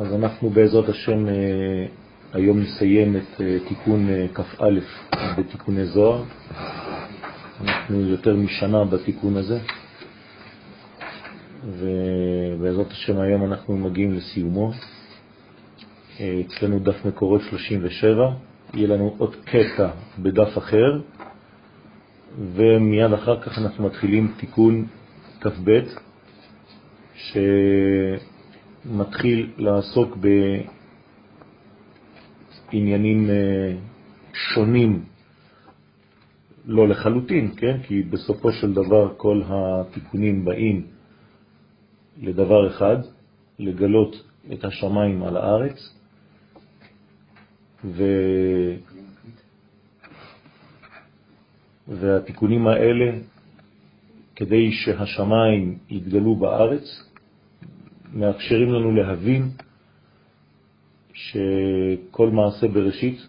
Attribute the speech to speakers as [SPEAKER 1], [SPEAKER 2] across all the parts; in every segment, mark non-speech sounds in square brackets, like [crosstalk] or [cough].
[SPEAKER 1] אז אנחנו בעזרת השם אה, היום נסיים את אה, תיקון אה, כ"א בתיקוני זוהר. אנחנו יותר משנה בתיקון הזה, ובעזרת השם היום אנחנו מגיעים לסיומו. אצלנו דף מקורות 37, יהיה לנו עוד קטע בדף אחר, ומיד אחר כך אנחנו מתחילים תיקון כ"ב, שמתחיל לעסוק בעניינים אה, שונים, לא לחלוטין, כן? כי בסופו של דבר כל התיקונים באים לדבר אחד, לגלות את השמיים על הארץ, ו... והתיקונים האלה, כדי שהשמיים יתגלו בארץ, מאפשרים לנו להבין שכל מעשה בראשית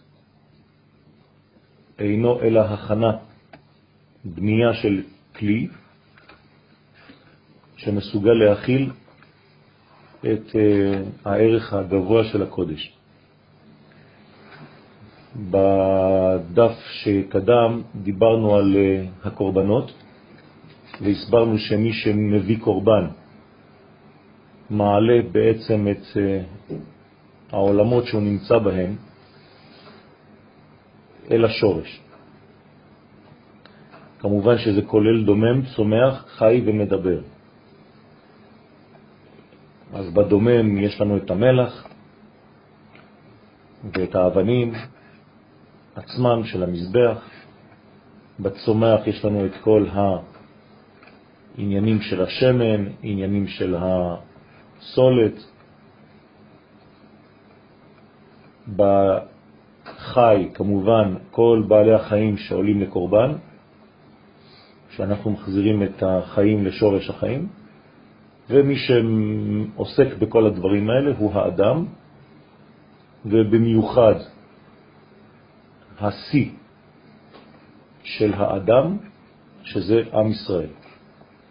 [SPEAKER 1] אינו אלא הכנה, בנייה של כלי שמסוגל להכיל את אה, הערך הגבוה של הקודש. בדף שקדם דיברנו על אה, הקורבנות והסברנו שמי שמביא קורבן מעלה בעצם את אה, העולמות שהוא נמצא בהם אל השורש. כמובן שזה כולל דומם, צומח, חי ומדבר. אז בדומם יש לנו את המלח ואת האבנים עצמם של המזבח. בצומח יש לנו את כל העניינים של השמן, עניינים של הסולת. בחי, כמובן, כל בעלי החיים שעולים לקורבן, שאנחנו מחזירים את החיים לשורש החיים, ומי שעוסק בכל הדברים האלה הוא האדם, ובמיוחד השיא של האדם, שזה עם ישראל.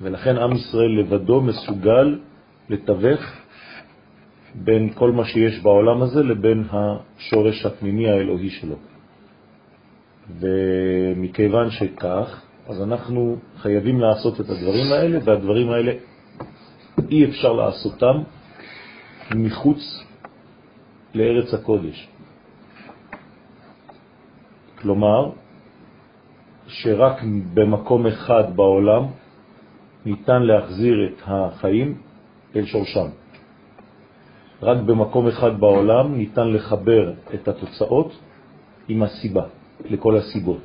[SPEAKER 1] ולכן עם ישראל לבדו מסוגל לתווך בין כל מה שיש בעולם הזה לבין השורש הפנימי האלוהי שלו. ומכיוון שכך, אז אנחנו חייבים לעשות את הדברים האלה, והדברים האלה אי אפשר לעשותם מחוץ לארץ הקודש. כלומר, שרק במקום אחד בעולם ניתן להחזיר את החיים אל שורשם. רק במקום אחד בעולם ניתן לחבר את התוצאות עם הסיבה, לכל הסיבות.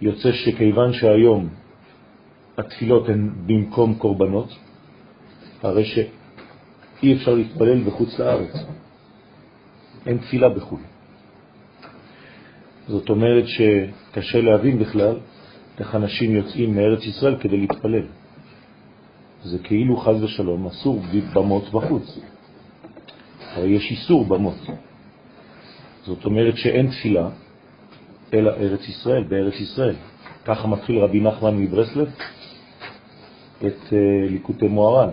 [SPEAKER 1] יוצא שכיוון שהיום התפילות הן במקום קורבנות, הרי שאי אפשר להתפלל בחוץ לארץ. אין תפילה בחו"ל. זאת אומרת שקשה להבין בכלל איך אנשים יוצאים מארץ ישראל כדי להתפלל. זה כאילו חז ושלום אסור במות בחוץ. הרי יש איסור במות. זאת אומרת שאין תפילה אלא ארץ ישראל, בארץ ישראל. ככה מתחיל רבי נחמן מברסלב את uh, ליקוטי מוהר"ן.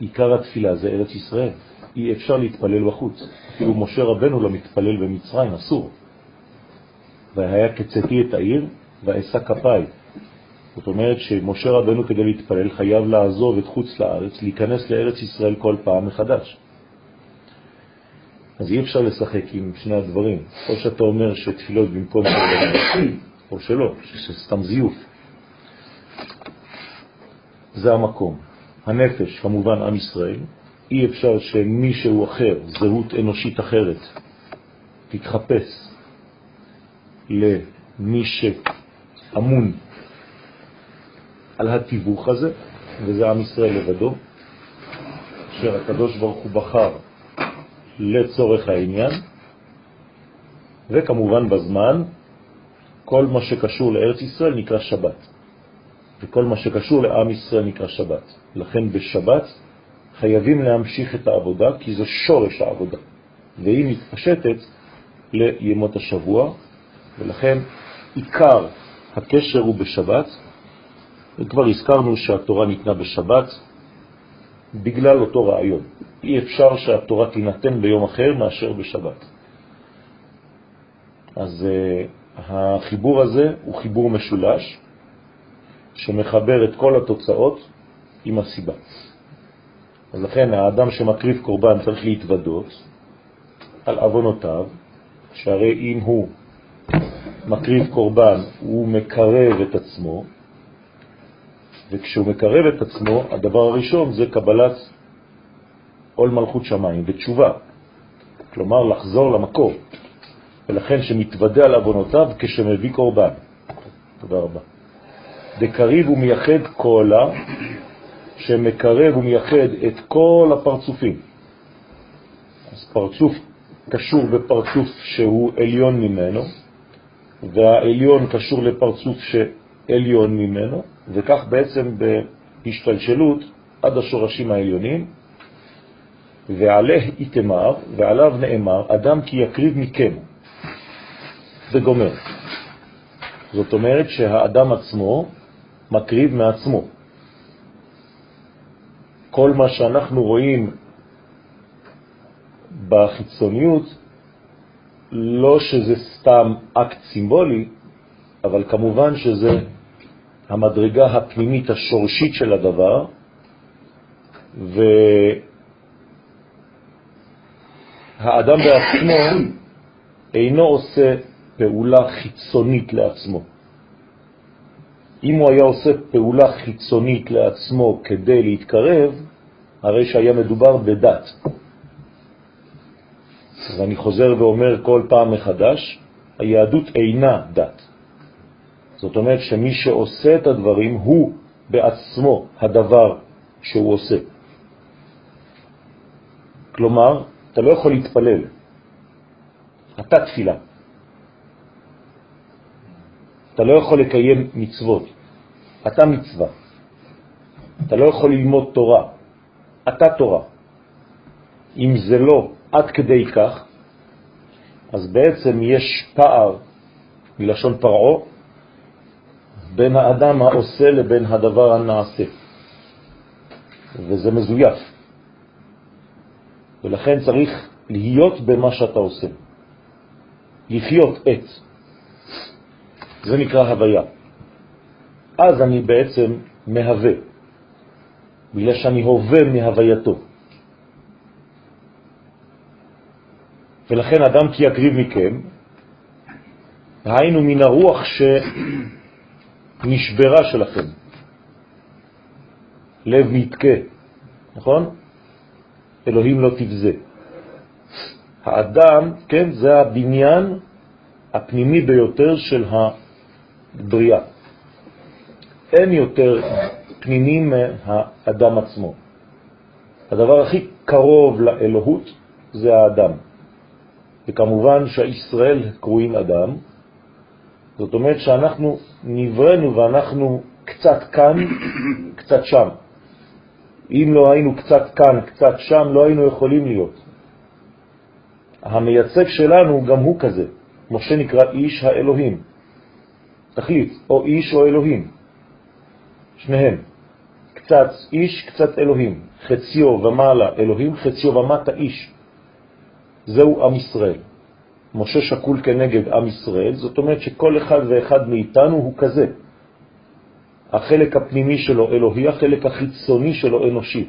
[SPEAKER 1] עיקר התפילה זה ארץ ישראל. אי אפשר להתפלל בחוץ. אפילו משה רבנו לא מתפלל במצרים, אסור. והיה קצתי את העיר ואשא כפיי. זאת אומרת שמשה רבנו כדי להתפלל חייב לעזוב את חוץ לארץ, להיכנס לארץ ישראל כל פעם מחדש. אז אי אפשר לשחק עם שני הדברים. או שאתה אומר שתפילות במקום או שלא, שזה סתם זיוף. זה המקום. הנפש, כמובן עם ישראל, אי אפשר שמישהו אחר, זהות אנושית אחרת, תתחפש למי שאמון על התיווך הזה, וזה עם ישראל לבדו, אשר הקדוש ברוך הוא בחר לצורך העניין, וכמובן בזמן, כל מה שקשור לארץ ישראל נקרא שבת, וכל מה שקשור לעם ישראל נקרא שבת. לכן בשבת חייבים להמשיך את העבודה, כי זה שורש העבודה, והיא מתפשטת לימות השבוע, ולכן עיקר הקשר הוא בשבת, וכבר הזכרנו שהתורה ניתנה בשבת, בגלל אותו רעיון. אי אפשר שהתורה תינתן ביום אחר מאשר בשבת. אז uh, החיבור הזה הוא חיבור משולש, שמחבר את כל התוצאות עם הסיבה. אז לכן האדם שמקריב קורבן צריך להתוודות על אבונותיו, שהרי אם הוא מקריב קורבן הוא מקרב את עצמו, וכשהוא מקרב את עצמו, הדבר הראשון זה קבלת עול מלכות שמיים ותשובה, כלומר לחזור למקור, ולכן שמתוודע על אבונותיו כשמביא קורבן. תודה רבה. דקריב ומייחד קולה, שמקרב ומייחד את כל הפרצופים. אז פרצוף קשור בפרצוף שהוא עליון ממנו, והעליון קשור לפרצוף שעליון ממנו, וכך בעצם בהשתלשלות עד השורשים העליונים, ועליה איתמר, ועליו נאמר, אדם כי יקריב מכם. זה גומר. זאת אומרת שהאדם עצמו מקריב מעצמו. כל מה שאנחנו רואים בחיצוניות, לא שזה סתם אקט סימבולי, אבל כמובן שזה המדרגה הפנימית השורשית של הדבר, והאדם בעצמו אינו עושה פעולה חיצונית לעצמו. אם הוא היה עושה פעולה חיצונית לעצמו כדי להתקרב, הרי שהיה מדובר בדת. ואני חוזר ואומר כל פעם מחדש, היהדות אינה דת. זאת אומרת שמי שעושה את הדברים הוא בעצמו הדבר שהוא עושה. כלומר, אתה לא יכול להתפלל, אתה תפילה. אתה לא יכול לקיים מצוות, אתה מצווה. אתה לא יכול ללמוד תורה, אתה תורה. אם זה לא עד כדי כך, אז בעצם יש פער, מלשון פרעו, בין האדם העושה לבין הדבר הנעשה. וזה מזויף. ולכן צריך להיות במה שאתה עושה. לחיות את. זה נקרא הוויה. אז אני בעצם מהווה, בגלל שאני הווה מהווייתו. ולכן אדם כי יקריב מכם, היינו מן הרוח שנשברה שלכם. לב מתקה, נכון? אלוהים לא תבזה. האדם, כן, זה הבניין הפנימי ביותר של הבריאה. אין יותר פנימי מהאדם עצמו. הדבר הכי קרוב לאלוהות זה האדם. וכמובן שהישראל קרואים אדם, זאת אומרת שאנחנו נבראנו ואנחנו קצת כאן, [coughs] קצת שם. אם לא היינו קצת כאן, קצת שם, לא היינו יכולים להיות. המייצג שלנו גם הוא כזה. משה נקרא איש האלוהים. תחליט, או איש או אלוהים. שניהם. קצת איש, קצת אלוהים. חציו ומעלה אלוהים, חציו ומטה איש. זהו עם ישראל. משה שקול כנגד עם ישראל, זאת אומרת שכל אחד ואחד מאיתנו הוא כזה. החלק הפנימי שלו אלוהי, החלק החיצוני שלו אנושי.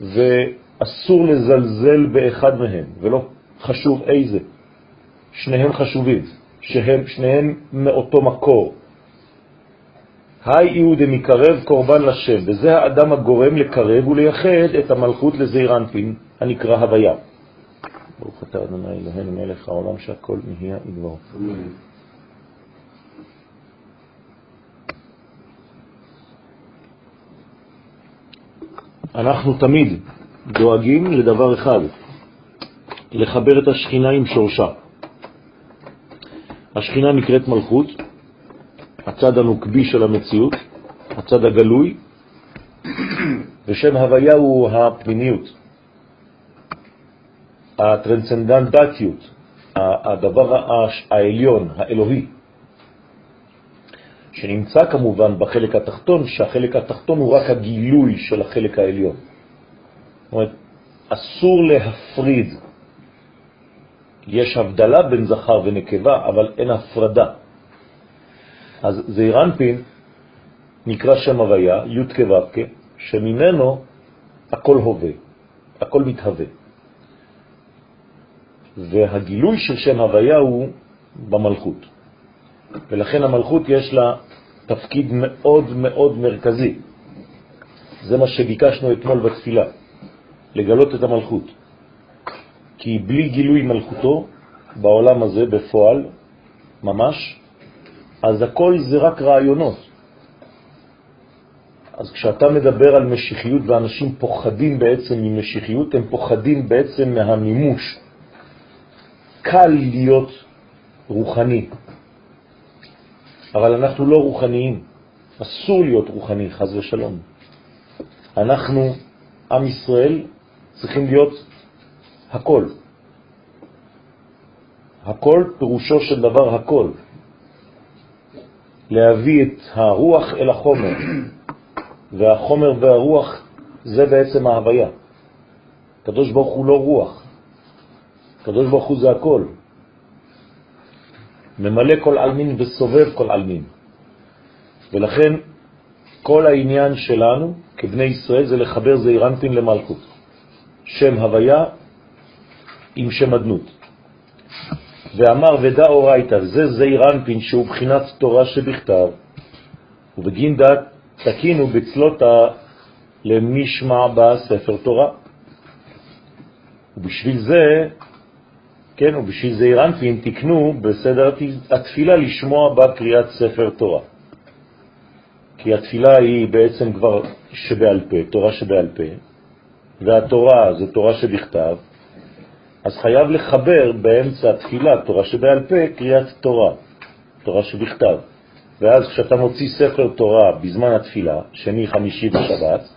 [SPEAKER 1] ואסור לזלזל באחד מהם, ולא חשוב איזה. שניהם חשובים, שהם שניהם מאותו מקור. היי יהודי מקרב קורבן לשם, וזה האדם הגורם לקרב ולייחד את המלכות לזעיר אנפין, הנקרא הוויה. ברוך אתה אדוני אלוהינו מלך העולם שהכל נהיה ידברו. אנחנו תמיד דואגים לדבר אחד, לחבר את השכינה עם שורשה. השכינה נקראת מלכות, הצד הנוקבי של המציאות, הצד הגלוי, [clears throat] ושם הוויה הוא הפנימיות, הטרנסצנדנטיות, הדבר העליון, האלוהי, שנמצא כמובן בחלק התחתון, שהחלק התחתון הוא רק הגילוי של החלק העליון. זאת אומרת, אסור להפריד. יש הבדלה בין זכר ונקבה, אבל אין הפרדה. אז זעירנפין נקרא שם הוויה, י' כו' שממנו הכל הווה, הכל מתהווה. והגילוי של שם הוויה הוא במלכות. ולכן המלכות יש לה תפקיד מאוד מאוד מרכזי. זה מה שביקשנו אתמול בתפילה, לגלות את המלכות. כי בלי גילוי מלכותו בעולם הזה בפועל, ממש, אז הכל זה רק רעיונות. אז כשאתה מדבר על משיחיות ואנשים פוחדים בעצם ממשיחיות, הם פוחדים בעצם מהמימוש. קל להיות רוחני, אבל אנחנו לא רוחניים. אסור להיות רוחני, חז ושלום. אנחנו, עם ישראל, צריכים להיות הכל. הכל פירושו של דבר הכל. להביא את הרוח אל החומר, והחומר והרוח זה בעצם ההוויה. קדוש ברוך הוא לא רוח, קדוש ברוך הוא זה הכל. ממלא כל אלמין וסובב כל אלמין. ולכן כל העניין שלנו כבני ישראל זה לחבר זעירנטין למלכות. שם הוויה עם שם אדנות. ואמר ודא אורייתא, זה זעירנטין שהוא בחינת תורה שבכתב, ובגין דת תקינו בצלותה למשמע בספר תורה. ובשביל זה כן, ובשביל זה אירנפין תקנו בסדר התפילה לשמוע בקריאת ספר תורה. כי התפילה היא בעצם כבר שבעל פה, תורה שבעל פה, והתורה זה תורה שבכתב, אז חייב לחבר באמצע התפילה, תורה שבעל פה, קריאת תורה, תורה שבכתב. ואז כשאתה מוציא ספר תורה בזמן התפילה, שני, חמישי ושבת,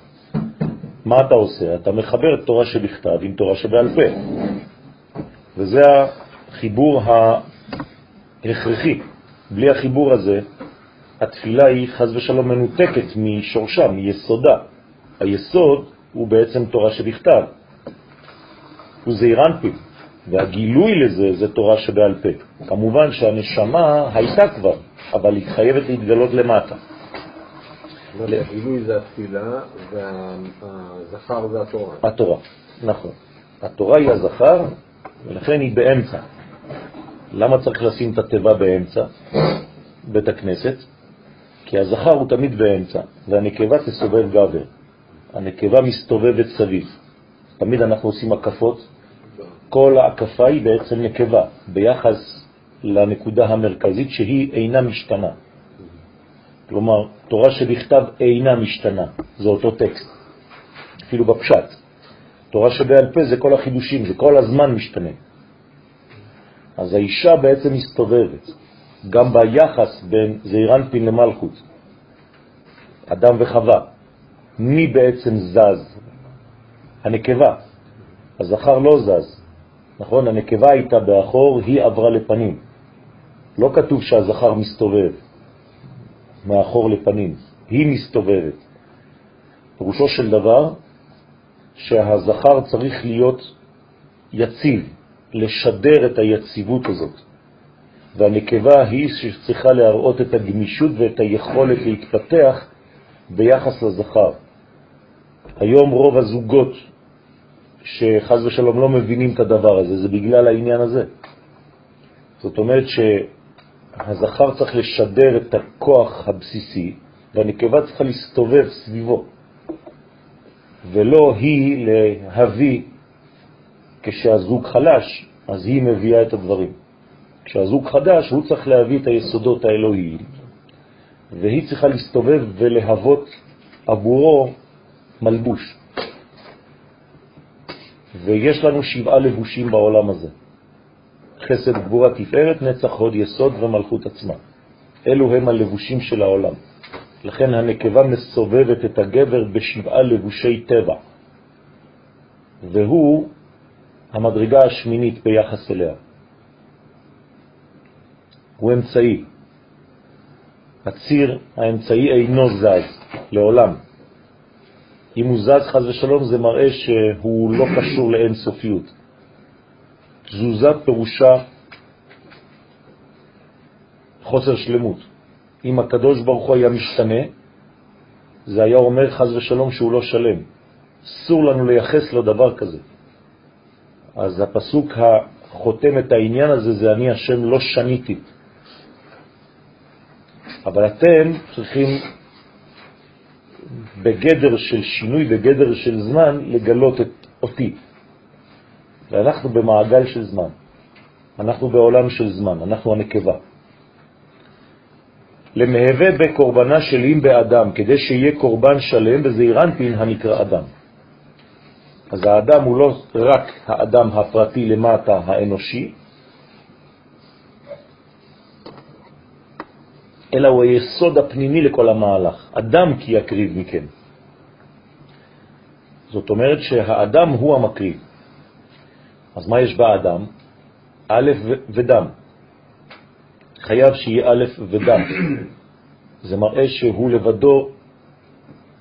[SPEAKER 1] מה אתה עושה? אתה מחבר תורה שבכתב עם תורה שבעל פה. וזה החיבור ההכרחי. בלי החיבור הזה, התפילה היא חז ושלום מנותקת משורשה, מיסודה. היסוד הוא בעצם תורה שבכתב. הוא זעירנפין, והגילוי לזה זה תורה שבעל פה. כמובן שהנשמה הייתה כבר, אבל היא חייבת להתגלות למטה.
[SPEAKER 2] הגילוי זה התפילה והזכר זה התורה.
[SPEAKER 1] התורה, נכון. התורה היא הזכר, ולכן היא באמצע. למה צריך לשים את התיבה באמצע? בית הכנסת, כי הזכר הוא תמיד באמצע, והנקבה תסובב גבר. הנקבה מסתובבת סביב. תמיד אנחנו עושים הקפות, כל ההקפה היא בעצם נקבה, ביחס לנקודה המרכזית שהיא אינה משתנה. כלומר, תורה שבכתב אינה משתנה, זה אותו טקסט, אפילו בפשט. תורה שבעל פה זה כל החידושים, זה כל הזמן משתנה. אז האישה בעצם מסתובבת, גם ביחס בין זעירנפין למלכות, אדם וחווה. מי בעצם זז? הנקבה. הזכר לא זז, נכון? הנקבה הייתה באחור, היא עברה לפנים. לא כתוב שהזכר מסתובב מאחור לפנים, היא מסתובבת. פירושו של דבר שהזכר צריך להיות יציב, לשדר את היציבות הזאת. והנקבה היא שצריכה להראות את הגמישות ואת היכולת להתפתח ביחס לזכר. היום רוב הזוגות שחז ושלום לא מבינים את הדבר הזה, זה בגלל העניין הזה. זאת אומרת שהזכר צריך לשדר את הכוח הבסיסי, והנקבה צריכה להסתובב סביבו. ולא היא להביא, כשהזוג חלש, אז היא מביאה את הדברים. כשהזוג חדש, הוא צריך להביא את היסודות האלוהיים, והיא צריכה להסתובב ולהוות עבורו מלבוש. ויש לנו שבעה לבושים בעולם הזה. חסד, גבורה, תפארת, נצח, הוד, יסוד ומלכות עצמה. אלו הם הלבושים של העולם. לכן הנקבה מסובבת את הגבר בשבעה לבושי טבע, והוא המדרגה השמינית ביחס אליה. הוא אמצעי. הציר האמצעי אינו זז לעולם. אם הוא זז חז ושלום זה מראה שהוא לא קשור לאין סופיות. תזוזה פירושה חוסר שלמות. אם הקדוש ברוך הוא היה משתנה, זה היה אומר חז ושלום שהוא לא שלם. אסור לנו לייחס לו דבר כזה. אז הפסוק החותם את העניין הזה זה אני השם לא שניתי. אבל אתם צריכים בגדר של שינוי, בגדר של זמן, לגלות את אותי. ואנחנו במעגל של זמן. אנחנו בעולם של זמן, אנחנו הנקבה. למהווה בקורבנה של אם באדם, כדי שיהיה קורבן שלם בזעירנטין הנקרא אדם. אז האדם הוא לא רק האדם הפרטי למטה האנושי, אלא הוא היסוד הפנימי לכל המהלך. אדם כי יקריב מכם. זאת אומרת שהאדם הוא המקריב. אז מה יש באדם? א' ודם. חייב שיהיה א' ודם. זה מראה שהוא לבדו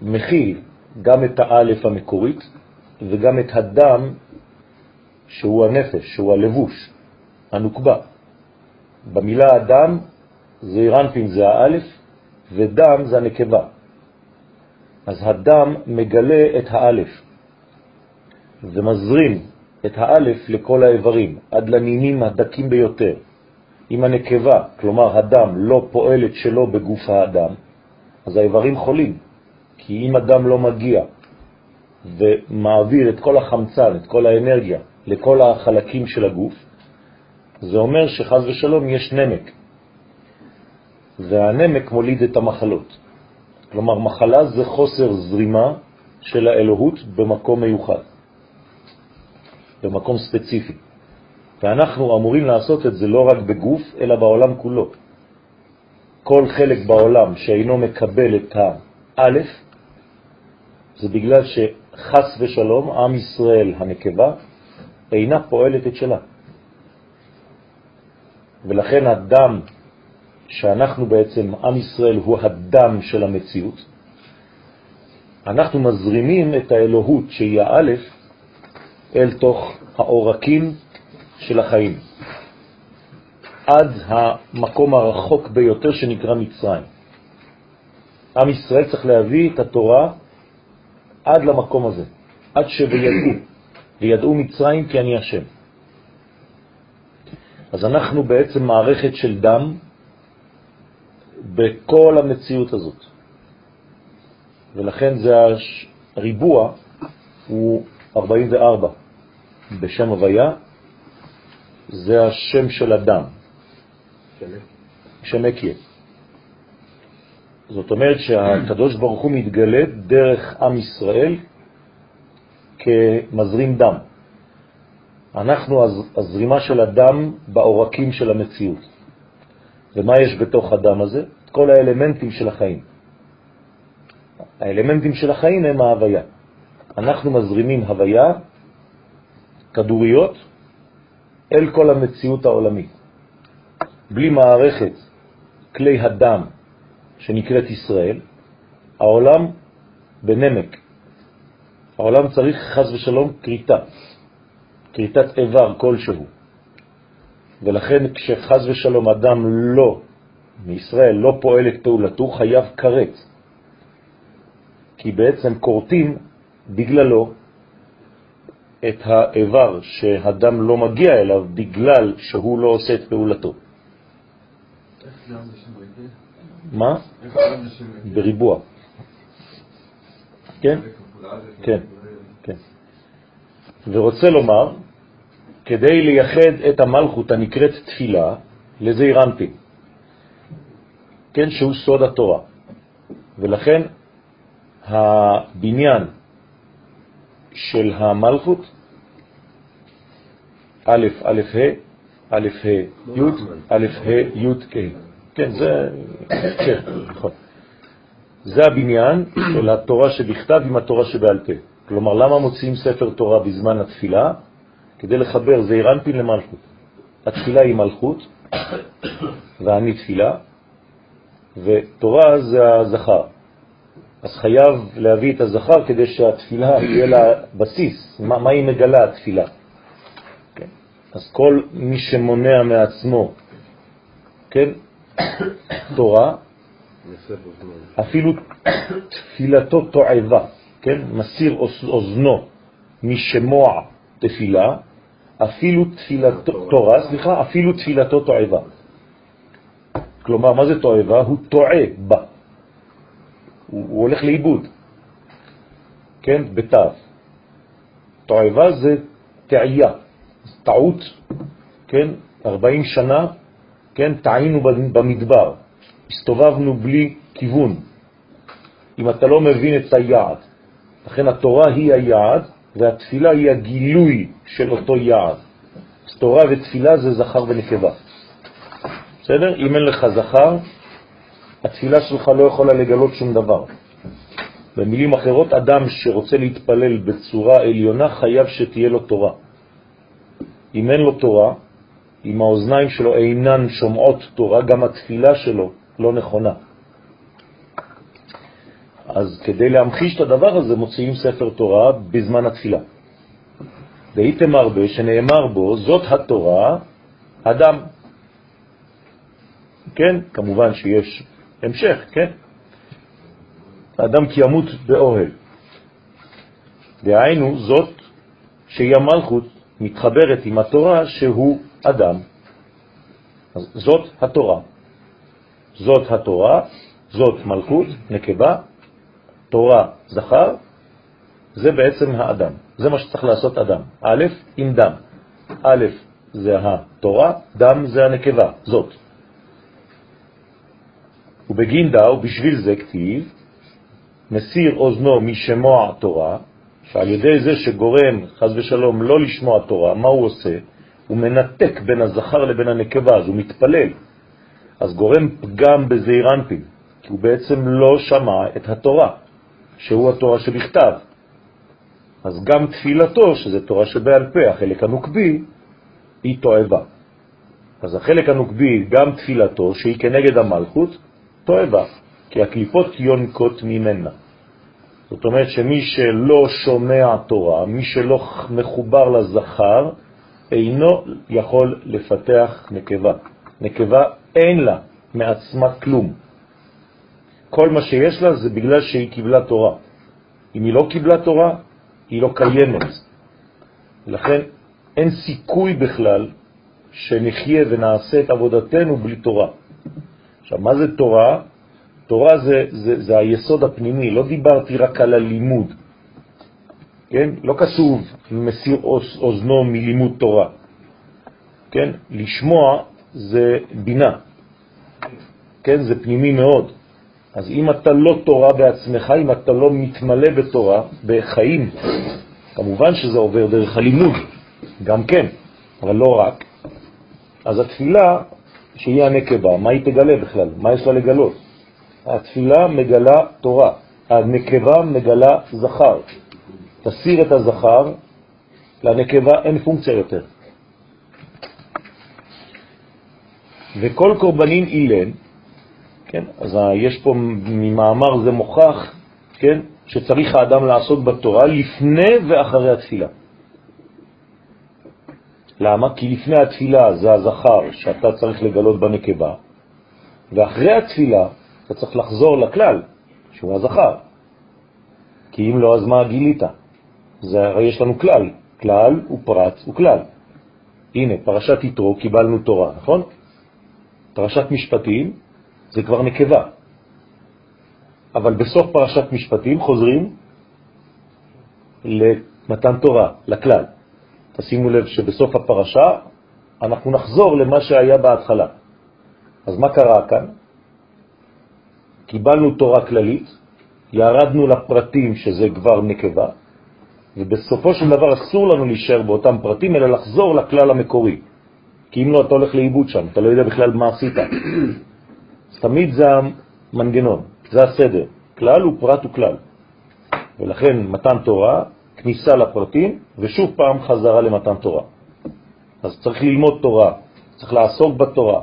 [SPEAKER 1] מכיל גם את האלף המקורית וגם את הדם שהוא הנפש, שהוא הלבוש, הנוקבה. במילה אדם זעירנפין זה האלף ודם זה הנקבה. אז הדם מגלה את האלף ומזרים את האלף לכל האיברים, עד לנינים הדקים ביותר. אם הנקבה, כלומר הדם, לא פועלת שלא בגוף האדם, אז האיברים חולים. כי אם הדם לא מגיע ומעביר את כל החמצן, את כל האנרגיה, לכל החלקים של הגוף, זה אומר שחז ושלום יש נמק. והנמק מוליד את המחלות. כלומר, מחלה זה חוסר זרימה של האלוהות במקום מיוחד, במקום ספציפי. ואנחנו אמורים לעשות את זה לא רק בגוף, אלא בעולם כולו. כל חלק בעולם שאינו מקבל את האלף, זה בגלל שחס ושלום, עם ישראל הנקבה אינה פועלת את שלה. ולכן הדם שאנחנו בעצם, עם ישראל הוא הדם של המציאות, אנחנו מזרימים את האלוהות שהיא האלף אל תוך העורקים של החיים, עד המקום הרחוק ביותר שנקרא מצרים. עם ישראל צריך להביא את התורה עד למקום הזה, עד שבידעו, וידעו מצרים כי אני השם. אז אנחנו בעצם מערכת של דם בכל המציאות הזאת. ולכן זה הריבוע הוא 44 בשם הוויה, זה השם של אדם. שמקיה. זאת אומרת שהקדוש ברוך הוא מתגלה דרך עם ישראל כמזרים דם. אנחנו הזרימה של הדם בעורקים של המציאות. ומה יש בתוך הדם הזה? את כל האלמנטים של החיים. האלמנטים של החיים הם ההוויה. אנחנו מזרימים הוויה, כדוריות, אל כל המציאות העולמית. בלי מערכת כלי הדם שנקראת ישראל, העולם בנמק. העולם צריך חז ושלום קריטה, קריטת איבר כלשהו. ולכן כשחז ושלום אדם לא, מישראל לא פועל את פעולתו, חייב כרת. כי בעצם קורטים בגללו את האיבר שהדם לא מגיע אליו בגלל שהוא לא עושה את פעולתו. מה? בריבוע. כן? כן, כן. ורוצה לומר כדי לייחד את המלכות הנקראת תפילה לזעיר כן, שהוא סוד התורה. ולכן הבניין של המלכות, א', א', ה', א', ה', י', א', ה', י', כ'. כן, זה, כן, נכון. זה הבניין של התורה שבכתב עם התורה שבעל פה. כלומר, למה מוצאים ספר תורה בזמן התפילה? כדי לחבר זעיר אנפין למלכות. התפילה היא מלכות, ואני תפילה, ותורה זה הזכר. אז חייב להביא את הזכר כדי שהתפילה יהיה לה בסיס. מה, מה היא מגלה התפילה? כן? אז כל מי שמונע מעצמו, כן, [coughs] תורה, אפילו תפילתו תועבה, כן, מסיר אוזנו משמוע תפילה, אפילו תפילתו, תורה, סליחה, אפילו תפילתו תועבה. כלומר, מה זה תועבה? הוא טועה בה. הוא, הוא הולך לאיבוד, כן, בתו. תועבה זה תעייה, טעות, כן, 40 שנה, כן, טעינו במדבר, הסתובבנו בלי כיוון, אם אתה לא מבין את היעד. לכן התורה היא היעד, והתפילה היא הגילוי של אותו יעד. אז תורה ותפילה זה זכר ונקבה. בסדר? אם אין לך זכר, התפילה שלך לא יכולה לגלות שום דבר. במילים אחרות, אדם שרוצה להתפלל בצורה עליונה חייב שתהיה לו תורה. אם אין לו תורה, אם האוזניים שלו אינן שומעות תורה, גם התפילה שלו לא נכונה. אז כדי להמחיש את הדבר הזה מוציאים ספר תורה בזמן התפילה. והייתם הרבה שנאמר בו, זאת התורה, אדם. כן, כמובן שיש המשך, כן? האדם כי ימות באוהל. דהיינו, זאת שהיא המלכות מתחברת עם התורה שהוא אדם. אז זאת התורה. זאת התורה, זאת מלכות, נקבה, תורה, זכר, זה בעצם האדם. זה מה שצריך לעשות אדם. א', עם דם. א', זה התורה, דם זה הנקבה, זאת. ובגין דאו, בשביל זה כתיב, מסיר אוזנו משמוע תורה, שעל ידי זה שגורם, חז ושלום, לא לשמוע תורה, מה הוא עושה? הוא מנתק בין הזכר לבין הנקבה, אז הוא מתפלל. אז גורם פגם בזעיר אנפין, כי הוא בעצם לא שמע את התורה, שהוא התורה שבכתב. אז גם תפילתו, שזה תורה שבעל פה, החלק הנוקבי, היא תועבה. אז החלק הנוקבי, גם תפילתו, שהיא כנגד המלכות, תועבה, כי הקליפות יונקות ממנה. זאת אומרת שמי שלא שומע תורה, מי שלא מחובר לזכר, אינו יכול לפתח נקבה. נקבה אין לה מעצמה כלום. כל מה שיש לה זה בגלל שהיא קיבלה תורה. אם היא לא קיבלה תורה, היא לא קיימת. לכן אין סיכוי בכלל שנחיה ונעשה את עבודתנו בלי תורה. עכשיו, מה זה תורה? תורה זה, זה, זה היסוד הפנימי, לא דיברתי רק על הלימוד. כן? לא כתוב מסיר אוזנו מלימוד תורה. כן? לשמוע זה בינה. כן? זה פנימי מאוד. אז אם אתה לא תורה בעצמך, אם אתה לא מתמלא בתורה, בחיים, כמובן שזה עובר דרך הלימוד, גם כן, אבל לא רק. אז התפילה שהיא הנקבה, מה היא תגלה בכלל? מה יש לה לגלות? התפילה מגלה תורה, הנקבה מגלה זכר. תסיר את הזכר, לנקבה אין פונקציה יותר. וכל קורבנין אילן, כן, אז יש פה ממאמר זה מוכח, כן, שצריך האדם לעשות בתורה לפני ואחרי התפילה. למה? כי לפני התפילה זה הזכר שאתה צריך לגלות בנקבה, ואחרי התפילה אתה צריך לחזור לכלל, שהוא הזכר. כי אם לא, אז מה גילית? זה הרי יש לנו כלל, כלל הוא פרט הוא כלל. הנה, פרשת יתרו קיבלנו תורה, נכון? פרשת משפטים זה כבר נקבה. אבל בסוף פרשת משפטים חוזרים למתן תורה, לכלל. תשימו לב שבסוף הפרשה אנחנו נחזור למה שהיה בהתחלה. אז מה קרה כאן? קיבלנו תורה כללית, ירדנו לפרטים שזה כבר נקבה, ובסופו של דבר אסור לנו להישאר באותם פרטים, אלא לחזור לכלל המקורי. כי אם לא, אתה הולך לאיבוד שם, אתה לא יודע בכלל מה עשית. אז תמיד זה המנגנון, זה הסדר. כלל הוא פרט הוא כלל. ולכן מתן תורה, כניסה לפרטים, ושוב פעם חזרה למתן תורה. אז צריך ללמוד תורה, צריך לעסוק בתורה,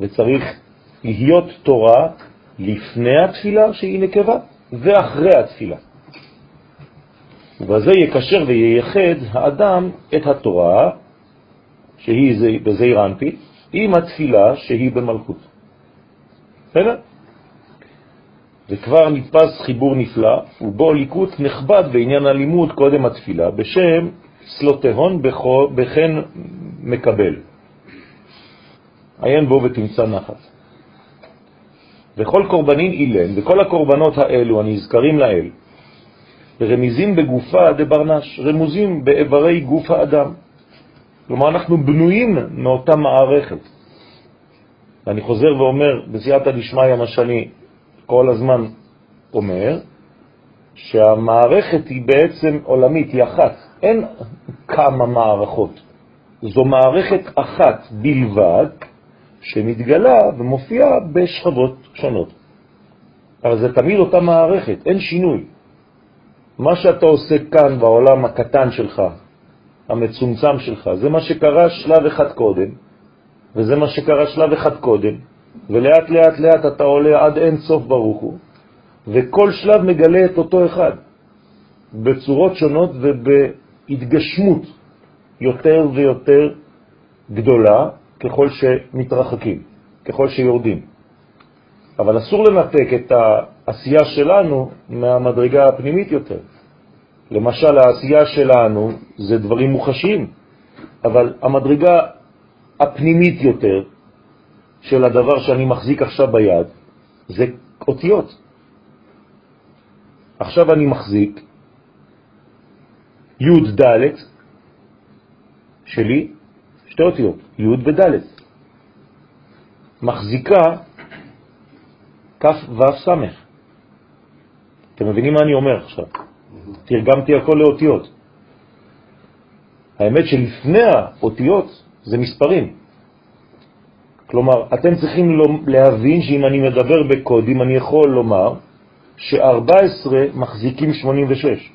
[SPEAKER 1] וצריך להיות תורה לפני התפילה שהיא נקבה, ואחרי התפילה. ובזה יקשר וייחד האדם את התורה, שהיא בזעיר אנפי, עם התפילה שהיא במלכות. בסדר? וכבר נתפס חיבור נפלא, ובו ליקוט נכבד בעניין הלימוד קודם התפילה, בשם סלוטהון בכן מקבל. עיין בו ותמצא נחת. וכל קורבנין אילן, וכל הקורבנות האלו הנזכרים לאל, רמיזים בגופה דברנש, רמוזים באיברי גוף האדם. כלומר, אנחנו בנויים מאותה מערכת. ואני חוזר ואומר, בסייעתא דשמיא, מה שאני כל הזמן אומר, שהמערכת היא בעצם עולמית, היא אחת. אין כמה מערכות. זו מערכת אחת בלבד, שמתגלה ומופיעה בשכבות שונות. אבל זה תמיד אותה מערכת, אין שינוי. מה שאתה עושה כאן בעולם הקטן שלך, המצומצם שלך, זה מה שקרה שלב אחד קודם, וזה מה שקרה שלב אחד קודם, ולאט לאט לאט אתה עולה עד אין סוף ברוך הוא, וכל שלב מגלה את אותו אחד, בצורות שונות ובהתגשמות יותר ויותר גדולה ככל שמתרחקים, ככל שיורדים. אבל אסור לנתק את העשייה שלנו מהמדרגה הפנימית יותר. למשל, העשייה שלנו זה דברים מוחשיים, אבל המדרגה הפנימית יותר של הדבר שאני מחזיק עכשיו ביד זה אותיות. עכשיו אני מחזיק י' ד' שלי, שתי אותיות, י' וד'. מחזיקה כ' ו' ס'. אתם מבינים מה אני אומר עכשיו? תרגמתי הכל לאותיות. האמת שלפני האותיות זה מספרים. כלומר, אתם צריכים להבין שאם אני מדבר בקודים, אני יכול לומר ש-14 מחזיקים 86.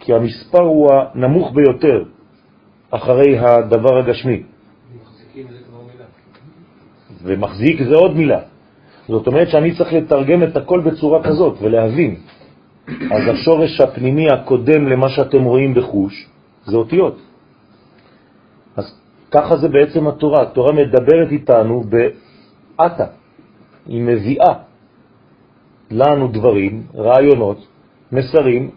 [SPEAKER 1] כי המספר הוא הנמוך ביותר אחרי הדבר הגשמי. ומחזיק זה עוד מילה. זאת אומרת שאני צריך לתרגם את הכל בצורה כזאת ולהבין. אז השורש הפנימי הקודם למה שאתם רואים בחוש זה אותיות. ככה זה בעצם התורה. התורה מדברת איתנו באתה. היא מביאה לנו דברים, רעיונות, מסרים,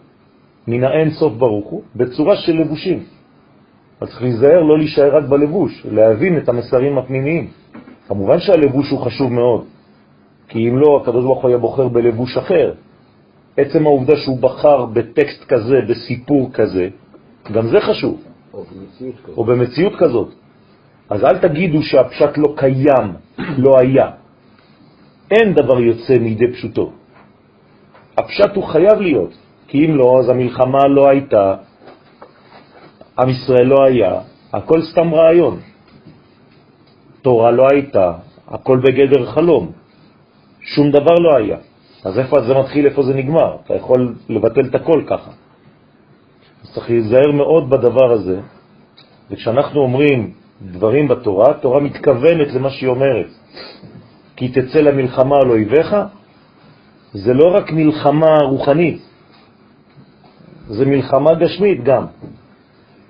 [SPEAKER 1] מן האין סוף ברוך הוא, בצורה של לבושים. אז צריך להיזהר לא להישאר רק בלבוש, להבין את המסרים הפנימיים. כמובן שהלבוש הוא חשוב מאוד, כי אם לא, הקדוש ברוך הוא היה בוחר בלבוש אחר. עצם העובדה שהוא בחר בטקסט כזה, בסיפור כזה, גם זה חשוב.
[SPEAKER 2] או במציאות כזאת.
[SPEAKER 1] או במציאות כזאת. אז אל תגידו שהפשט לא קיים, [clears throat] לא היה. אין דבר יוצא מידי פשוטו. הפשט הוא חייב להיות, כי אם לא, אז המלחמה לא הייתה, עם ישראל לא היה, הכל סתם רעיון. תורה לא הייתה, הכל בגדר חלום. שום דבר לא היה. אז איפה זה מתחיל, איפה זה נגמר? אתה יכול לבטל את הכל ככה. אז צריך להיזהר מאוד בדבר הזה, וכשאנחנו אומרים דברים בתורה, התורה מתכוונת למה שהיא אומרת. כי תצא למלחמה על אויביך, זה לא רק מלחמה רוחנית, זה מלחמה גשמית גם.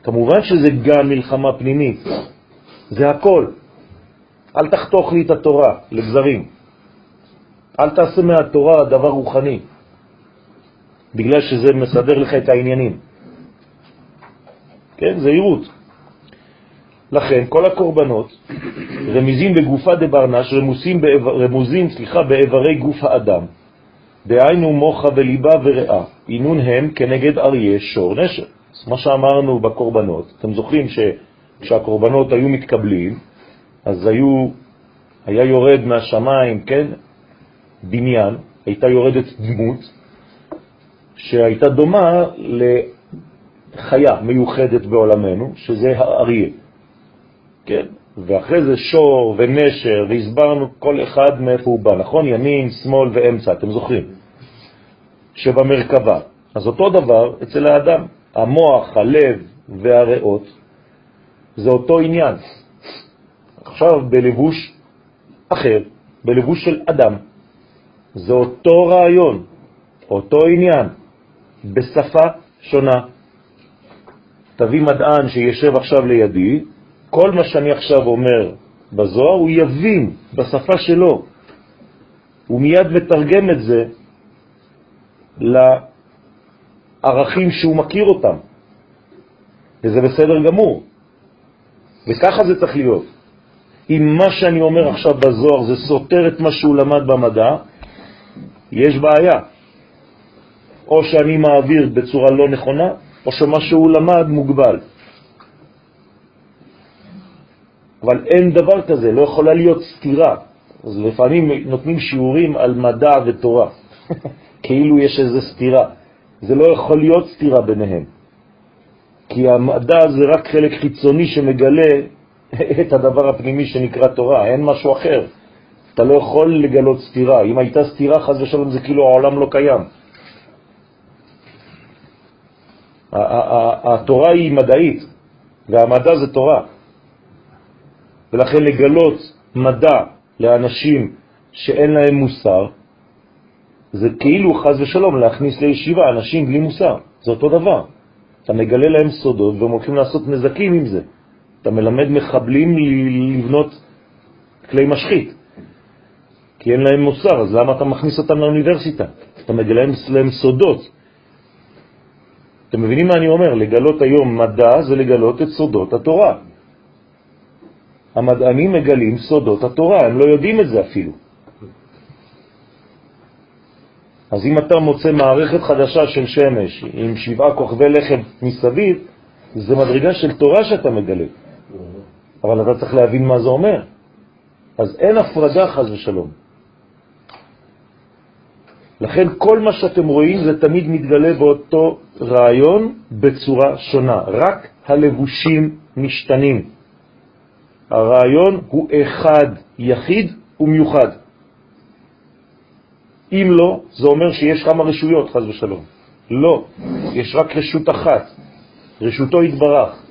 [SPEAKER 1] כמובן שזה גם מלחמה פנימית, זה הכל. אל תחתוך לי את התורה לגזרים. אל תעשה מהתורה דבר רוחני, בגלל שזה מסדר לך את העניינים. כן, זה עירות. לכן כל הקורבנות רמיזים בגופה דברנש, רמוזים, באיבר, רמוזים סליחה, באיברי גוף האדם, דהיינו מוחה וליבה וריאה, עינון הם כנגד אריה שור נשר. אז מה שאמרנו בקורבנות, אתם זוכרים שכשהקורבנות היו מתקבלים, אז היו, היה יורד מהשמיים, כן, בניין, הייתה יורדת דמות שהייתה דומה לחיה מיוחדת בעולמנו, שזה האריה. כן? ואחרי זה שור ונשר, והסברנו כל אחד מאיפה הוא בא, נכון? ימין, שמאל ואמצע, אתם זוכרים? שבמרכבה. אז אותו דבר אצל האדם, המוח, הלב והריאות, זה אותו עניין. עכשיו בלבוש אחר, בלבוש של אדם. זה אותו רעיון, אותו עניין, בשפה שונה. תביא מדען שישב עכשיו לידי, כל מה שאני עכשיו אומר בזוהר, הוא יבין בשפה שלו. הוא מיד מתרגם את זה לערכים שהוא מכיר אותם, וזה בסדר גמור. וככה זה צריך להיות. אם מה שאני אומר עכשיו בזוהר זה סותר את מה שהוא למד במדע, יש בעיה. או שאני מעביר בצורה לא נכונה, או שמה שהוא למד מוגבל. אבל אין דבר כזה, לא יכולה להיות סתירה. אז לפעמים נותנים שיעורים על מדע ותורה, [laughs] כאילו יש איזו סתירה. זה לא יכול להיות סתירה ביניהם, כי המדע זה רק חלק חיצוני שמגלה [laughs] את הדבר הפנימי שנקרא תורה, אין משהו אחר. אתה לא יכול לגלות סתירה. אם הייתה סתירה, חז ושלום, זה כאילו העולם לא קיים. התורה היא מדעית, והמדע זה תורה. ולכן לגלות מדע לאנשים שאין להם מוסר, זה כאילו חז ושלום להכניס לישיבה אנשים בלי מוסר. זה אותו דבר. אתה מגלה להם סודות והם הולכים לעשות נזקים עם זה. אתה מלמד מחבלים לבנות כלי משחית, כי אין להם מוסר, אז למה אתה מכניס אותם לאוניברסיטה? אתה מגלה להם סודות. אתם מבינים מה אני אומר? לגלות היום מדע זה לגלות את סודות התורה. המדענים מגלים סודות התורה, הם לא יודעים את זה אפילו. אז אם אתה מוצא מערכת חדשה של שמש עם שבעה כוכבי לחם מסביב, זה מדרגה של תורה שאתה מגלה. אבל אתה צריך להבין מה זה אומר. אז אין הפרדה חז ושלום. לכן כל מה שאתם רואים זה תמיד מתגלה באותו רעיון בצורה שונה, רק הלבושים משתנים. הרעיון הוא אחד, יחיד ומיוחד. אם לא, זה אומר שיש כמה רשויות, חז ושלום. לא, יש רק רשות אחת, רשותו התברך,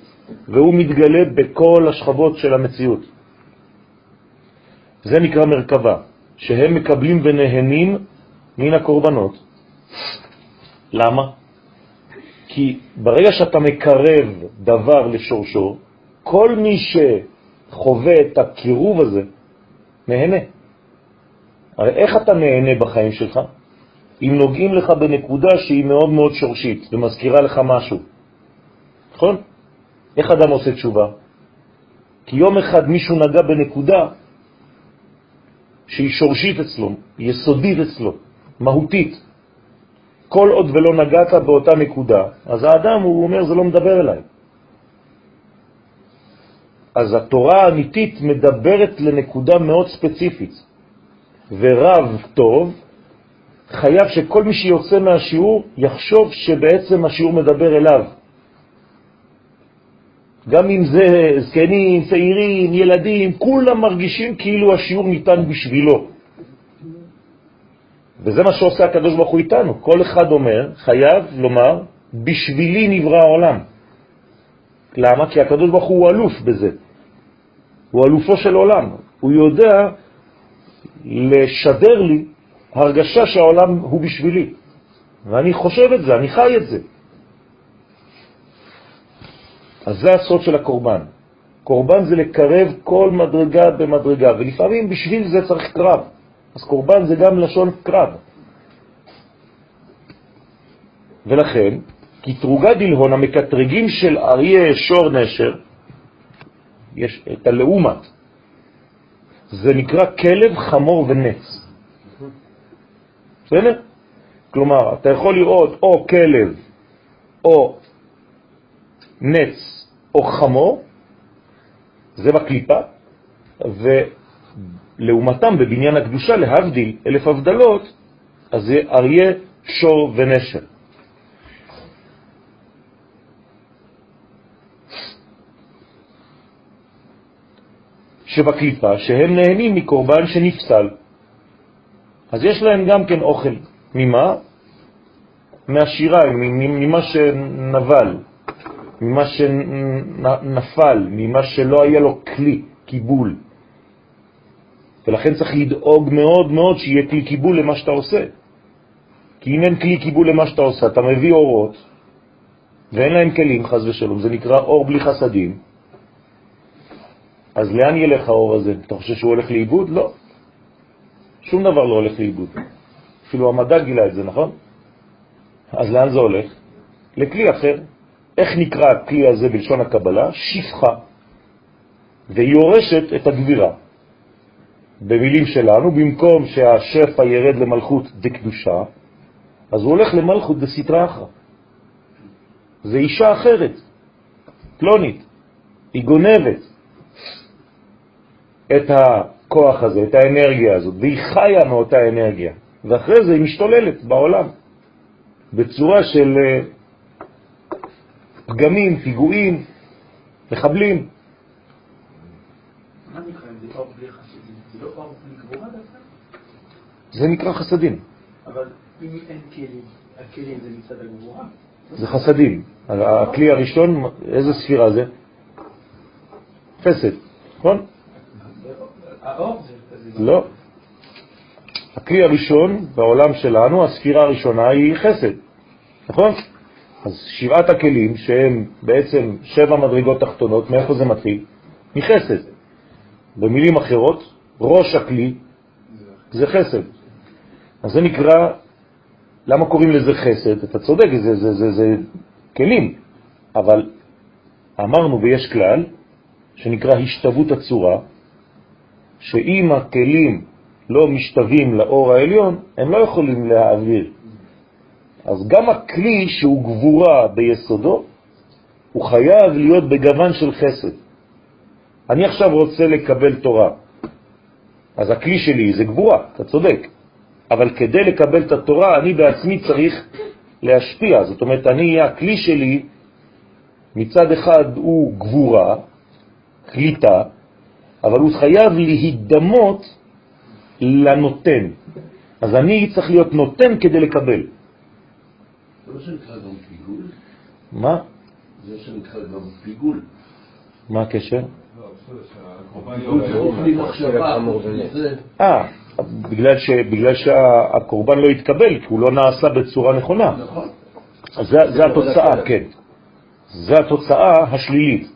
[SPEAKER 1] והוא מתגלה בכל השכבות של המציאות. זה נקרא מרכבה, שהם מקבלים ונהנים מן הקורבנות. למה? כי ברגע שאתה מקרב דבר לשורשו, כל מי שחווה את הקירוב הזה, נהנה. הרי איך אתה נהנה בחיים שלך? אם נוגעים לך בנקודה שהיא מאוד מאוד שורשית ומזכירה לך משהו, נכון? איך אדם עושה תשובה? כי יום אחד מישהו נגע בנקודה שהיא שורשית אצלו, יסודית אצלו, מהותית. כל עוד ולא נגעת באותה נקודה, אז האדם, הוא אומר, זה לא מדבר אליי. אז התורה האמיתית מדברת לנקודה מאוד ספציפית, ורב טוב חייב שכל מי שיוצא מהשיעור יחשוב שבעצם השיעור מדבר אליו. גם אם זה זקנים, צעירים, ילדים, כולם מרגישים כאילו השיעור ניתן בשבילו. וזה מה שעושה הקדוש ברוך הוא איתנו. כל אחד אומר, חייב לומר, בשבילי נברא העולם. למה? כי הקדוש ברוך הוא אלוף בזה. הוא אלופו של עולם. הוא יודע לשדר לי הרגשה שהעולם הוא בשבילי. ואני חושב את זה, אני חי את זה. אז זה הסוד של הקורבן. קורבן זה לקרב כל מדרגה במדרגה, ולפעמים בשביל זה צריך קרב. אז קורבן זה גם לשון קרב. ולכן, כתרוגה דלהון, המקטרגים של אריה שור נשר, יש את הלאומת, זה נקרא כלב, חמור ונץ. בסדר? כלומר, אתה יכול לראות או כלב או נץ או חמור, זה בקליפה, ולעומתם בבניין הקדושה, להבדיל אלף הבדלות, אז זה אריה, שור ונשר. שבקליפה, שהם נהנים מקורבן שנפסל. אז יש להם גם כן אוכל. ממה? מהשירה, ממה שנבל. ממה שנפל, ממה שלא היה לו כלי, קיבול. ולכן צריך לדאוג מאוד מאוד שיהיה כלי קיבול למה שאתה עושה. כי אם אין כלי קיבול למה שאתה עושה, אתה מביא אורות, ואין להם כלים, חז ושלום, זה נקרא אור בלי חסדים, אז לאן ילך האור הזה? אתה חושב שהוא הולך לאיבוד? לא. שום דבר לא הולך לאיבוד. אפילו המדע גילה את זה, נכון? אז לאן זה הולך? לכלי אחר. איך נקרא הכלי הזה בלשון הקבלה? שפחה. והיא יורשת את הגבירה. במילים שלנו, במקום שהשפע ירד למלכות דקדושה, אז הוא הולך למלכות דסתרא אחרא. זה אישה אחרת, פלונית, היא גונבת את הכוח הזה, את האנרגיה הזאת, והיא חיה מאותה אנרגיה, ואחרי זה היא משתוללת בעולם בצורה של אה, פגמים, פיגועים, מחבלים.
[SPEAKER 3] לא?
[SPEAKER 1] זה נקרא חסדים.
[SPEAKER 3] אבל אם אין כלים, הכלים זה מצד הגבורה?
[SPEAKER 1] זה חסדים. הכלי הראשון, איזה ספירה זה? חסד, נכון?
[SPEAKER 3] האור זה...
[SPEAKER 1] לא. הכלי הראשון בעולם שלנו, הספירה הראשונה היא חסד, נכון? אז שבעת הכלים שהם בעצם שבע מדרגות תחתונות, מאיפה זה מתחיל? מחסד. במילים אחרות, ראש הכלי זה חסד. אז זה נקרא, למה קוראים לזה חסד? אתה צודק, זה, זה, זה, זה כלים, אבל אמרנו ויש כלל שנקרא השתוות הצורה, שאם הכלים לא משתווים לאור העליון, הם לא יכולים להעביר. אז גם הכלי שהוא גבורה ביסודו, הוא חייב להיות בגוון של חסד. אני עכשיו רוצה לקבל תורה, אז הכלי שלי זה גבורה, אתה צודק. אבל כדי לקבל את התורה, אני בעצמי צריך להשפיע. זאת אומרת, אני, הכלי שלי, מצד אחד הוא גבורה, קליטה, אבל הוא חייב להידמות לנותן. אז אני צריך להיות נותן כדי לקבל.
[SPEAKER 4] זה לא שנקרא גם פיגול?
[SPEAKER 1] מה?
[SPEAKER 4] זה שנקרא גם פיגול.
[SPEAKER 1] מה הקשר?
[SPEAKER 4] זה-
[SPEAKER 1] אה, בגלל, ש, בגלל שהקורבן לא התקבל, כי הוא לא נעשה בצורה נכונה.
[SPEAKER 4] נכון.
[SPEAKER 1] אז זה, זה התוצאה, כן. זה התוצאה השלילית.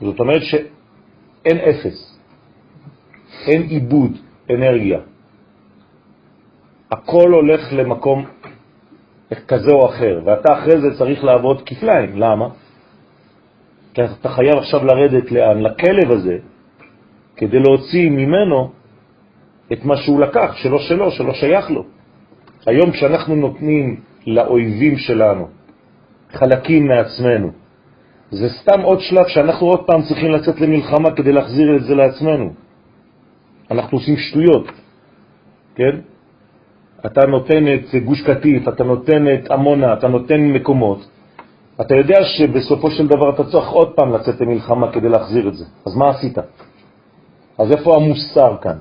[SPEAKER 1] זאת אומרת שאין אפס, אין עיבוד אנרגיה. הכל הולך למקום כזה או אחר, ואתה אחרי זה צריך לעבוד כפליים. למה? כי אתה חייב עכשיו לרדת לאן? לכלב הזה, כדי להוציא ממנו את מה שהוא לקח, שלא שלו, שלא שייך לו. היום כשאנחנו נותנים לאויבים שלנו חלקים מעצמנו, זה סתם עוד שלב שאנחנו עוד פעם צריכים לצאת למלחמה כדי להחזיר את זה לעצמנו. אנחנו עושים שטויות, כן? אתה נותן את גוש קטיף, אתה נותן את עמונה, אתה נותן מקומות, אתה יודע שבסופו של דבר אתה צריך עוד פעם לצאת למלחמה כדי להחזיר את זה. אז מה עשית? אז איפה המוסר כאן?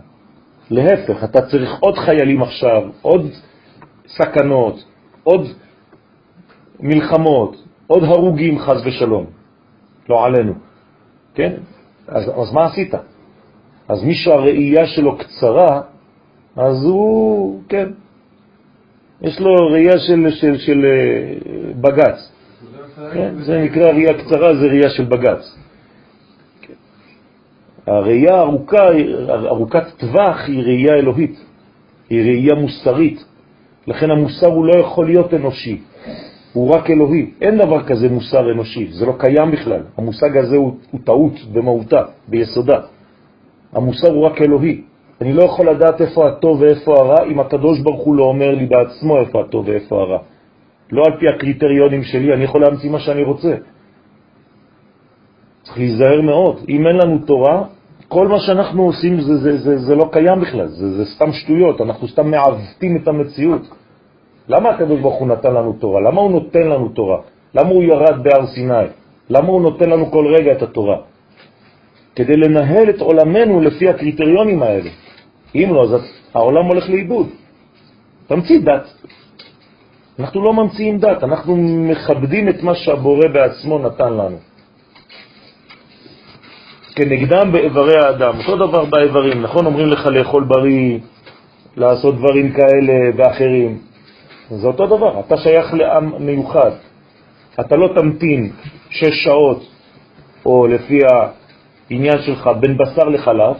[SPEAKER 1] להפך, אתה צריך עוד חיילים עכשיו, עוד סכנות, עוד מלחמות, עוד הרוגים חז ושלום, לא עלינו, כן? אז, אז מה עשית? אז מי שהראייה שלו קצרה, אז הוא, כן, יש לו ראייה של, של, של אה, בגץ. כן, זה נקרא ראייה קצרה, זה ראייה של בגץ. כן. הראייה ארוכה, ארוכת טווח היא ראייה אלוהית, היא ראייה מוסרית. לכן המוסר הוא לא יכול להיות אנושי, הוא רק אלוהי. אין דבר כזה מוסר אנושי, זה לא קיים בכלל. המושג הזה הוא, הוא טעות במהותה, ביסודה. המוסר הוא רק אלוהי. אני לא יכול לדעת איפה הטוב ואיפה הרע אם הקדוש ברוך הוא לא אומר לי בעצמו איפה הטוב ואיפה הרע. לא על פי הקריטריונים שלי, אני יכול להמציא מה שאני רוצה. צריך להיזהר מאוד. אם אין לנו תורה, כל מה שאנחנו עושים זה, זה, זה, זה לא קיים בכלל, זה, זה סתם שטויות, אנחנו סתם מעוותים את המציאות. למה הקדוש ברוך הוא נתן לנו תורה? למה הוא נותן לנו תורה? למה הוא ירד בהר סיני? למה הוא נותן לנו כל רגע את התורה? כדי לנהל את עולמנו לפי הקריטריונים האלה. אם לא, אז העולם הולך לאיבוד. תמציא דת. אנחנו לא ממציאים דת, אנחנו מכבדים את מה שהבורא בעצמו נתן לנו. כנגדם באיברי האדם. אותו דבר באיברים, נכון? אומרים לך לאכול בריא, לעשות דברים כאלה ואחרים. זה אותו דבר, אתה שייך לעם מיוחד. אתה לא תמתין שש שעות, או לפי העניין שלך, בין בשר לחלב,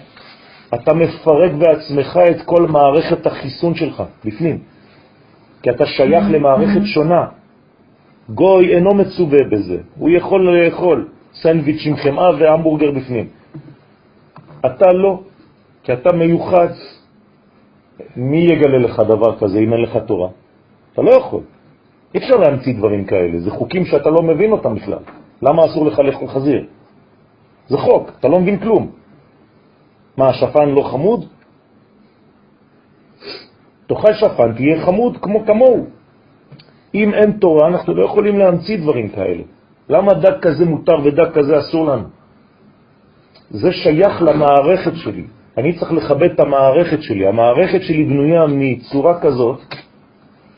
[SPEAKER 1] אתה מפרק בעצמך את כל מערכת החיסון שלך, בפנים. כי אתה שייך למערכת שונה. גוי אינו מצווה בזה, הוא יכול לאכול סנדוויץ' עם חמאה והמבורגר בפנים. אתה לא, כי אתה מיוחד. מי יגלה לך דבר כזה אם אין לך תורה? אתה לא יכול. אי אפשר להמציא דברים כאלה, זה חוקים שאתה לא מבין אותם בכלל. למה אסור לך לאכול חזיר? זה חוק, אתה לא מבין כלום. מה, השפן לא חמוד? תאכל שפן, תהיה חמוד כמו כמוהו. אם אין תורה, אנחנו לא יכולים להמציא דברים כאלה. למה דק כזה מותר ודק כזה אסור לנו? זה שייך למערכת שלי. אני צריך לכבד את המערכת שלי. המערכת שלי בנויה מצורה כזאת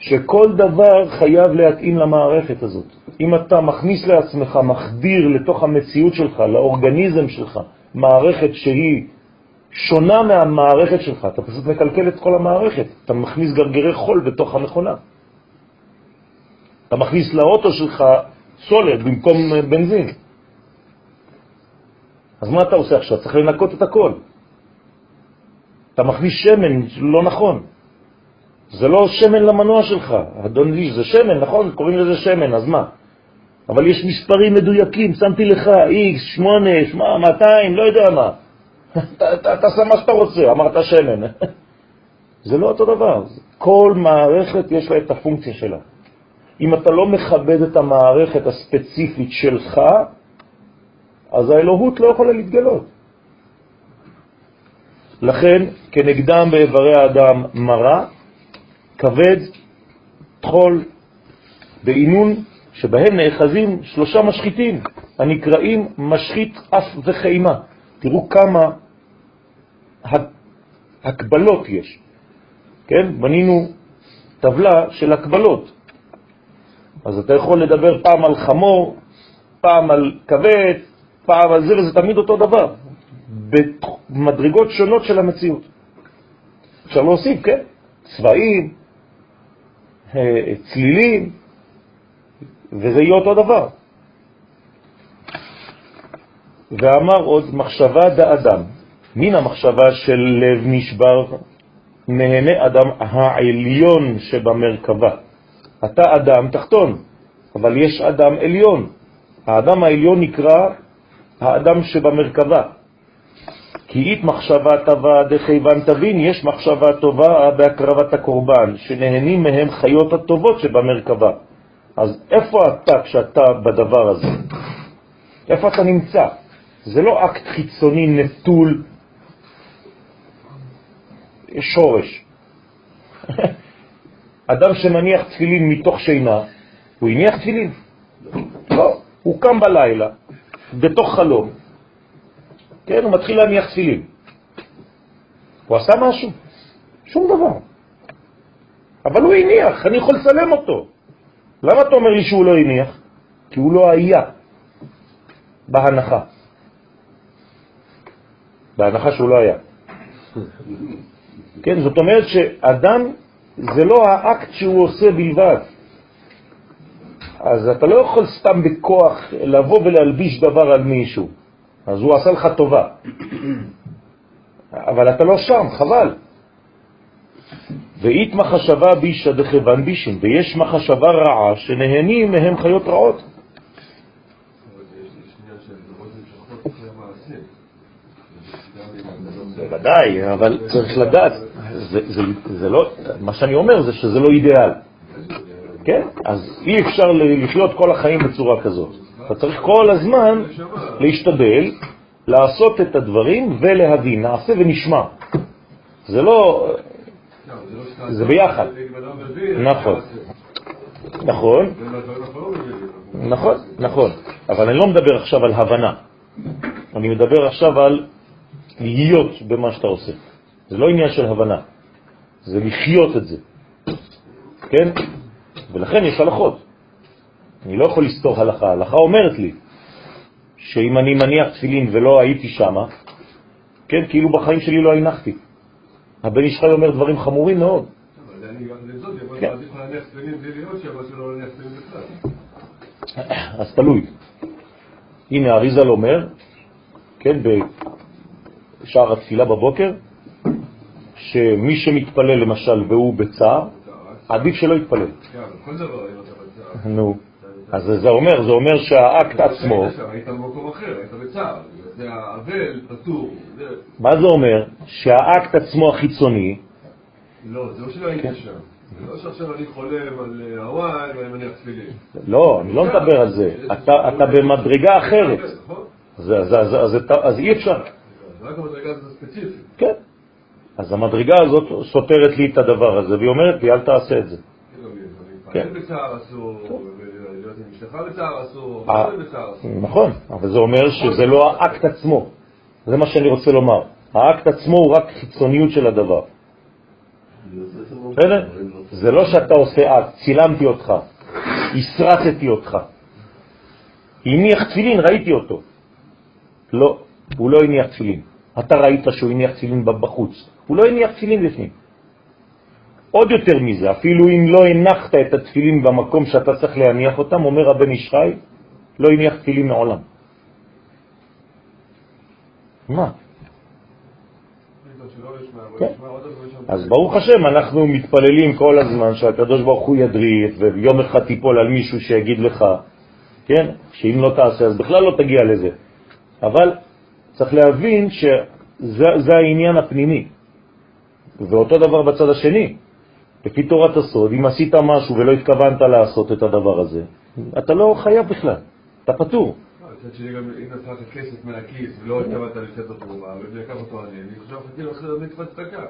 [SPEAKER 1] שכל דבר חייב להתאים למערכת הזאת. אם אתה מכניס לעצמך, מחדיר לתוך המציאות שלך, לאורגניזם שלך, מערכת שהיא שונה מהמערכת שלך, אתה פשוט מקלקל את כל המערכת. אתה מכניס גרגרי חול בתוך המכונה. אתה מכניס לאוטו שלך סולר במקום בנזין. אז מה אתה עושה עכשיו? צריך לנקות את הכל. אתה מכניס שמן לא נכון. זה לא שמן למנוע שלך, אדון איש, זה שמן, נכון? קוראים לזה שמן, אז מה? אבל יש מספרים מדויקים, שמתי לך x, 8, 200, לא יודע מה. [laughs] אתה תעשה מה שאתה רוצה, אמרת שמן. [laughs] זה לא אותו דבר. כל מערכת יש לה את הפונקציה שלה. אם אתה לא מכבד את המערכת הספציפית שלך, אז האלוהות לא יכולה להתגלות. לכן, כנגדם באיברי האדם מרה, כבד, טחול, בעינון, שבהם נאחזים שלושה משחיתים, הנקראים משחית אף וחימה. תראו כמה הקבלות יש. כן? בנינו טבלה של הקבלות. אז אתה יכול לדבר פעם על חמור, פעם על כבד, פעם על זה, וזה תמיד אותו דבר, במדרגות שונות של המציאות. אפשר להוסיף, כן? צבעים, צלילים, וזה יהיה אותו דבר. ואמר עוד מחשבה דאדם, מן המחשבה של לב נשבר, נהנה אדם העליון שבמרכבה. אתה אדם תחתון, אבל יש אדם עליון. האדם העליון נקרא האדם שבמרכבה. כי אית מחשבה טובה דכיוון תבין, יש מחשבה טובה בהקרבת הקורבן, שנהנים מהם חיות הטובות שבמרכבה. אז איפה אתה כשאתה בדבר הזה? איפה אתה נמצא? זה לא אקט חיצוני נטול שורש. [laughs] אדם שמניח תפילין מתוך שינה, הוא הניח תפילין? לא, הוא קם בלילה, בתוך חלום, כן, הוא מתחיל להניח תפילין. הוא עשה משהו? שום דבר. אבל הוא הניח, אני יכול לצלם אותו. למה אתה אומר לי שהוא לא הניח? כי הוא לא היה בהנחה. בהנחה שהוא לא היה. כן, זאת אומרת שאדם זה לא האקט שהוא עושה בלבד. אז אתה לא יכול סתם בכוח לבוא ולהלביש דבר על מישהו. אז הוא עשה לך טובה. אבל אתה לא שם, חבל. ואית מחשבה בישא דכבן בישין, ויש מחשבה רעה שנהנים מהם חיות רעות. בוודאי, אבל צריך לדעת, זה לא, מה שאני אומר זה שזה לא אידיאל. כן? אז אי אפשר לחיות כל החיים בצורה כזאת. אתה צריך כל הזמן להשתדל לעשות את הדברים ולהבין, נעשה ונשמע. זה לא... זה ביחד. נכון. נכון. נכון, נכון. אבל אני לא מדבר עכשיו על הבנה. אני מדבר עכשיו על להיות במה שאתה עושה. זה לא עניין של הבנה, זה לחיות את זה. כן? ולכן יש הלכות. אני לא יכול לסתור הלכה. הלכה אומרת לי שאם אני מניח תפילין ולא הייתי שם, כן, כאילו בחיים שלי לא הנחתי. הבן ישחי אומר דברים חמורים מאוד.
[SPEAKER 4] כן.
[SPEAKER 1] אז תלוי. הנה אריזל אומר, כן, בשער התפילה בבוקר, שמי שמתפלל למשל והוא בצער, עדיף שלא יתפלל.
[SPEAKER 4] כן,
[SPEAKER 1] נו, אז זה אומר, זה אומר שהאקט עצמו...
[SPEAKER 4] היית במקום אחר, היית בצער, זה האבל, פטור.
[SPEAKER 1] מה זה אומר? שהאקט עצמו החיצוני...
[SPEAKER 4] לא, זה לא שלא היית שם. זה לא שעכשיו אני חולם על אה, הוואי ואני מניח תפילין.
[SPEAKER 1] לא, אני לא מדבר על זה. אתה במדרגה אחרת.
[SPEAKER 4] נכון?
[SPEAKER 1] אז אי אפשר.
[SPEAKER 4] זה רק המדרגה הזאת ספציפית.
[SPEAKER 1] כן. אז המדרגה הזאת סותרת לי את הדבר הזה, והיא אומרת לי, אל תעשה את זה.
[SPEAKER 4] כן. אשתך בצער אסור,
[SPEAKER 1] אה,
[SPEAKER 4] בצער אסור.
[SPEAKER 1] נכון, אבל זה אומר שזה לא האקט עצמו. זה מה שאני רוצה לומר. האקט עצמו הוא רק חיצוניות של הדבר. זה לא שאתה עושה אקט, צילמתי אותך, הסרטתי אותך. הניח תפילין, ראיתי אותו. לא, הוא לא הניח תפילין. אתה ראית שהוא הניח תפילין בחוץ. הוא לא הניח תפילין בפנים. עוד יותר מזה, אפילו אם לא הנחת את התפילין במקום שאתה צריך להניח אותם, אומר הבן ישחי, לא הניח תפילין מעולם. מה? כן. אז ברוך השם, אנחנו מתפללים כל הזמן שהקדוש ברוך הוא ידריך, ויום אחד תיפול על מישהו שיגיד לך, כן, שאם לא תעשה אז בכלל לא תגיע לזה. אבל צריך להבין שזה העניין הפנימי. ואותו דבר בצד השני. לפי תורת הסוד, אם עשית משהו ולא התכוונת לעשות את הדבר הזה, אתה לא חייב בכלל, אתה פטור.
[SPEAKER 4] מצד שני גם אם נתת כסף מהכיס ולא התכוונת לשאת אותו במה, ולקח אותו אני, אני חושב כאילו אחרי זה מצוות צדקה.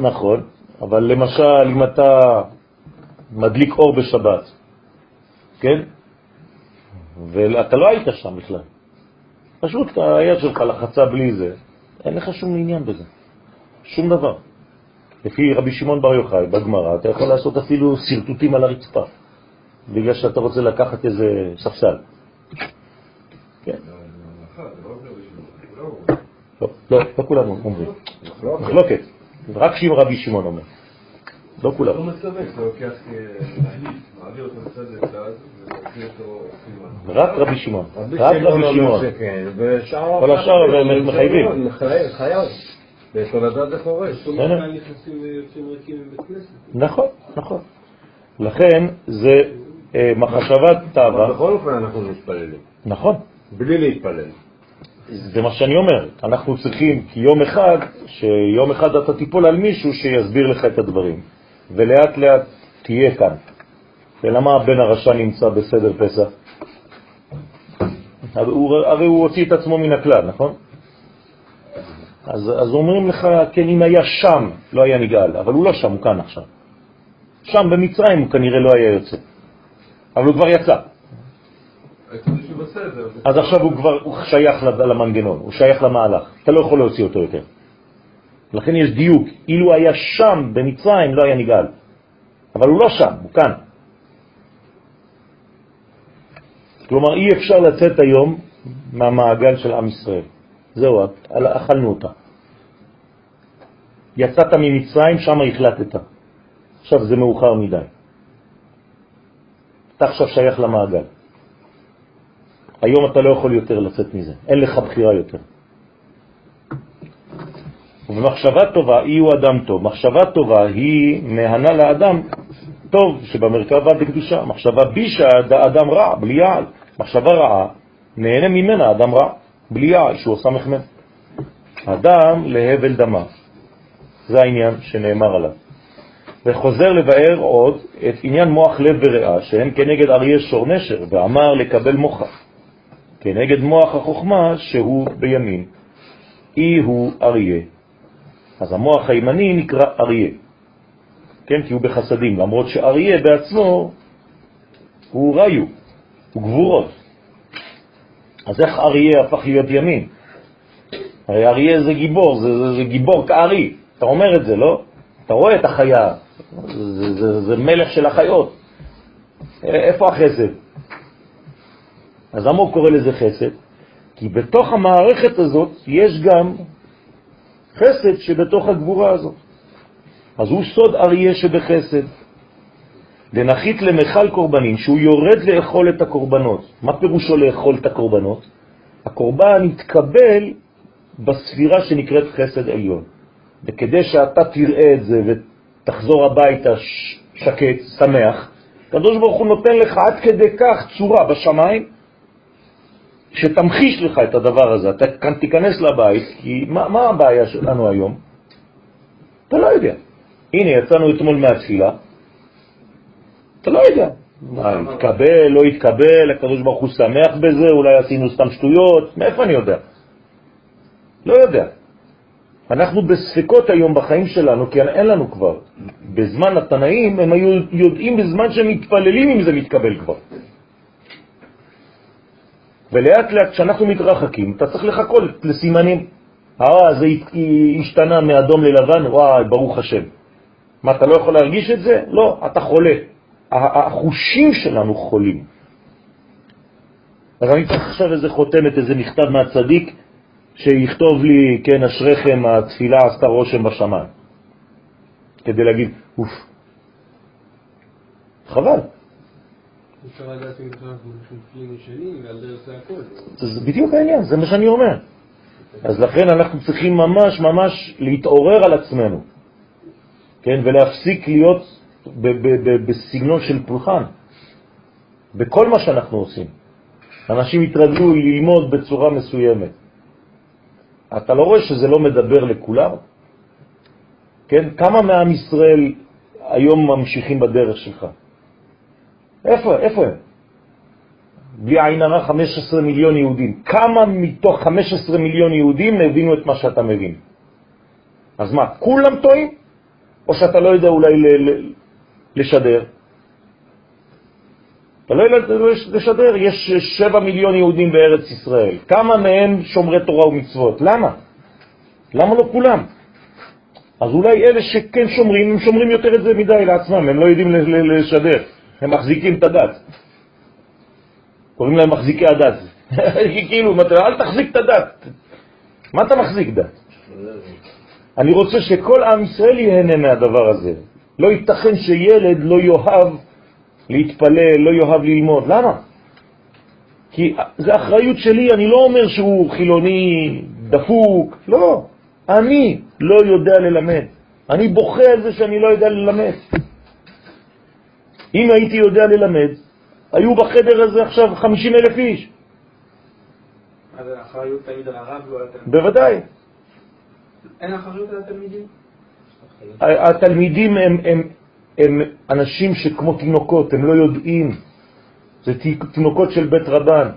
[SPEAKER 1] נכון, אבל למשל אם אתה מדליק אור בשבת, כן? ואתה לא היית שם בכלל. פשוט היד שלך לחצה בלי זה, אין לך שום עניין בזה, שום דבר. לפי רבי שמעון בר יוחאי בגמרא, אתה יכול לעשות אפילו סרטוטים על הרצפה, בגלל שאתה רוצה לקחת איזה ספסל. כן. לא, לא, לא כולם אומרים. מחלוקת. רק שאם רבי שמעון אומר. לא כולם.
[SPEAKER 4] לא מתכוון, אתה לוקח נהיף, מעביר אותו לצד לצד, ומעביר אותו
[SPEAKER 1] רק רבי שמעון. רק רבי שמעון. כל השאר מחייבים.
[SPEAKER 2] חייב. בתולדת זה קורה.
[SPEAKER 1] נכון, נכון. לכן זה אה, מחשבת תאווה.
[SPEAKER 2] בכל אופן אנחנו מתפללים.
[SPEAKER 1] נכון.
[SPEAKER 2] בלי להתפלל.
[SPEAKER 1] זה מה שאני אומר, אנחנו צריכים יום אחד, שיום אחד אתה תיפול על מישהו שיסביר לך את הדברים, ולאט לאט תהיה כאן. ולמה הבן הרשע נמצא בסדר פסח? הרי הוא הוציא את עצמו מן הכלל, נכון? אז, אז אומרים לך, כן, אם היה שם, לא היה נגאל, אבל הוא לא שם, הוא כאן עכשיו. שם במצרים הוא כנראה לא היה יוצא, אבל הוא כבר יצא. אז עכשיו הוא כבר הוא שייך למנגנון, הוא שייך למהלך, אתה לא יכול להוציא אותו יותר. לכן יש דיוק, אילו היה שם במצרים לא היה נגאל, אבל הוא לא שם, הוא כאן. כלומר, אי אפשר לצאת היום מהמעגל של עם ישראל. זהו, אכלנו אותה. יצאת ממצרים, שם החלטת. עכשיו זה מאוחר מדי. אתה עכשיו שייך למעגל. היום אתה לא יכול יותר לצאת מזה, אין לך בחירה יותר. ובמחשבה טובה, אי הוא אדם טוב. מחשבה טובה היא מהנה לאדם טוב שבמרכבה בקדושה. מחשבה בישה אדם רע, בלי יעל. מחשבה רעה, נהנה ממנה אדם רע, בלי יעל, שהוא עושה מחמם. אדם להבל דמה. זה העניין שנאמר עליו. וחוזר לבאר עוד את עניין מוח לב וריאה, שהם כנגד אריה שור נשר, ואמר לקבל מוחה. כנגד מוח החוכמה שהוא בימין. אי הוא אריה. אז המוח הימני נקרא אריה, כן? כי הוא בחסדים, למרות שאריה בעצמו הוא ראיו, הוא גבורות. אז איך אריה הפך להיות ימין? הרי אריה זה גיבור, זה, זה, זה גיבור כארי, אתה אומר את זה, לא? אתה רואה את החיה, זה, זה, זה מלך של החיות. איפה החסד? אז למה הוא קורא לזה חסד? כי בתוך המערכת הזאת יש גם חסד שבתוך הגבורה הזאת. אז הוא סוד אריה שבחסד. ונחית למחל קורבנים, שהוא יורד לאכול את הקורבנות. מה פירושו לאכול את הקורבנות? הקורבן יתקבל בספירה שנקראת חסד עליון. וכדי שאתה תראה את זה ותחזור הביתה שקט, שמח, הקדוש ברוך הוא נותן לך עד כדי כך צורה בשמיים, שתמחיש לך את הדבר הזה. אתה כאן תיכנס לבית, כי מה, מה הבעיה שלנו היום? אתה לא יודע. הנה, יצאנו אתמול מהתפילה, אתה לא יודע. התקבל, לא התקבל, הקדוש ברוך הוא שמח בזה, אולי עשינו סתם שטויות, מאיפה אני יודע? לא יודע. אנחנו בספקות היום בחיים שלנו, כי אין לנו כבר. בזמן התנאים הם היו יודעים בזמן שהם מתפללים אם זה מתקבל כבר. ולאט לאט כשאנחנו מתרחקים, אתה צריך לחכות לסימנים. אה, זה השתנה מאדום ללבן, וואי, ברוך השם. מה, אתה לא יכול להרגיש את זה? לא, אתה חולה. החושים שלנו חולים. אז אני צריך עכשיו איזה חותמת, איזה מכתב מהצדיק, שיכתוב לי, כן, אשריכם, התפילה עשתה רושם בשמיים. כדי להגיד, אוף. חבל. זה בדיוק העניין, זה מה שאני אומר. אז לכן אנחנו צריכים ממש ממש להתעורר על עצמנו, כן, ולהפסיק להיות בסגנון של פולחן, בכל מה שאנחנו עושים. אנשים התרגלו ללמוד בצורה מסוימת. אתה לא רואה שזה לא מדבר לכולם? כן? כמה מעם ישראל היום ממשיכים בדרך שלך? איפה, איפה הם? בלי עין הרע 15 מיליון יהודים. כמה מתוך 15 מיליון יהודים הבינו את מה שאתה מבין? אז מה, כולם טועים? או שאתה לא יודע אולי לשדר? אתה לא יודע לשדר, יש 7 מיליון יהודים בארץ ישראל. כמה מהם שומרי תורה ומצוות? למה? למה לא כולם? אז אולי אלה שכן שומרים, הם שומרים יותר את זה מדי לעצמם, הם לא יודעים לשדר, הם מחזיקים את הדת. קוראים להם מחזיקי הדת. [laughs] כאילו, אל תחזיק את הדת. מה אתה מחזיק דת? אני רוצה שכל עם ישראל ייהנה מהדבר הזה. לא ייתכן שילד לא יאהב להתפלל, לא יאהב ללמוד. למה? כי זה אחריות שלי, אני לא אומר שהוא חילוני, דפוק, לא. אני לא יודע ללמד. אני בוכה על זה שאני לא יודע ללמד. אם הייתי יודע ללמד, היו בחדר הזה עכשיו 50 אלף איש.
[SPEAKER 3] אז האחריות תמיד על הרב לא על התלמידים?
[SPEAKER 1] בוודאי.
[SPEAKER 3] אין אחריות על התלמידים?
[SPEAKER 1] התלמידים הם, הם, הם אנשים שכמו תינוקות, הם לא יודעים. זה תינוקות של בית רבן.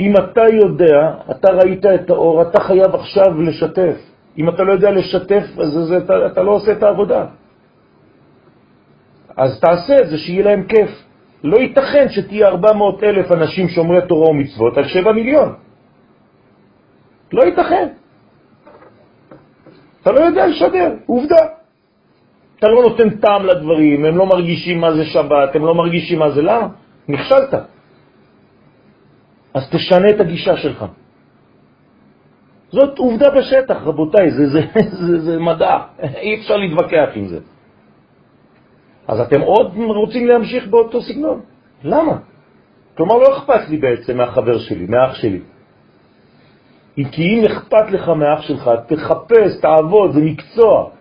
[SPEAKER 1] אם אתה יודע, אתה ראית את האור, אתה חייב עכשיו לשתף. אם אתה לא יודע לשתף, אז זה, אתה, אתה לא עושה את העבודה. אז תעשה את זה, שיהיה להם כיף. לא ייתכן שתהיה 400 אלף אנשים שומרי תורה ומצוות על 7 מיליון. לא ייתכן. אתה לא יודע לשדר, עובדה. אתה לא נותן טעם לדברים, הם לא מרגישים מה זה שבת, הם לא מרגישים מה זה למה? נכשלת. אז תשנה את הגישה שלך. זאת עובדה בשטח, רבותיי, זה, זה, [laughs] זה, זה מדע, אי אפשר להתווכח עם זה. אז אתם עוד רוצים להמשיך באותו סגנון. למה? כלומר, לא אכפת לי בעצם מהחבר שלי, מהאח שלי. כי אם אכפת לך מהאח שלך, תחפש, תעבוד, זה מקצוע.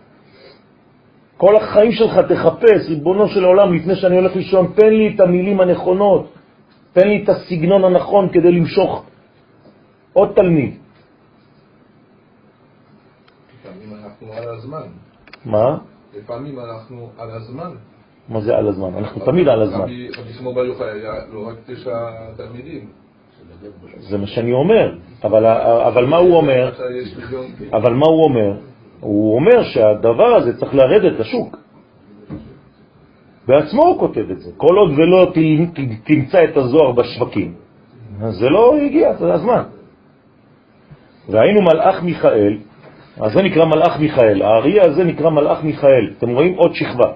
[SPEAKER 1] כל החיים שלך תחפש, ריבונו של העולם, לפני שאני הולך לישון, תן לי את המילים הנכונות, תן לי את הסגנון הנכון כדי למשוך עוד תלמיד.
[SPEAKER 4] לפעמים אנחנו על הזמן.
[SPEAKER 1] מה?
[SPEAKER 4] לפעמים אנחנו על הזמן.
[SPEAKER 1] מה זה על הזמן? אנחנו תמיד על הזמן.
[SPEAKER 4] רבי שמעון בר יוחאי היה לו רק תשע תלמידים.
[SPEAKER 1] זה מה שאני אומר, אבל, מה הוא אומר? אבל מה הוא אומר? הוא אומר שהדבר הזה צריך לרדת לשוק. בעצמו הוא כותב את זה. כל עוד ולא תמצא את הזוהר בשווקים, אז זה לא הגיע, זה הזמן. והיינו מלאך מיכאל, אז זה נקרא מלאך מיכאל, האריה הזה נקרא מלאך מיכאל. אתם רואים עוד שכבה.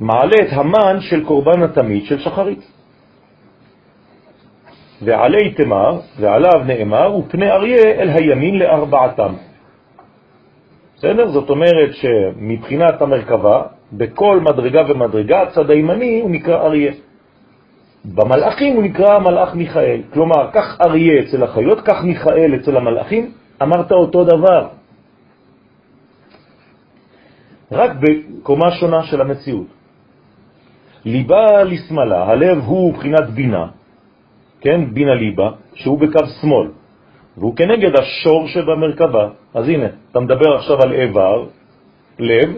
[SPEAKER 1] מעלה את המן של קורבן התמיד של שחרית. ועלי תמר, ועליו נאמר, ופני אריה אל הימין לארבעתם. בסדר? זאת אומרת שמבחינת המרכבה, בכל מדרגה ומדרגה, הצד הימני הוא נקרא אריה. במלאכים הוא נקרא מלאך מיכאל. כלומר, כך אריה אצל החיות, כך מיכאל אצל המלאכים, אמרת אותו דבר. רק בקומה שונה של המציאות. ליבה לשמאלה, הלב הוא בחינת בינה, כן, בינה ליבה, שהוא בקו שמאל, והוא כנגד השור שבמרכבה. אז הנה, אתה מדבר עכשיו על איבר, לב,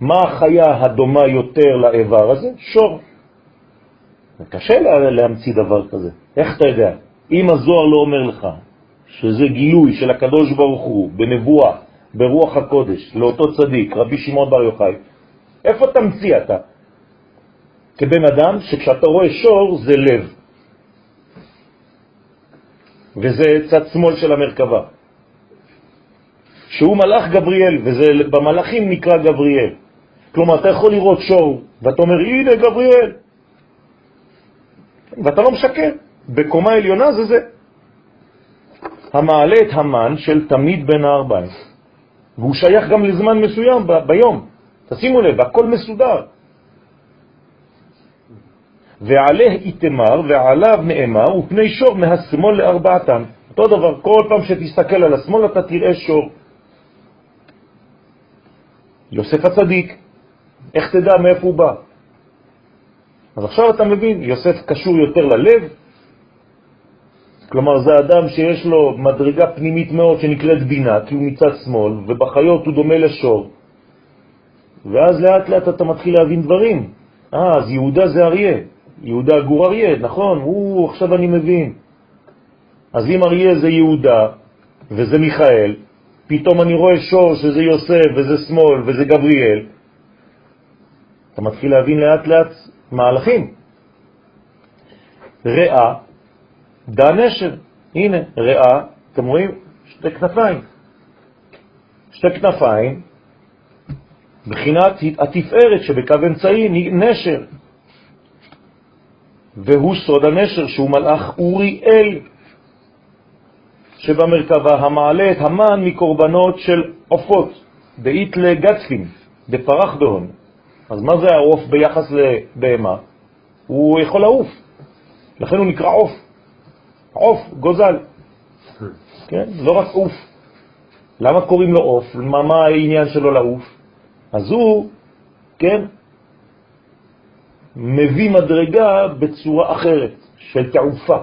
[SPEAKER 1] מה החיה הדומה יותר לאיבר הזה? שור. קשה להמציא דבר כזה. איך אתה יודע? אם הזוהר לא אומר לך שזה גילוי של הקדוש ברוך הוא בנבואה, ברוח הקודש, לאותו צדיק, רבי שמעון בר יוחאי, איפה תמציא אתה? כבן אדם שכשאתה רואה שור זה לב, וזה צד שמאל של המרכבה, שהוא מלאך גבריאל, וזה במלאכים נקרא גבריאל. כלומר, אתה יכול לראות שור, ואתה אומר, הנה גבריאל, ואתה לא משקר, בקומה עליונה זה זה. המעלה את המן של תמיד בין הארבעים, והוא שייך גם לזמן מסוים ביום. תשימו לב, הכל מסודר. ועלה איתמר ועליו נאמר ופני שור מהשמאל לארבעתם. אותו דבר, כל פעם שתסתכל על השמאל אתה תראה שור. יוסף הצדיק, איך תדע מאיפה הוא בא? אז עכשיו אתה מבין, יוסף קשור יותר ללב, כלומר זה אדם שיש לו מדרגה פנימית מאוד שנקראת בינה, כי הוא מצד שמאל, ובחיות הוא דומה לשור. ואז לאט לאט אתה מתחיל להבין דברים. אה, אז יהודה זה אריה, יהודה גור אריה, נכון, הוא, עכשיו אני מבין. אז אם אריה זה יהודה וזה מיכאל, פתאום אני רואה שור שזה יוסף וזה שמאל וזה גבריאל, אתה מתחיל להבין לאט לאט מהלכים. ראה, דה נשר, הנה, ראה, אתם רואים? שתי כנפיים. שתי כנפיים, בחינת התפארת שבקו אמצעי, נשר. והוא סוד הנשר, שהוא מלאך אוריאל, שבמרכבה המעלה את המן מקורבנות של עופות, דאית לגצפים, דפרח בהון. אז מה זה העוף ביחס לבהמה? הוא יכול לעוף, לכן הוא נקרא עוף. עוף, גוזל. כן? לא רק עוף. למה קוראים לו עוף? מה, מה העניין שלו לעוף? אז הוא, כן, מביא מדרגה בצורה אחרת, של תעופה,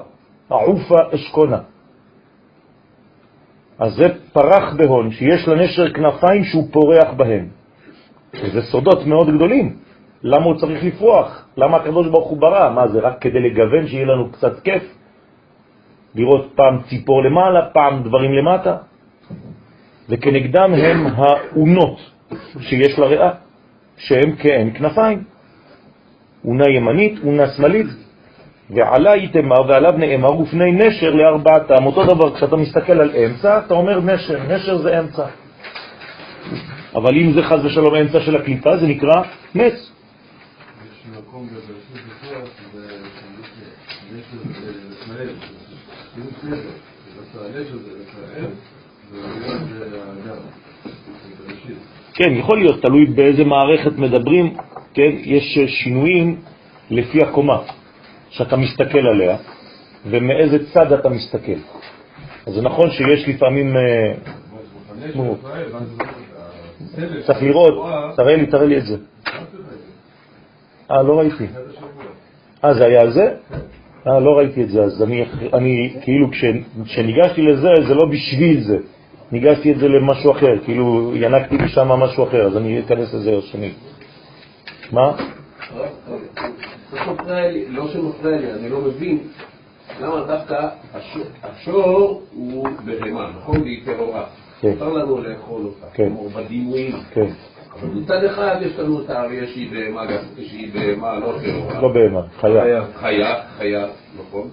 [SPEAKER 1] העופה אשכונה. אז זה פרח בהון, שיש לנשר כנפיים שהוא פורח בהם. זה סודות מאוד גדולים. למה הוא צריך לפרוח? למה הקדוש ברוך הוא ברא? מה זה, רק כדי לגוון שיהיה לנו קצת כיף? לראות פעם ציפור למעלה, פעם דברים למטה? וכנגדם הם האונות שיש לריאה, שהם כאין כנפיים. אונה ימנית, אונה שמאלית, ועלה איתמר ועליו נאמר ופני נשר לארבעתם. אותו דבר, כשאתה מסתכל על אמצע, אתה אומר נשר, נשר זה אמצע. אבל אם זה חז ושלום אמצע של הקליפה, זה נקרא נס. כן, יכול להיות, תלוי באיזה מערכת מדברים, כן, יש שינויים לפי הקומה שאתה מסתכל עליה, ומאיזה צד אתה מסתכל. אז זה נכון שיש לפעמים... אה. צריך לראות, תראה לי, תראה לי את זה. אה, לא ראיתי. אה, זה היה על זה? אה, לא ראיתי את זה, אז אני, אני כאילו כשניגשתי לזה, זה לא בשביל זה. ניגשתי את זה למשהו אחר, כאילו ינקתי לי שם משהו אחר, אז אני אכנס לזה שני. מה?
[SPEAKER 2] לא שמפריע לי, אני לא מבין למה דווקא השור הוא בהמה, נכון? והיא טהורה.
[SPEAKER 1] כן.
[SPEAKER 2] מותר לנו לאכול אותה,
[SPEAKER 1] כן.
[SPEAKER 2] כמו בדימויים.
[SPEAKER 1] כן,
[SPEAKER 2] אבל מצד אחד יש לנו את האריה שהיא בהמה, שהיא בהמה לא טהורה.
[SPEAKER 1] לא בהמה, חיה.
[SPEAKER 2] חיה, חיה, נכון.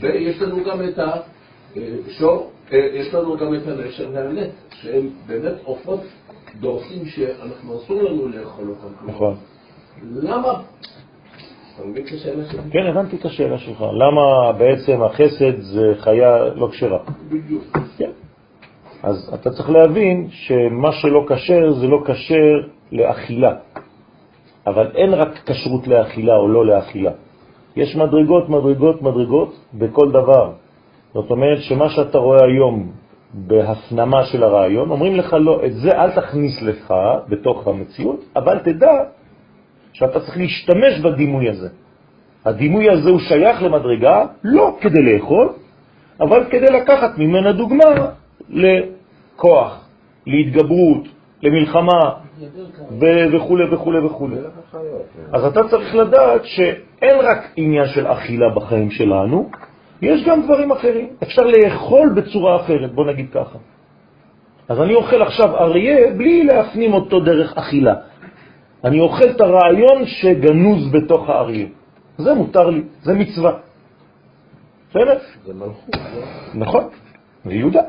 [SPEAKER 2] ויש לנו גם את השור, יש לנו גם את הנשר והנט, שהם באמת עופות דורסים שאנחנו אסור לנו לאכול אותם.
[SPEAKER 1] נכון.
[SPEAKER 2] למה? אתה מבין את השאלה שלי?
[SPEAKER 1] כן, הבנתי את השאלה שלך. למה בעצם החסד זה חיה לא כשרה?
[SPEAKER 2] בדיוק.
[SPEAKER 1] כן. אז אתה צריך להבין שמה שלא כשר זה לא כשר לאכילה. אבל אין רק כשרות לאכילה או לא לאכילה. יש מדרגות, מדרגות, מדרגות בכל דבר. זאת אומרת שמה שאתה רואה היום בהפנמה של הרעיון, אומרים לך לא, את זה אל תכניס לך בתוך המציאות, אבל תדע שאתה צריך להשתמש בדימוי הזה. הדימוי הזה הוא שייך למדרגה לא כדי לאכול, אבל כדי לקחת ממנה דוגמה לכוח, להתגברות, למלחמה וכו' וכו' וכו'. אז אתה צריך לדעת שאין רק עניין של אכילה בחיים שלנו, יש גם דברים אחרים. אפשר לאכול בצורה אחרת, בוא נגיד ככה. אז אני אוכל עכשיו אריה בלי להפנים אותו דרך אכילה. אני אוכל את הרעיון שגנוז בתוך האריה. זה מותר לי, זה מצווה. בסדר?
[SPEAKER 2] זה מלכות, לא?
[SPEAKER 1] נכון, זה יהודה.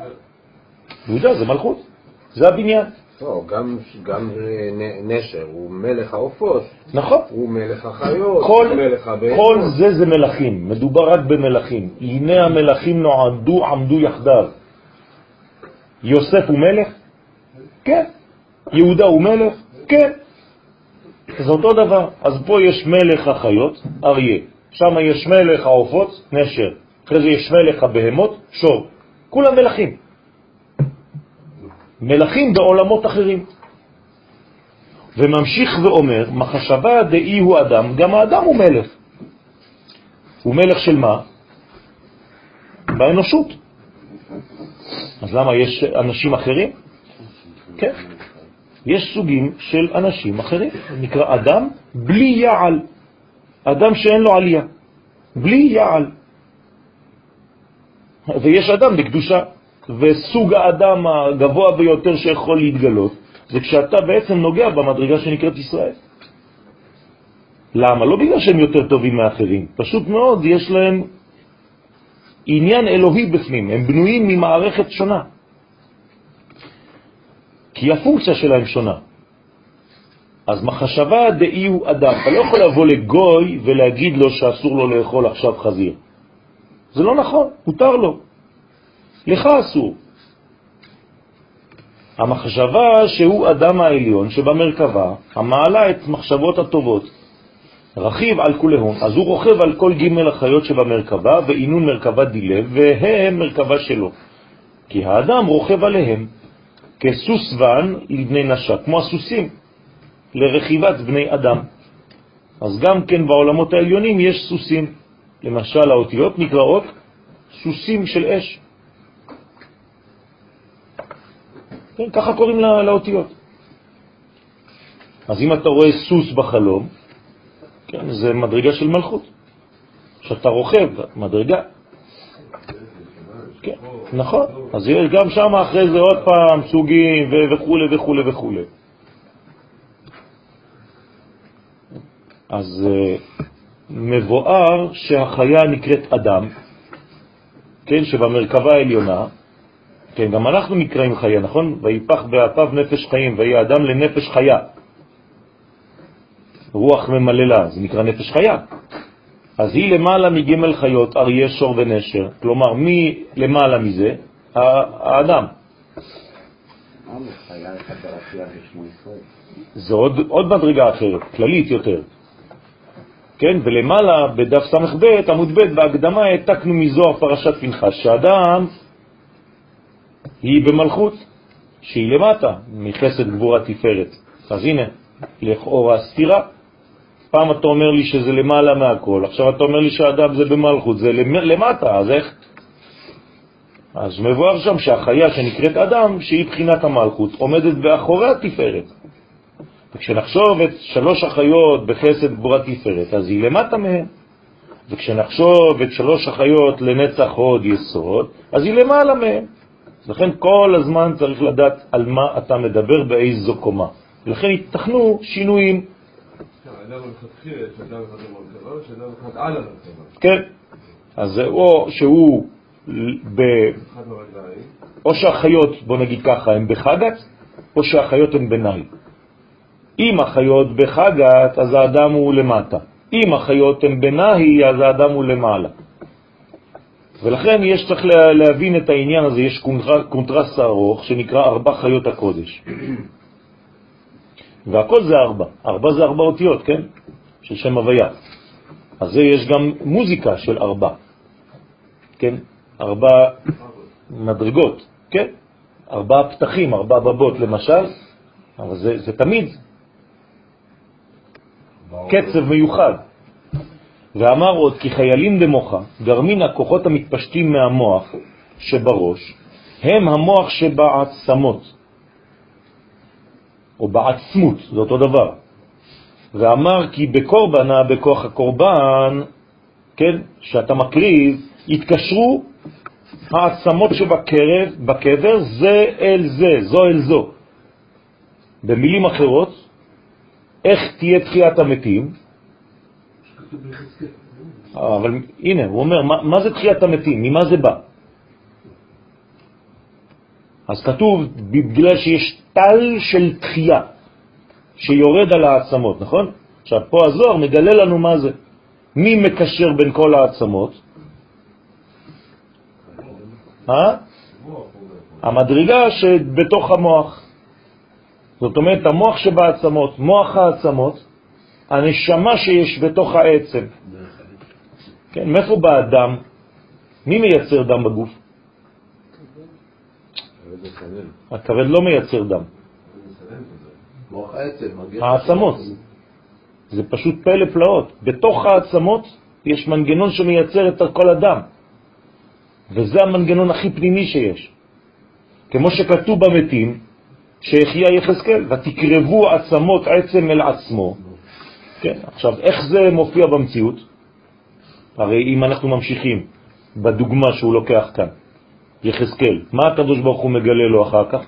[SPEAKER 1] יהודה זה מלכות, זה הבניין.
[SPEAKER 5] לא, גם, גם נשר הוא מלך העופות,
[SPEAKER 1] נכון.
[SPEAKER 5] הוא מלך החיות,
[SPEAKER 1] כל,
[SPEAKER 5] הוא מלך הבהמות.
[SPEAKER 1] כל זה זה מלכים, מדובר רק במלכים. הנה המלכים נועדו, עמדו יחדיו. יוסף הוא מלך? כן. יהודה הוא מלך? כן. זה אותו דבר. אז פה יש מלך החיות, אריה. שם יש מלך העופות, נשר. אחרי זה יש מלך הבהמות, שור. כולם מלכים. מלכים בעולמות אחרים. וממשיך ואומר, מחשבה דאי הוא אדם, גם האדם הוא מלך. הוא מלך של מה? באנושות. אז למה יש אנשים אחרים? כן. יש סוגים של אנשים אחרים, נקרא אדם בלי יעל, אדם שאין לו עלייה, בלי יעל. ויש אדם בקדושה, וסוג האדם הגבוה ביותר שיכול להתגלות, זה כשאתה בעצם נוגע במדרגה שנקראת ישראל. למה? לא בגלל שהם יותר טובים מאחרים, פשוט מאוד יש להם עניין אלוהי בפנים, הם בנויים ממערכת שונה. כי הפונקציה שלהם שונה. אז מחשבה דאי הוא אדם. אתה לא יכול לבוא לגוי ולהגיד לו שאסור לו לאכול עכשיו חזיר. זה לא נכון, מותר לו. לך אסור. המחשבה שהוא אדם העליון שבמרכבה, המעלה את מחשבות הטובות, רכיב על כולהון, אז הוא רוכב על כל ג' החיות שבמרכבה, ועינון מרכבה דילב, והם מרכבה שלו. כי האדם רוכב עליהם כסוס ון לבני נשה, כמו הסוסים לרכיבת בני אדם. אז גם כן בעולמות העליונים יש סוסים. למשל האותיות נקראות סוסים של אש. כן, ככה קוראים לה, לאותיות. אז אם אתה רואה סוס בחלום, כן, זה מדרגה של מלכות. שאתה רוכב, מדרגה. כן, נכון. אז יש גם שם אחרי זה עוד פעם סוגים וכו' וכו' וכו'. אז אה, מבואר שהחיה נקראת אדם, כן, שבמרכבה העליונה, כן, גם אנחנו נקראים חיה, נכון? ויפח באפיו נפש חיים, ויהיה אדם לנפש חיה. רוח ממללה, זה נקרא נפש חיה. אז היא למעלה מגמל חיות, אריה, שור ונשר. כלומר, מי למעלה מזה? האדם. זה עוד, עוד מדרגה אחרת, כללית יותר. כן, ולמעלה בדף ס"ב, עמוד ב', בהקדמה העתקנו מזוהר פרשת פנחס, שאדם היא במלכות, שהיא למטה, מחסד גבורה תפארת. אז הנה, לכאורה סתירה. פעם אתה אומר לי שזה למעלה מהכל, עכשיו אתה אומר לי שהאדם זה במלכות, זה למטה, אז איך? אז מבואר שם שהחיה שנקראת אדם, שהיא בחינת המלכות, עומדת באחורי התפארת. וכשנחשוב את שלוש החיות בחסד גבורה תפארת, אז היא למטה מהן. וכשנחשוב את שלוש החיות לנצח הוד יסוד, אז היא למעלה מהן. לכן כל הזמן צריך לדעת על מה אתה מדבר, באיזו קומה. לכן יתכנו שינויים. כן, אז זה או שהוא ב... או שהחיות, בוא נגיד ככה, הן בחגת, או שהחיות הן בנאי. אם החיות בחגת, אז האדם הוא למטה. אם החיות הן בנהי, אז האדם הוא למעלה. ולכן יש צריך לה, להבין את העניין הזה, יש קונטרסט ארוך שנקרא ארבע חיות הקודש. והכל זה ארבע, ארבע זה ארבע אותיות, כן? של שם הוויה. אז זה יש גם מוזיקה של ארבע, כן? ארבע מדרגות, כן? ארבע פתחים, ארבע בבות למשל, אבל זה, זה תמיד קצב מיוחד. ואמר עוד כי חיילים במוחה גרמין הכוחות המתפשטים מהמוח שבראש הם המוח שבעצמות או בעצמות, זה אותו דבר. ואמר כי בקורבנה, בכוח הקורבן, כן, שאתה מקריב, התקשרו העצמות שבקרב, בקבר, זה אל זה, זו אל זו. במילים אחרות, איך תהיה תחיית המתים? אבל הנה, הוא אומר, מה, מה זה תחיית המתים? ממה זה בא? אז כתוב, בגלל שיש טל של תחייה שיורד על העצמות, נכון? עכשיו, פה הזוהר מגלה לנו מה זה. מי מקשר בין כל העצמות? אה? המדרגה שבתוך המוח. זאת אומרת, המוח שבעצמות, מוח העצמות, הנשמה שיש בתוך העצם. כן, מאיפה בא הדם? מי מייצר דם בגוף? הכבד לא מייצר דם. העצמות. זה פשוט פלא פלאות. בתוך העצמות יש מנגנון שמייצר את כל הדם. וזה המנגנון הכי פנימי שיש. כמו שכתוב במתים, שהחיה יחזקאל, ותקרבו עצמות עצם אל עצמו. כן, עכשיו, איך זה מופיע במציאות? הרי אם אנחנו ממשיכים בדוגמה שהוא לוקח כאן, יחזקאל, מה הקדוש ברוך הוא מגלה לו אחר כך?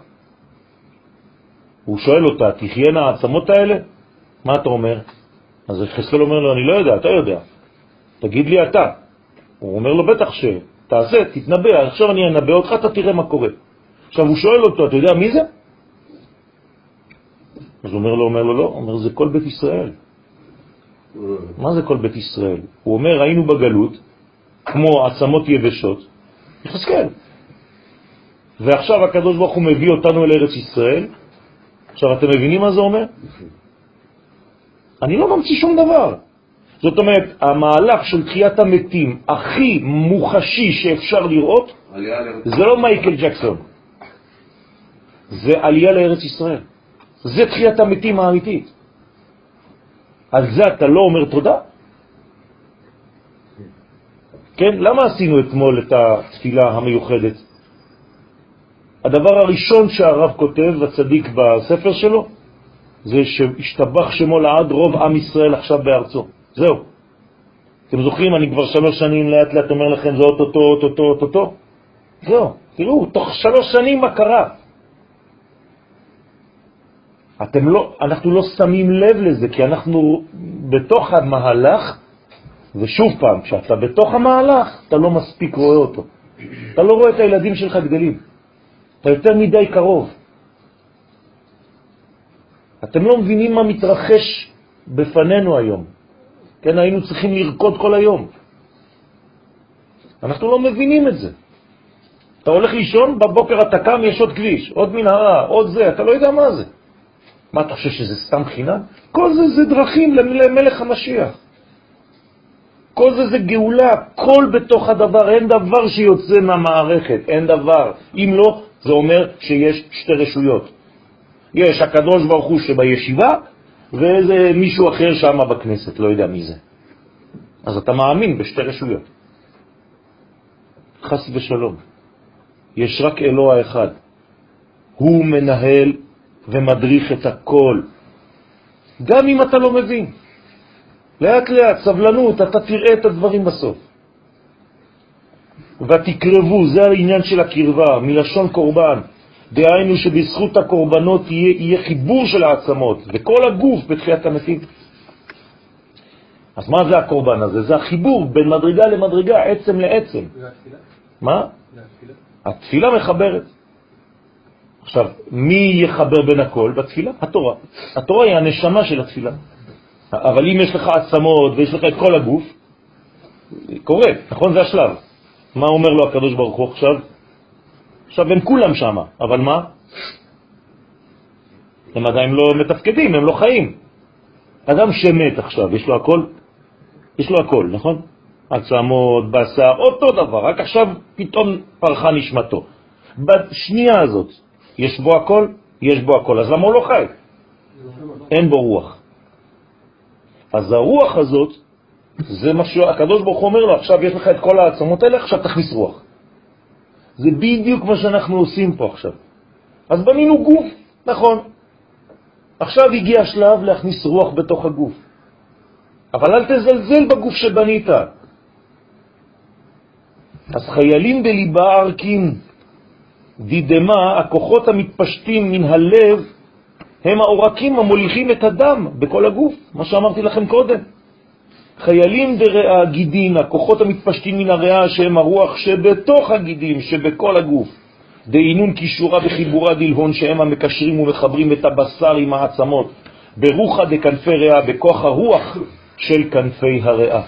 [SPEAKER 1] הוא שואל אותה, תחיינה העצמות האלה? מה אתה אומר? אז יחזקאל אומר לו, אני לא יודע, אתה יודע. תגיד לי אתה. הוא אומר לו, בטח ש... תעשה, תתנבא, עכשיו אני אנבא אותך, אתה תראה מה קורה. עכשיו הוא שואל אותו, אתה יודע מי זה? אז הוא אומר לו, אומר לו, לא, אומר, זה כל בית ישראל. מה זה כל בית ישראל? הוא אומר, היינו בגלות, כמו עצמות יבשות, יחזקאל. ועכשיו הקדוש ברוך הוא מביא אותנו אל ארץ ישראל. עכשיו, אתם מבינים מה זה אומר? אני לא ממציא שום דבר. זאת אומרת, המהלך של תחיית המתים הכי מוחשי שאפשר לראות, זה לא מייקל ג'קסון, זה עלייה לארץ ישראל. זה תחיית המתים האמיתית. על זה אתה לא אומר תודה? כן, למה עשינו אתמול את התפילה המיוחדת? הדבר הראשון שהרב כותב, הצדיק בספר שלו, זה שהשתבח שמו לעד רוב עם ישראל עכשיו בארצו. זהו. אתם זוכרים, אני כבר שלוש שנים לאט לאט אומר לכם, זה אוטוטו, אוטוטו, אוטוטו. זהו, תראו, תוך שלוש שנים מה קרה? אתם לא, אנחנו לא שמים לב לזה, כי אנחנו בתוך המהלך, ושוב פעם, כשאתה בתוך המהלך, אתה לא מספיק רואה אותו. אתה לא רואה את הילדים שלך גדלים. אתה יותר מדי קרוב. אתם לא מבינים מה מתרחש בפנינו היום. כן, היינו צריכים לרקוד כל היום. אנחנו לא מבינים את זה. אתה הולך לישון, בבוקר אתה קם, יש עוד כביש, עוד מנהרה, עוד זה, אתה לא יודע מה זה. מה אתה חושב שזה סתם חינם? כל זה זה דרכים למלך המשיח. כל זה זה גאולה, כל בתוך הדבר, אין דבר שיוצא מהמערכת, אין דבר. אם לא, זה אומר שיש שתי רשויות. יש הקדוש ברוך הוא שבישיבה, ואיזה מישהו אחר שם בכנסת, לא יודע מי זה. אז אתה מאמין בשתי רשויות. חס ושלום. יש רק אלוה אחד. הוא מנהל ומדריך את הכל. גם אם אתה לא מבין. לאט לאט, סבלנות, אתה תראה את הדברים בסוף. ותקרבו, זה העניין של הקרבה, מלשון קורבן. דהיינו שבזכות הקורבנות יהיה, יהיה חיבור של העצמות, וכל הגוף בתחיית המתים. אז מה זה הקורבן הזה? זה החיבור בין מדרגה למדרגה, עצם לעצם. מה? התפילה מחברת. עכשיו, מי יחבר בין הכל? בתפילה? התורה. התורה היא הנשמה של התפילה. אבל אם יש לך עצמות ויש לך את כל הגוף, קורה, נכון? זה השלב. מה אומר לו הקדוש ברוך הוא עכשיו? עכשיו הם כולם שם, אבל מה? הם עדיין לא מתפקדים, הם לא חיים. אדם שמת עכשיו, יש לו הכל? יש לו הכל, נכון? עצמות, בשר, אותו דבר, רק עכשיו פתאום פרחה נשמתו. בשנייה הזאת, יש בו הכל? יש בו הכל, אז למה הוא לא חי? אין בו רוח. אז הרוח הזאת, זה מה שהקדוש ברוך הוא אומר לו, עכשיו יש לך את כל העצמות האלה, עכשיו תכניס רוח. זה בדיוק מה שאנחנו עושים פה עכשיו. אז בנינו גוף, נכון. עכשיו הגיע השלב להכניס רוח בתוך הגוף. אבל אל תזלזל בגוף שבנית. אז חיילים בליבה ערקים, דידמה, הכוחות המתפשטים מן הלב, הם העורקים המוליכים את הדם בכל הגוף, מה שאמרתי לכם קודם. חיילים דרעה גידין, הכוחות המתפשטים מן הריאה שהם הרוח שבתוך הגידים, שבכל הגוף. דהינון קישורה וחיבורה דלהון שהם המקשרים ומחברים את הבשר עם העצמות. ברוחה דכנפי ריאה, בכוח הרוח של כנפי הריאה.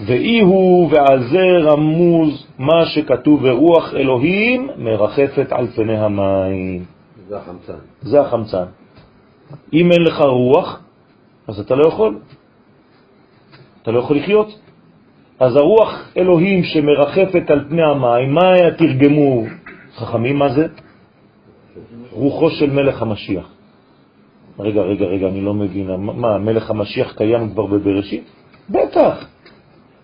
[SPEAKER 1] ואי הוא ועל זה רמוז מה שכתוב ורוח אלוהים מרחפת על פני המים.
[SPEAKER 5] זה החמצן.
[SPEAKER 1] זה החמצן. אם אין לך רוח, אז אתה לא יכול. אתה לא יכול לחיות. אז הרוח אלוהים שמרחפת על פני המים, מה תרגמו חכמים? מה זה? רוחו של מלך המשיח. רגע, רגע, רגע, אני לא מבין. מה, מלך המשיח קיים כבר בבראשית? בטח.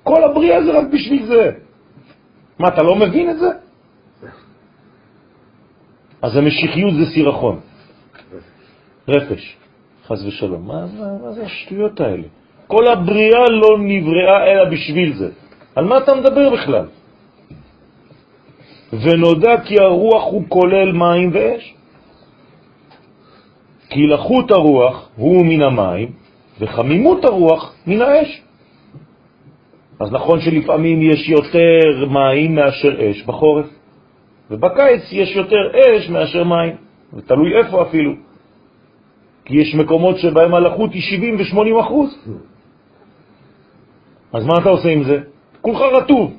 [SPEAKER 1] כל הבריאה זה רק בשביל זה. מה, אתה לא מבין את זה? אז המשיחיות זה סירחון, רפש, חז ושלום. מה, מה, מה זה השטויות האלה? כל הבריאה לא נבראה אלא בשביל זה. על מה אתה מדבר בכלל? ונודע כי הרוח הוא כולל מים ואש. כי לחות הרוח הוא מן המים, וחמימות הרוח מן האש. אז נכון שלפעמים יש יותר מים מאשר אש בחורף, ובקיץ יש יותר אש מאשר מים, ותלוי איפה אפילו. כי יש מקומות שבהם הלחות היא 70 ו-80 אחוז. אז מה אתה עושה עם זה? כולך רטוב.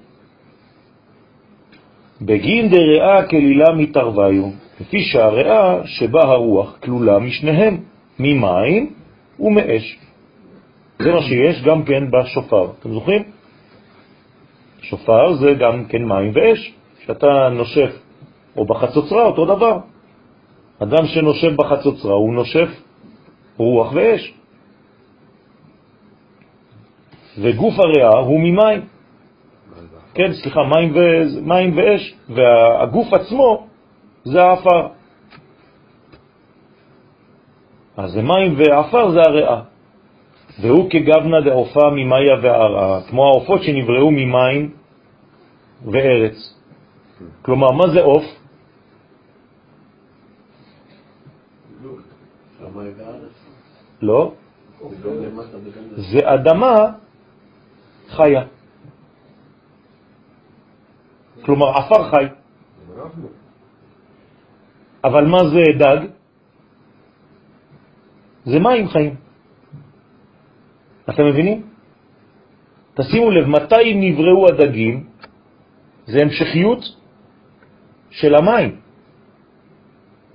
[SPEAKER 1] בגין דרעה כלילה מתערוויו, לפי שהרעה שבה הרוח כלולה משניהם, ממים ומאש. זה מה שיש גם כן בשופר. אתם זוכרים? שופר זה גם כן מים ואש. כשאתה נושף, או בחצוצרה, אותו דבר. אדם שנושף בחצוצרה, הוא נושף רוח ואש. וגוף הריאה הוא ממים. כן, סליחה, מים, ו... מים ואש, והגוף עצמו זה האפר. אז זה מים ואפר זה הריאה. והוא כגבנה דעופה ממאיה וערעה, כמו העופות שנבראו ממים וארץ. כלומר, מה זה עוף? לא. זה אדמה חיה. כלומר, עפר חי. אבל מה זה דג? זה מים חיים. אתם מבינים? תשימו לב, מתי נבראו הדגים? זה המשכיות של המים.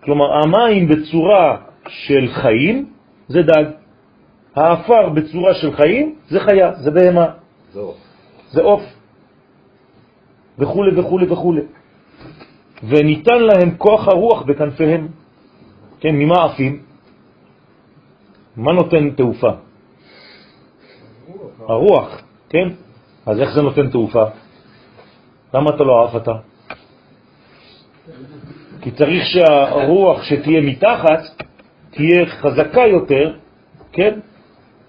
[SPEAKER 1] כלומר, המים בצורה של חיים זה דג. האפר בצורה של חיים זה חיה, זה בהמה.
[SPEAKER 5] זה עוף.
[SPEAKER 1] זה עוף. וכו' וכו' וכו'. וניתן להם כוח הרוח בכנפיהם. כן, ממה עפים? מה נותן תעופה? הרוח, כן? אז איך זה נותן תעופה? למה אתה לא עף אתה? כי צריך שהרוח שתהיה מתחת תהיה חזקה יותר, כן?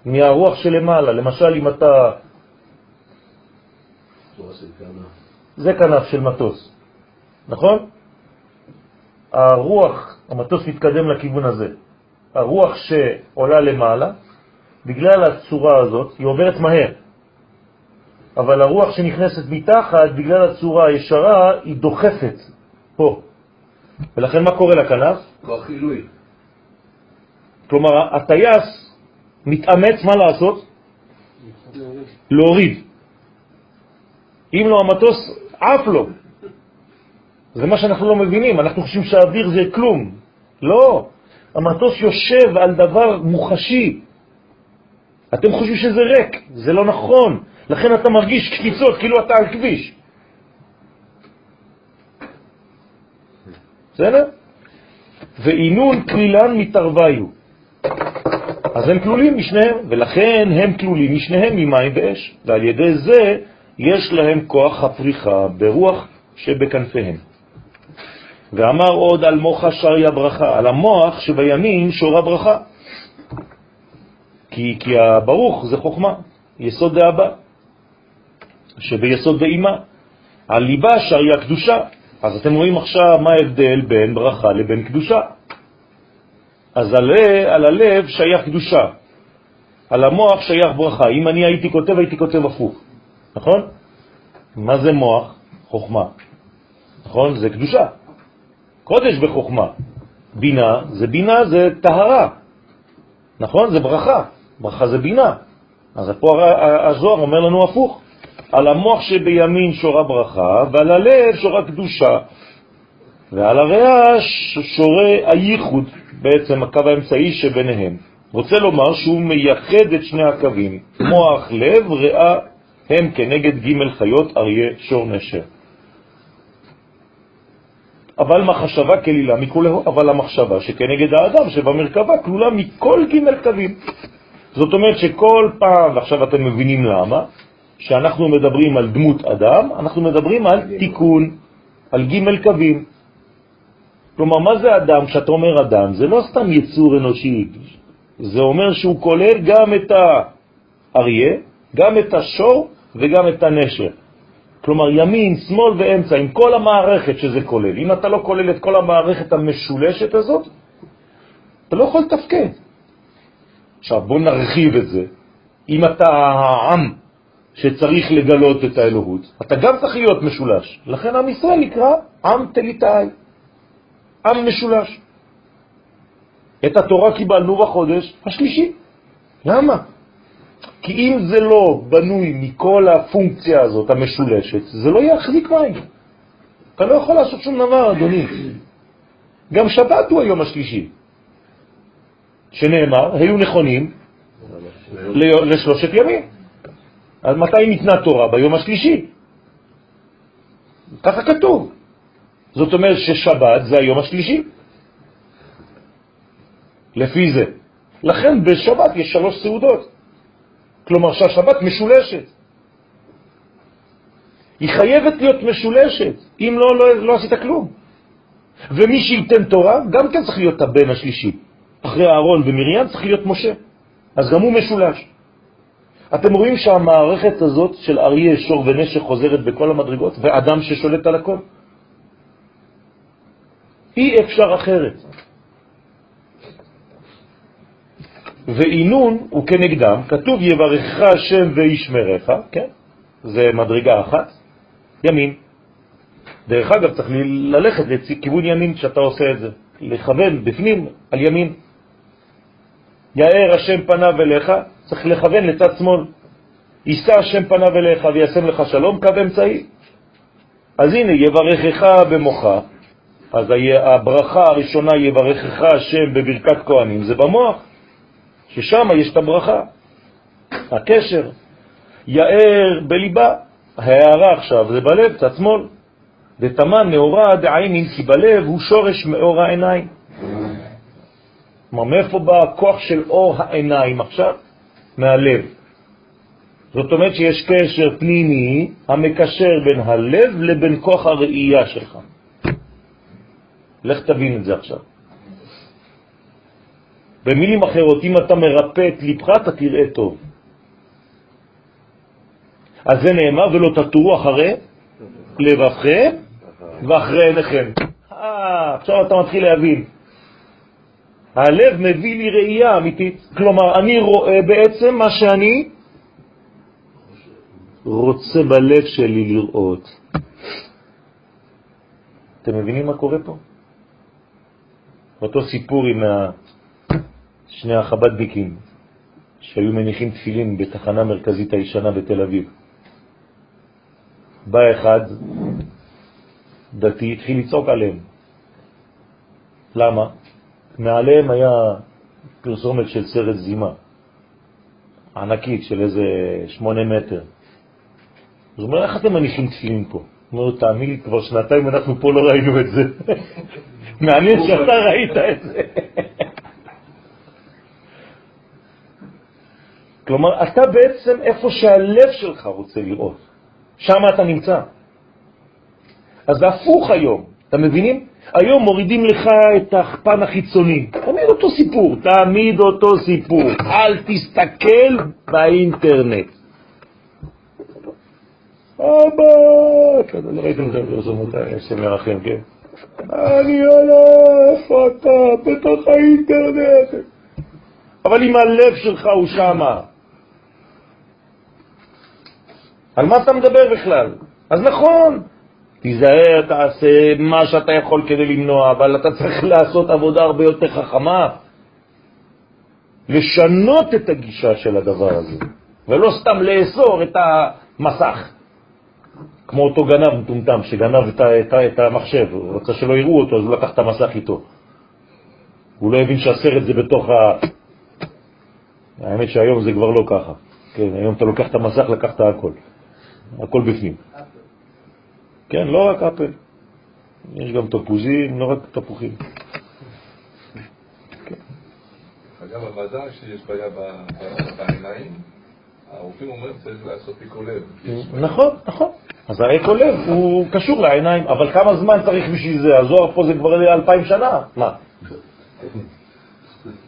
[SPEAKER 1] מהרוח שלמעלה. למשל, אם אתה... זה כנף של מטוס, נכון? הרוח, המטוס מתקדם לכיוון הזה. הרוח שעולה למעלה, בגלל הצורה הזאת, היא עוברת מהר. אבל הרוח שנכנסת מתחת, בגלל הצורה הישרה, היא דוחפת פה. ולכן מה קורה לכנף?
[SPEAKER 2] כוח עילוי.
[SPEAKER 1] כלומר, הטייס מתאמץ מה לעשות? להוריד. אם לא, המטוס עף לו. זה מה שאנחנו לא מבינים, אנחנו חושבים שהאוויר זה כלום. לא, המטוס יושב על דבר מוחשי. אתם חושבים שזה ריק, זה לא נכון. לכן אתה מרגיש קפיצות כאילו אתה על כביש. בסדר? ואינון כלילן מתערוויו. אז הם כלולים משניהם, ולכן הם כלולים משניהם ממים ואש, ועל ידי זה יש להם כוח הפריחה ברוח שבכנפיהם. ואמר עוד על מוחה שריה ברכה, על המוח שבימין שורה ברכה. כי, כי הברוך זה חוכמה, יסוד דאבא, שביסוד דאימה. על ליבה שריה קדושה. אז אתם רואים עכשיו מה ההבדל בין ברכה לבין קדושה. אז על, על הלב שייך קדושה, על המוח שייך ברכה. אם אני הייתי כותב, הייתי כותב הפוך, נכון? מה זה מוח? חוכמה. נכון? זה קדושה. קודש בחוכמה. בינה זה בינה, זה טהרה. נכון? זה ברכה. ברכה זה בינה. אז פה הזוהר אומר לנו הפוך. על המוח שבימין שורה ברכה, ועל הלב שורה קדושה, ועל הריאה שורה הייחוד, בעצם הקו האמצעי שביניהם. רוצה לומר שהוא מייחד את שני הקווים, מוח, לב, ריאה, הם כנגד ג' חיות אריה שור נשר. אבל מחשבה כלילה מכולהו, אבל המחשבה שכנגד האדם שבמרכבה כלולה מכל ג' קווים. זאת אומרת שכל פעם, ועכשיו אתם מבינים למה, שאנחנו מדברים על דמות אדם, אנחנו מדברים על תיקון, על ג' קווים. כלומר, מה זה אדם? כשאתה אומר אדם, זה לא סתם יצור אנושי, זה אומר שהוא כולל גם את האריה, גם את השור וגם את הנשר. כלומר, ימין, שמאל ואמצע, עם כל המערכת שזה כולל. אם אתה לא כולל את כל המערכת המשולשת הזאת, אתה לא יכול לתפקד. עכשיו, בוא נרחיב את זה. אם אתה העם שצריך לגלות את האלוהות, אתה גם צריך להיות משולש. לכן עם ישראל נקרא עם תליטאי, עם משולש. את התורה קיבלנו בחודש השלישי. למה? כי אם זה לא בנוי מכל הפונקציה הזאת, המשולשת, זה לא יחזיק מים. אתה לא יכול לעשות שום דבר, אדוני. גם שבת הוא היום השלישי, שנאמר, היו נכונים לשלושת ימים. אז מתי ניתנה תורה? ביום השלישי. ככה כתוב. זאת אומרת ששבת זה היום השלישי. לפי זה. לכן בשבת יש שלוש סעודות. כלומר שהשבת משולשת. היא חייבת להיות משולשת, אם לא, לא, לא עשית כלום. ומי שייתן תורה, גם כן צריך להיות הבן השלישי. אחרי אהרון ומרים צריך להיות משה. אז גם הוא משולש. אתם רואים שהמערכת הזאת של אריה, שור ונשך חוזרת בכל המדרגות, ואדם ששולט על הכל. אי אפשר אחרת. ואינון הוא כנגדם, כתוב יברכך השם וישמרך, כן? זה מדרגה אחת, ימין. דרך אגב, צריך ללכת לכיוון ימין כשאתה עושה את זה, לכוון בפנים על ימין. יאר השם פניו אליך, צריך לכוון לצד שמאל. יישא השם פניו אליך וישם לך שלום, קו אמצעי. אז הנה, יברכך במוחה, אז הברכה הראשונה יברכך השם בברכת כהנים, זה במוח, ששם יש את הברכה, הקשר. יאר בליבה, ההערה עכשיו זה בלב, צד שמאל. דתמן נאורה דעיינים, כי בלב הוא שורש מאור העיניים. כלומר, מאיפה בא הכוח של אור העיניים עכשיו? מהלב. זאת אומרת שיש קשר פנימי המקשר בין הלב לבין כוח הראייה שלך. לך תבין את זה עכשיו. במילים אחרות, אם אתה מרפא את לבך, אתה תראה טוב. אז זה נאמר, ולא תטורו אחרי לבבכם ואחרי עיניכם. אה, עכשיו אתה מתחיל להבין. הלב מביא לי ראייה אמיתית. כלומר, אני רואה בעצם מה שאני רוצה בלב שלי לראות. אתם מבינים מה קורה פה? אותו סיפור עם שני החבדניקים שהיו מניחים תפילין בתחנה מרכזית הישנה בתל אביב. בא אחד דתי, התחיל לצעוק עליהם. למה? מעליהם היה פרסומת של סרט זימה, ענקית של איזה שמונה מטר. אז הוא אומר, איך אתם מניחים תפילין פה? הוא אומר, תאמין לי, כבר שנתיים אנחנו פה לא ראינו את זה. [laughs] מעניין שאתה ראית את זה. כלומר, אתה בעצם איפה שהלב שלך רוצה לראות, שם אתה נמצא. אז זה הפוך היום, אתם מבינים? היום מורידים לך את הפן החיצוני. תמיד אותו סיפור, תמיד אותו סיפור. אל תסתכל באינטרנט. אבא, לא ראיתם את הפרסומות האלה, שם ירחם, כן? אני עולה, איפה אתה? בתוך האינטרנט. אבל אם הלב שלך הוא שמה, על מה אתה מדבר בכלל? אז נכון, תיזהר, תעשה מה שאתה יכול כדי למנוע, אבל אתה צריך [laughs] לעשות עבודה הרבה יותר חכמה, לשנות את הגישה של הדבר הזה, ולא סתם לאסור את המסך. כמו אותו גנב מטומטם שגנב את, את, את המחשב, הוא רצה שלא יראו אותו, אז הוא לקח את המסך איתו. הוא לא הבין שהסרט זה בתוך ה... האמת שהיום זה כבר לא ככה. כן, היום אתה לוקח את המסך, לקחת הכל. הכל בפנים. כן, לא רק אפל. יש גם תפוזים, לא רק תפוחים.
[SPEAKER 4] אגב, הוועדה שיש בעיה בעיניים, הרופאים אומרים שצריך לעשות איקו לב.
[SPEAKER 1] נכון, נכון. אז האקו לב הוא קשור לעיניים, אבל כמה זמן צריך בשביל זה? הזוהר פה זה כבר אלפיים שנה. מה?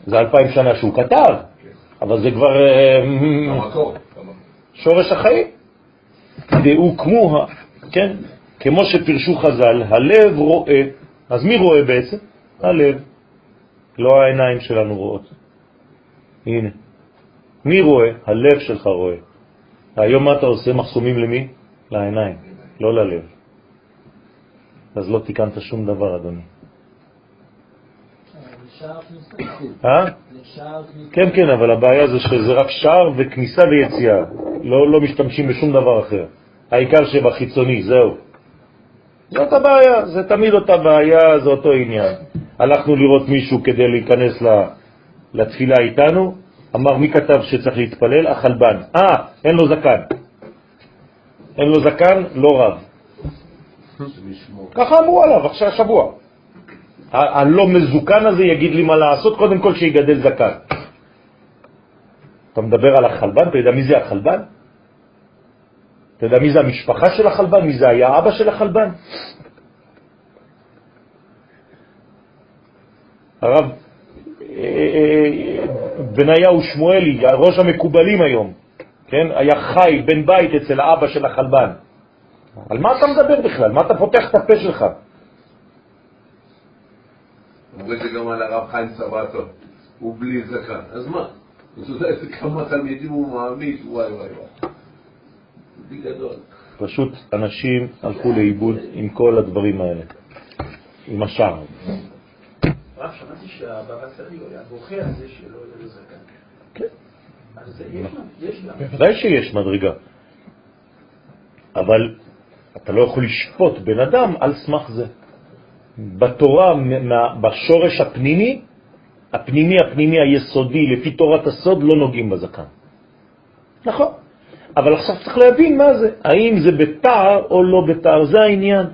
[SPEAKER 1] זה אלפיים שנה שהוא כתב, אבל זה כבר אה, שורש החיים. דהוקמו, כן? כמו שפרשו חז"ל, הלב רואה, אז מי רואה בעצם? הלב, לא העיניים שלנו רואות. הנה, מי רואה? הלב שלך רואה. היום מה אתה עושה? מחסומים למי? לעיניים, לא ללב. אז לא תיקנת שום דבר, אדוני. אה? כן, כן, אבל הבעיה זה שזה רק שער וכניסה ויציאה. לא, לא משתמשים בשום דבר אחר. העיקר שבחיצוני, זהו. זאת הבעיה, זה תמיד אותה בעיה, זה אותו עניין. הלכנו לראות מישהו כדי להיכנס לתפילה איתנו, אמר מי כתב שצריך להתפלל? החלבן. אה, אין לו זקן. אין לו זקן, לא רב. ככה אמרו עליו עכשיו השבוע. הלא מזוקן הזה יגיד לי מה לעשות, קודם כל שיגדל זקן. אתה מדבר על החלבן, אתה יודע מי זה החלבן? אתה יודע מי זה המשפחה של החלבן? מי זה היה אבא של החלבן? הרב אה, אה, בניהו שמואלי, ראש המקובלים היום, כן? היה חי בן בית אצל האבא של החלבן. על מה אתה מדבר בכלל? מה אתה פותח את הפה שלך?
[SPEAKER 2] אומרים את זה גם על הרב חיים סבתו, הוא בלי זקן. אז מה? אתה יודע איזה כמה תלמידים הוא מעמיד, וואי וואי וואי. בגדול.
[SPEAKER 1] פשוט אנשים הלכו לאיבוד עם כל הדברים האלה, עם השאר.
[SPEAKER 3] רב, שמעתי שהבבא סאלי היה בוכה על זה שלא יהיה לו זקן.
[SPEAKER 1] כן.
[SPEAKER 3] אז יש גם.
[SPEAKER 1] ודאי שיש מדרגה, אבל אתה לא יכול לשפוט בן אדם על סמך זה. בתורה, בשורש הפנימי, הפנימי הפנימי היסודי, לפי תורת הסוד, לא נוגעים בזקן. נכון, אבל עכשיו צריך להבין מה זה, האם זה בתער או לא בתער, זה העניין.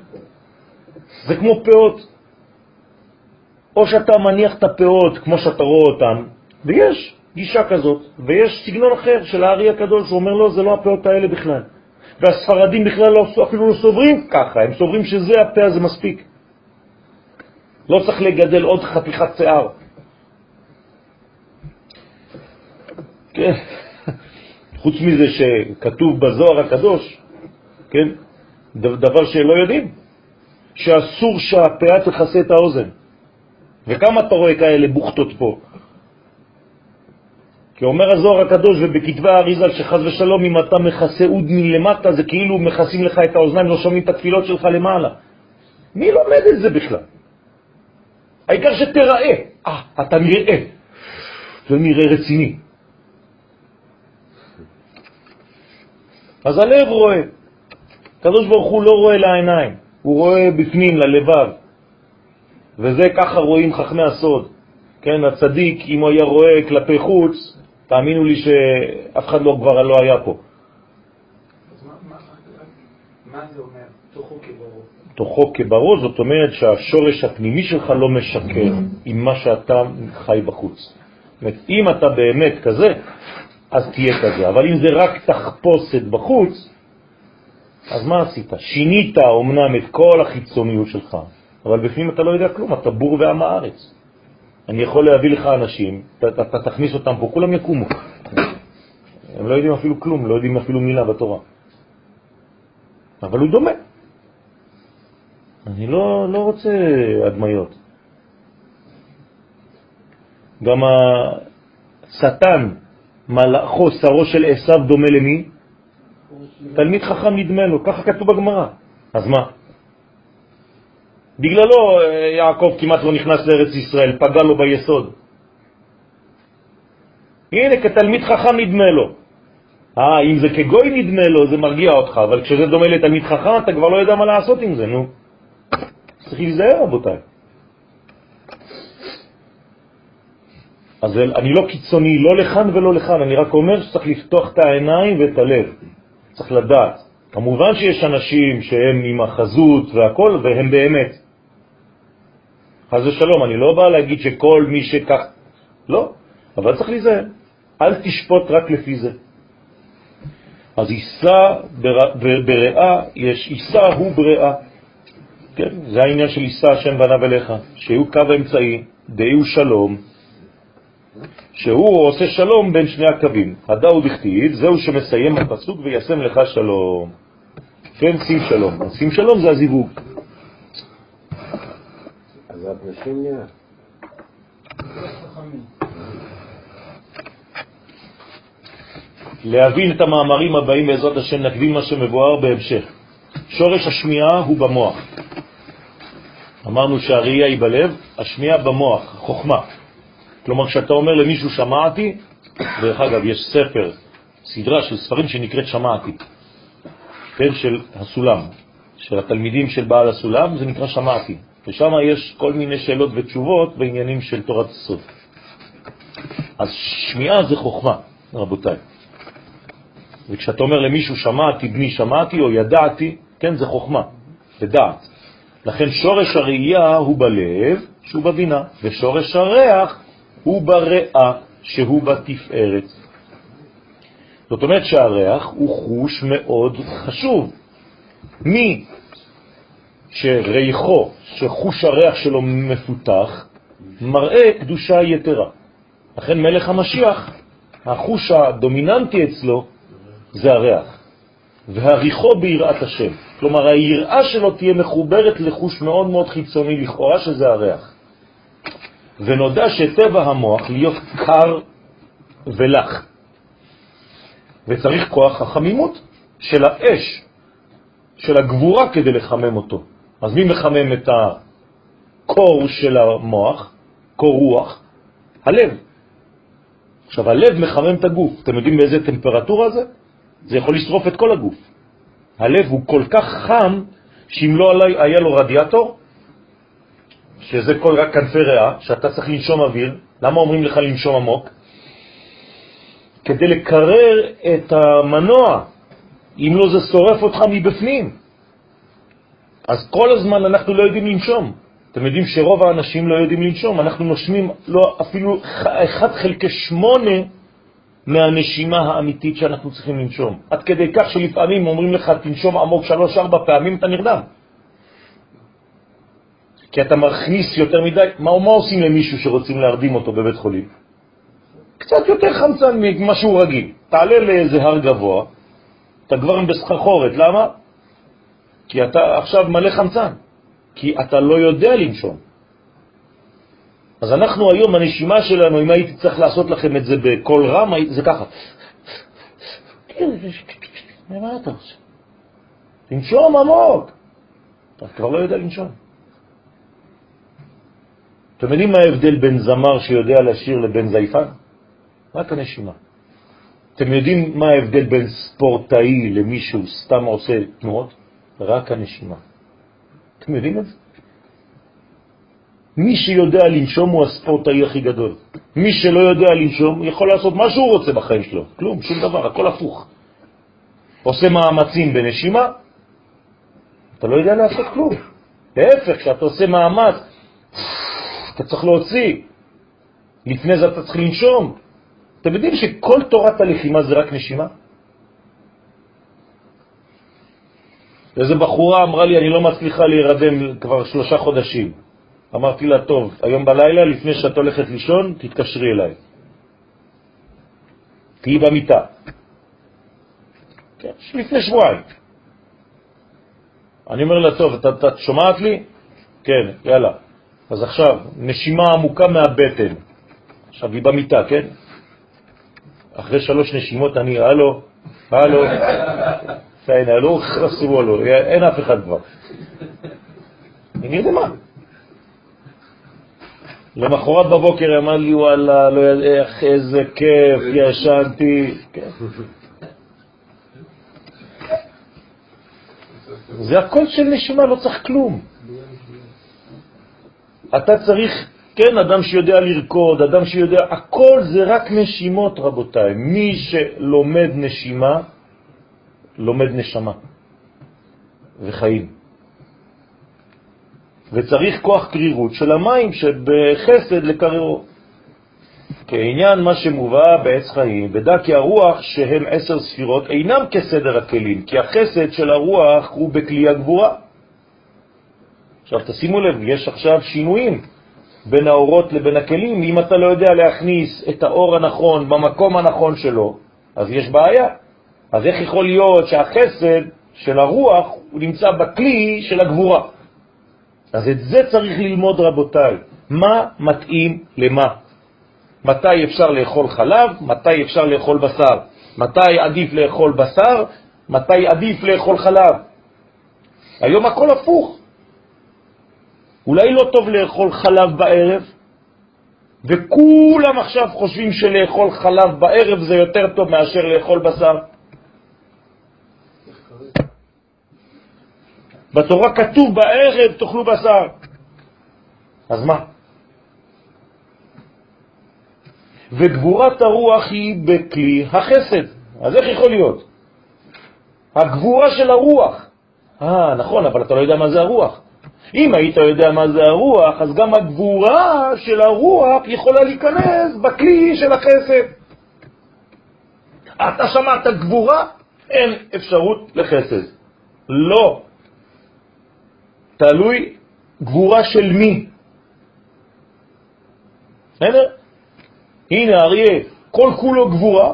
[SPEAKER 1] זה כמו פאות. או שאתה מניח את הפאות כמו שאתה רואה אותן, ויש גישה כזאת, ויש סגנון אחר של הארי הקדוש, הוא אומר לו, זה לא הפאות האלה בכלל. והספרדים בכלל לא, אפילו לא סוברים ככה, הם סוברים שזה הפה הזה מספיק. לא צריך לגדל עוד חתיכת שיער. כן, חוץ מזה שכתוב בזוהר הקדוש, כן, דבר שלא יודעים, שאסור שהפאה תכסה את האוזן. וכמה אתה רואה כאלה בוכתות פה? כי אומר הזוהר הקדוש ובכתבי האריזה שחז ושלום אם אתה מכסה אוד מלמטה זה כאילו מכסים לך את האוזניים, לא שומעים את התפילות שלך למעלה. מי לומד את זה בכלל? העיקר שתראה. אה, אתה נראה. זה נראה רציני. אז הלב רואה. הקדוש ברוך הוא לא רואה לעיניים, הוא רואה בפנים, ללבב. וזה ככה רואים חכמי הסוד. כן, הצדיק, אם הוא היה רואה כלפי חוץ, תאמינו לי שאף אחד לא כבר לא היה פה.
[SPEAKER 3] אז מה, מה, מה זה אומר? תוכו כברו.
[SPEAKER 1] זאת אומרת שהשורש הפנימי שלך לא משקר עם מה שאתה חי בחוץ. זאת אומרת, אם אתה באמת כזה, אז תהיה כזה, אבל אם זה רק תחפושת בחוץ, אז מה עשית? שינית אומנם את כל החיצוניות שלך, אבל בפנים אתה לא יודע כלום, אתה בור ועם הארץ. אני יכול להביא לך אנשים, אתה, אתה תכניס אותם פה, כולם יקומו. הם לא יודעים אפילו כלום, לא יודעים אפילו מילה בתורה. אבל הוא דומה. אני לא, לא רוצה הדמיות. גם השטן, מלאכו, שרו של עשיו דומה למי? תלמיד חכם נדמה לו, ככה כתוב בגמרא. אז מה? בגללו אה, יעקב כמעט לא נכנס לארץ ישראל, פגע לו ביסוד. הנה, כתלמיד חכם נדמה לו. אה, אם זה כגוי נדמה לו, זה מרגיע אותך, אבל כשזה דומה לתלמיד חכם, אתה כבר לא יודע מה לעשות עם זה, נו. צריך להיזהר, רבותיי. אז אני לא קיצוני, לא לכאן ולא לכאן, אני רק אומר שצריך לפתוח את העיניים ואת הלב. צריך לדעת. כמובן שיש אנשים שהם עם החזות והכל, והם באמת. חס ושלום, אני לא בא להגיד שכל מי שכך... לא, אבל צריך להיזהר. אל תשפוט רק לפי זה. אז עיסה בריאה, יש עיסה הוא בריאה. כן, זה העניין של עיסה השם בניו אליך, שהוא קו האמצעי, דהיו שלום, שהוא עושה שלום בין שני הקווים. הדאו דכתיב, זהו שמסיים הפסוק וישם לך שלום. כן, שים שלום. שים שלום זה הזיווג.
[SPEAKER 5] אז את נשים נראה.
[SPEAKER 1] להבין את המאמרים הבאים בעזרת השם נקדים מה שמבואר בהמשך. שורש השמיעה הוא במוח. אמרנו שהראייה היא בלב, השמיעה במוח, חוכמה. כלומר, כשאתה אומר למישהו שמעתי, דרך אגב, יש ספר, סדרה של ספרים שנקראת שמעתי, כן, של הסולם, של התלמידים של בעל הסולם, זה נקרא שמעתי. ושם יש כל מיני שאלות ותשובות בעניינים של תורת הסוד. אז שמיעה זה חוכמה, רבותיי. וכשאתה אומר למישהו שמעתי, בני שמעתי, או ידעתי, כן, זה חוכמה, זה דעת. לכן שורש הראייה הוא בלב, שהוא בבינה, ושורש הריח הוא בריאה, שהוא בתפארת. זאת אומרת שהריח הוא חוש מאוד חשוב. מי שריחו, שחוש הריח שלו מפותח, מראה קדושה יתרה. לכן מלך המשיח, החוש הדומיננטי אצלו זה הריח, והריחו ביראת השם. כלומר, היראה שלו תהיה מחוברת לחוש מאוד מאוד חיצוני לכאורה, שזה הריח. ונודע שטבע המוח להיות קר ולח, וצריך כוח החמימות של האש, של הגבורה כדי לחמם אותו. אז מי מחמם את הקור של המוח, קור רוח? הלב. עכשיו, הלב מחמם את הגוף. אתם יודעים באיזה טמפרטורה זה? זה יכול לשרוף את כל הגוף. הלב הוא כל כך חם, שאם לא היה לו רדיאטור, שזה כל רק כנפי ריאה, שאתה צריך לנשום אוויר, למה אומרים לך לנשום עמוק? כדי לקרר את המנוע, אם לא זה שורף אותך מבפנים. אז כל הזמן אנחנו לא יודעים לנשום. אתם יודעים שרוב האנשים לא יודעים לנשום, אנחנו נושמים לא, אפילו 1 חלקי 8 מהנשימה האמיתית שאנחנו צריכים לנשום. עד כדי כך שלפעמים אומרים לך, תנשום עמוק 3-4 פעמים, אתה נרדם. כי אתה מכניס יותר מדי, מה, מה עושים למישהו שרוצים להרדים אותו בבית חולים? קצת יותר חמצן ממה שהוא רגיל. תעלה לאיזה הר גבוה, אתה כבר בסחרחורת, למה? כי אתה עכשיו מלא חמצן, כי אתה לא יודע לנשום. אז אנחנו היום, הנשימה שלנו, אם הייתי צריך לעשות לכם את זה בקול רם, זה ככה. מה אתה עושה? לנשום עמוק. אתה כבר לא יודע לנשום. אתם יודעים מה ההבדל בין זמר שיודע לשיר לבין זייפן? רק הנשימה. אתם יודעים מה ההבדל בין ספורטאי למי שהוא סתם עושה תנועות? רק הנשימה. אתם יודעים את זה? מי שיודע לנשום הוא הספורטאי הכי גדול. מי שלא יודע לנשום יכול לעשות מה שהוא רוצה בחיים שלו. כלום, שום דבר, הכל הפוך. עושה מאמצים בנשימה, אתה לא יודע לעשות כלום. להפך, כשאתה עושה מאמץ, אתה צריך להוציא. לפני זה אתה צריך לנשום. אתם יודעים שכל תורת הלחימה זה רק נשימה? איזה בחורה אמרה לי, אני לא מצליחה להירדם כבר שלושה חודשים. אמרתי לה, טוב, היום בלילה, לפני שאת הולכת לישון, תתקשרי אליי. תהיי במיטה. כן, לפני שבועיים. אני אומר לה, טוב, את שומעת לי? כן, יאללה. אז עכשיו, נשימה עמוקה מהבטן. עכשיו היא במיטה, כן? אחרי שלוש נשימות אני, הלו, הלו, הנה, לא חסרו לו, אין אף אחד כבר. היא נרדמה. למחרת בבוקר אמר לי, וואלה, לא יודע איך, איזה כיף, ישנתי. כן. זה הכל של נשימה, לא צריך כלום. אתה צריך, כן, אדם שיודע לרקוד, אדם שיודע, הכל זה רק נשימות, רבותיי. מי שלומד נשימה, לומד נשמה וחיים. וצריך כוח קרירות של המים שבחסד לקררו. כעניין מה שמובא בעץ חיים, ודע כי הרוח שהם עשר ספירות אינם כסדר הכלים, כי החסד של הרוח הוא בכלי הגבורה. עכשיו תשימו לב, יש עכשיו שינויים בין האורות לבין הכלים. אם אתה לא יודע להכניס את האור הנכון במקום הנכון שלו, אז יש בעיה. אז איך יכול להיות שהחסד של הרוח הוא נמצא בכלי של הגבורה? אז את זה צריך ללמוד, רבותיי. מה מתאים למה? מתי אפשר לאכול חלב, מתי אפשר לאכול בשר, מתי עדיף לאכול בשר, מתי עדיף לאכול חלב. היום הכל הפוך. אולי לא טוב לאכול חלב בערב, וכולם עכשיו חושבים שלאכול חלב בערב זה יותר טוב מאשר לאכול בשר. בתורה כתוב בערב תאכלו בשר. אז מה? וגבורת הרוח היא בכלי החסד. אז איך יכול להיות? הגבורה של הרוח. אה, נכון, אבל אתה לא יודע מה זה הרוח. אם היית יודע מה זה הרוח, אז גם הגבורה של הרוח יכולה להיכנס בכלי של החסד. אתה שמעת גבורה? אין אפשרות לחסד. לא. תלוי גבורה של מי. בסדר? הנה אריה, כל כולו גבורה,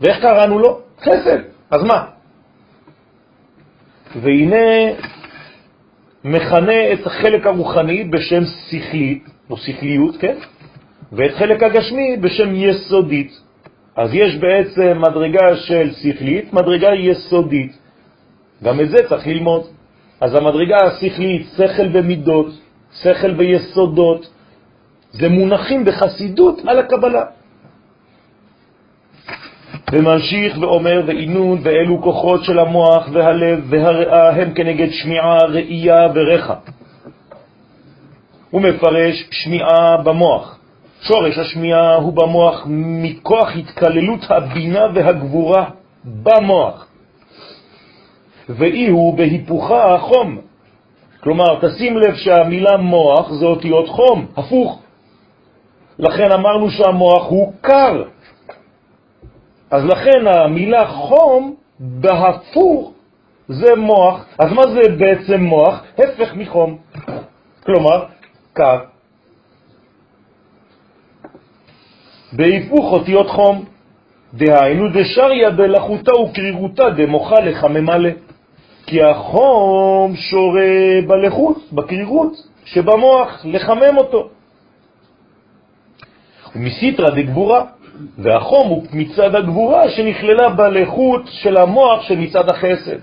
[SPEAKER 1] ואיך קראנו לו? חסד. אז מה? והנה מכנה את החלק הרוחני בשם שכלית, או שכליות, כן? ואת חלק הגשמי בשם יסודית. אז יש בעצם מדרגה של שכלית, מדרגה יסודית. גם את זה צריך ללמוד. אז המדרגה השכלית, שכל במידות, שכל ביסודות, זה מונחים בחסידות על הקבלה. וממשיך ואומר, ועינון ואלו כוחות של המוח והלב והריאה הם כנגד שמיעה, ראייה ורחה. הוא מפרש שמיעה במוח. שורש השמיעה הוא במוח מכוח התקללות הבינה והגבורה במוח. ואי הוא בהיפוכה החום. כלומר, תשים לב שהמילה מוח זה אותיות חום, הפוך. לכן אמרנו שהמוח הוא קר. אז לכן המילה חום בהפוך זה מוח. אז מה זה בעצם מוח? הפך מחום. כלומר, קר. בהיפוך אותיות חום. דהיינו דשריה בלחותה וקרירותה דמוחה לחממה לה. כי החום שורה בלחות, בקרירות, שבמוח, לחמם אותו. ומסיתרא דגבורה, והחום הוא מצד הגבורה שנכללה בלחות של המוח של מצד החסד.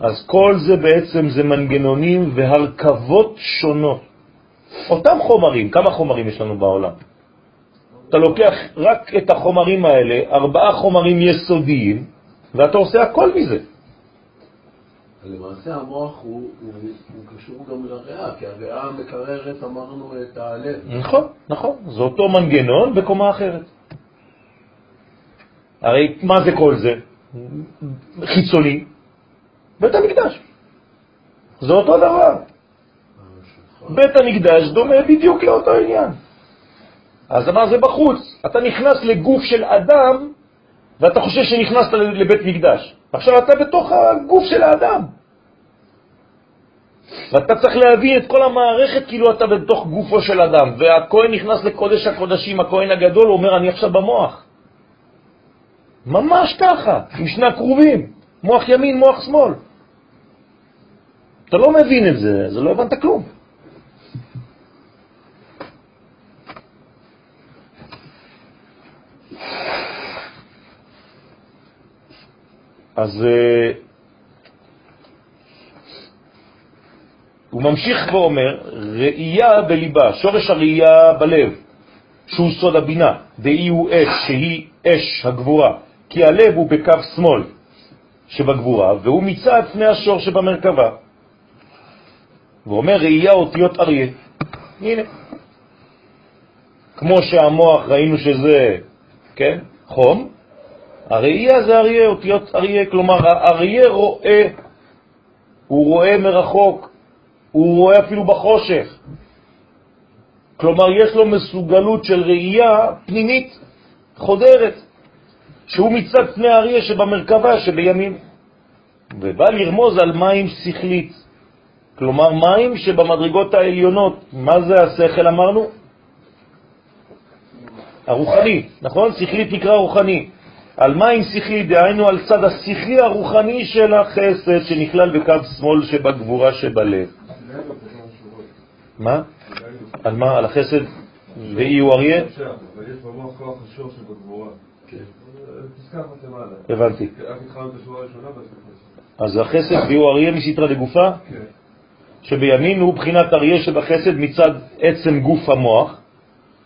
[SPEAKER 1] אז כל זה בעצם זה מנגנונים והרכבות שונות. אותם חומרים, כמה חומרים יש לנו בעולם? אתה לוקח רק את החומרים האלה, ארבעה חומרים יסודיים, ואתה עושה הכל מזה.
[SPEAKER 2] למעשה המוח הוא, הוא, הוא קשור גם לריאה, כי הריאה מקררת, אמרנו, את הלב.
[SPEAKER 1] נכון, נכון. זה אותו מנגנון בקומה אחרת. הרי מה זה כל זה? חיצוני, בית המקדש. זה אותו דבר. בית המקדש דומה בדיוק לאותו עניין. אז מה זה בחוץ? אתה נכנס לגוף של אדם ואתה חושב שנכנסת לבית מקדש. עכשיו אתה בתוך הגוף של האדם. ואתה צריך להבין את כל המערכת כאילו אתה בתוך גופו של אדם. והכהן נכנס לקודש הקודשים, הכהן הגדול אומר אני עכשיו במוח. ממש ככה, עם שני הקרובים, מוח ימין, מוח שמאל. אתה לא מבין את זה, זה לא הבנת כלום. אז אה, הוא ממשיך ואומר, ראייה בליבה, שורש הראייה בלב, שהוא סוד הבינה, דאי הוא אש, שהיא אש הגבורה, כי הלב הוא בקו שמאל שבגבורה, והוא מצד פני השור שבמרכבה. והוא אומר ראייה אותיות אריה. הנה. כמו שהמוח ראינו שזה, כן, חום, הראייה זה אריה, אותיות אריה, כלומר האריה רואה, הוא רואה מרחוק, הוא רואה אפילו בחושך. כלומר, יש לו מסוגלות של ראייה פנימית, חודרת, שהוא מצד פני האריה שבמרכבה שבימין, ובא לרמוז על מים שכלית, כלומר מים שבמדרגות העליונות. מה זה השכל אמרנו? הרוחני, נכון? שכלית נקרא רוחני. על מים שכלי, דהיינו על צד השכלי הרוחני של החסד שנכלל בקו שמאל שבגבורה שבלב. מה? על מה? על החסד ואי הוא אריה? הבנתי. אז החסד ואי הוא אריה מסתרא דגופה? שבימין הוא בחינת אריה שבחסד מצד עצם גוף המוח,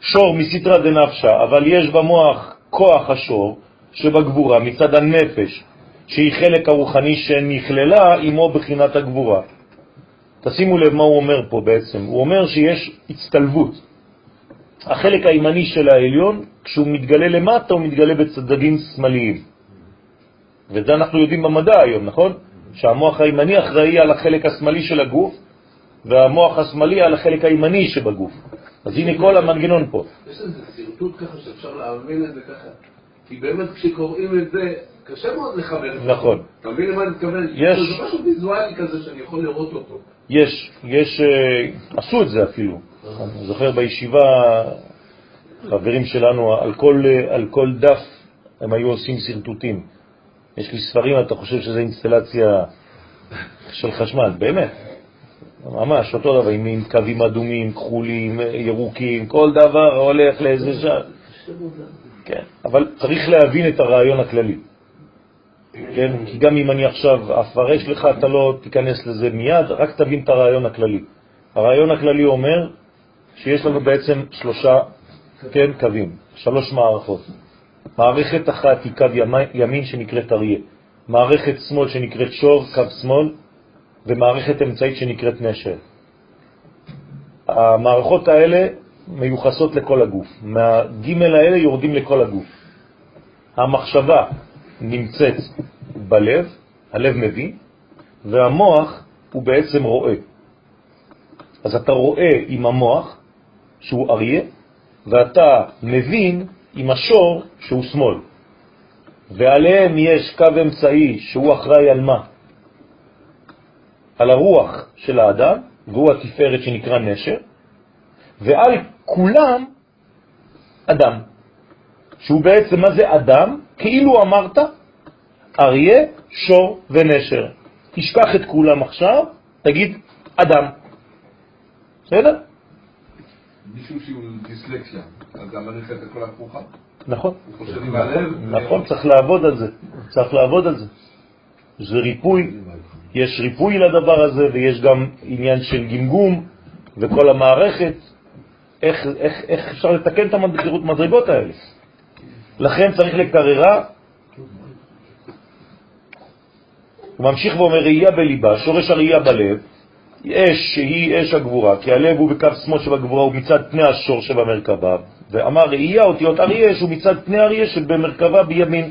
[SPEAKER 1] שור מסתרא דנפשה, אבל יש במוח כוח השור, שבגבורה מצד הנפש, שהיא חלק הרוחני שנכללה עמו בחינת הגבורה. תשימו לב מה הוא אומר פה בעצם. הוא אומר שיש הצטלבות. החלק הימני של העליון, כשהוא מתגלה למטה, הוא מתגלה בצדדים שמאליים. וזה אנחנו יודעים במדע היום, נכון? שהמוח הימני אחראי על החלק השמאלי של הגוף, והמוח השמאלי על החלק הימני שבגוף. אז הנה כל המנגנון פה.
[SPEAKER 2] יש איזה סרטוט ככה שאפשר להבין את זה ככה. כי באמת כשקוראים את זה, קשה מאוד לחבר את זה.
[SPEAKER 1] נכון.
[SPEAKER 2] אתה מבין למה אני מתכוון?
[SPEAKER 1] יש.
[SPEAKER 2] זה משהו ויזואלי כזה שאני יכול לראות אותו.
[SPEAKER 1] יש, יש, אה, עשו את זה אפילו. אני זוכר בישיבה, חברים שלנו, על כל, אה, על כל דף הם היו עושים סרטוטים. יש לי ספרים, אתה חושב שזה אינסטלציה של חשמל, באמת. ממש אותו דבר, עם, עם קווים אדומים, כחולים, ירוקים, כל דבר הולך לאיזה שעה. כן, אבל צריך להבין את הרעיון הכללי. כן, כי גם אם אני עכשיו אפרש לך, אתה לא תיכנס לזה מיד, רק תבין את הרעיון הכללי. הרעיון הכללי אומר שיש לנו בעצם שלושה, כן, קווים, שלוש מערכות. מערכת אחת היא קו ימין שנקראת אריה, מערכת שמאל שנקראת שור, קו שמאל, ומערכת אמצעית שנקראת נשר. המערכות האלה מיוחסות לכל הגוף. מהג' האלה יורדים לכל הגוף. המחשבה נמצאת בלב, הלב מבין, והמוח הוא בעצם רואה. אז אתה רואה עם המוח שהוא אריה, ואתה מבין עם השור שהוא שמאל. ועליהם יש קו אמצעי שהוא אחראי על מה? על הרוח של האדם, והוא התפארת שנקרא נשר, ועל כולם אדם, שהוא בעצם, מה זה אדם? כאילו אמרת אריה, שור ונשר. תשכח את כולם עכשיו, תגיד אדם. בסדר?
[SPEAKER 4] מישהו שהוא דיסלקסיה, אז המערכת הכל הפוכה?
[SPEAKER 1] נכון.
[SPEAKER 4] עם הלב.
[SPEAKER 1] נכון, צריך לעבוד על זה. צריך לעבוד על זה. זה ריפוי, יש ריפוי לדבר הזה, ויש גם עניין של גמגום וכל המערכת, איך, איך, איך אפשר לתקן את המדרגות האלה. לכן צריך לקררה. הוא ממשיך ואומר, ראייה בליבה, שורש הראייה בלב, אש שהיא אש הגבורה, כי הלב הוא בקו שמאל שבגבורה הוא מצד פני השור שבמרכבה, ואמר ראייה אותיות אריה שהוא מצד פני אריה שבמרכבה בימין.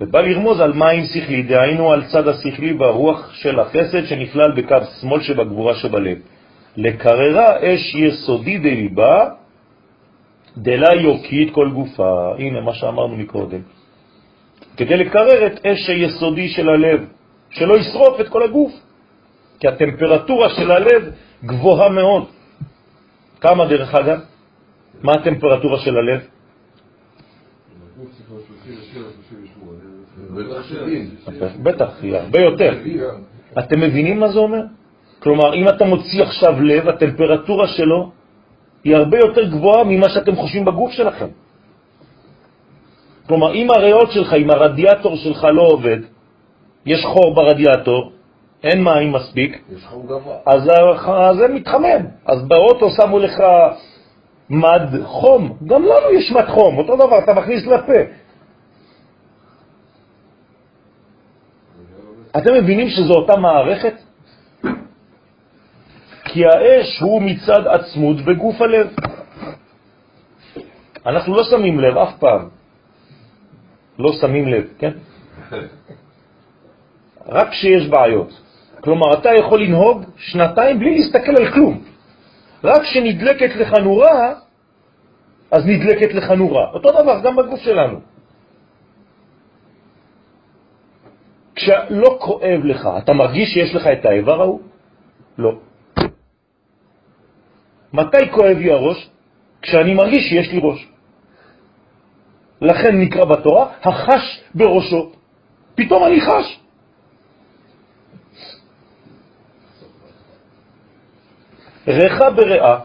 [SPEAKER 1] ובא לרמוז על מים שכלי, דהיינו על צד השכלי והרוח של החסד שנכלל בקו שמאל שבגבורה שבלב. לקררה אש יסודי דליבה, דלה יוקית כל גופה. הנה מה שאמרנו מקודם. כדי לקרר את אש היסודי של הלב, שלא ישרוף את כל הגוף. כי הטמפרטורה של הלב גבוהה מאוד. כמה דרך אגב? מה הטמפרטורה של הלב? בטח, היא הרבה יותר. אתם מבינים מה זה אומר? כלומר, אם אתה מוציא עכשיו לב, הטמפרטורה שלו היא הרבה יותר גבוהה ממה שאתם חושבים בגוף שלכם. כלומר, אם הריאות שלך, אם הרדיאטור שלך לא עובד, יש חור ברדיאטור, אין מים מספיק, אז זה מתחמם. אז באוטו שמו לך מד חום, גם לנו יש מד חום, אותו דבר, אתה מכניס לפה. אתם מבינים שזו אותה מערכת? כי האש הוא מצד עצמות בגוף הלב. אנחנו לא שמים לב אף פעם. לא שמים לב, כן? רק כשיש בעיות. כלומר, אתה יכול לנהוג שנתיים בלי להסתכל על כלום. רק כשנדלקת לך נורה, אז נדלקת לך נורה. אותו דבר גם בגוף שלנו. כשלא כואב לך, אתה מרגיש שיש לך את האיבר ההוא? לא. מתי כואב לי הראש? כשאני מרגיש שיש לי ראש. לכן נקרא בתורה, החש בראשו. פתאום אני חש. ריחה בריאה,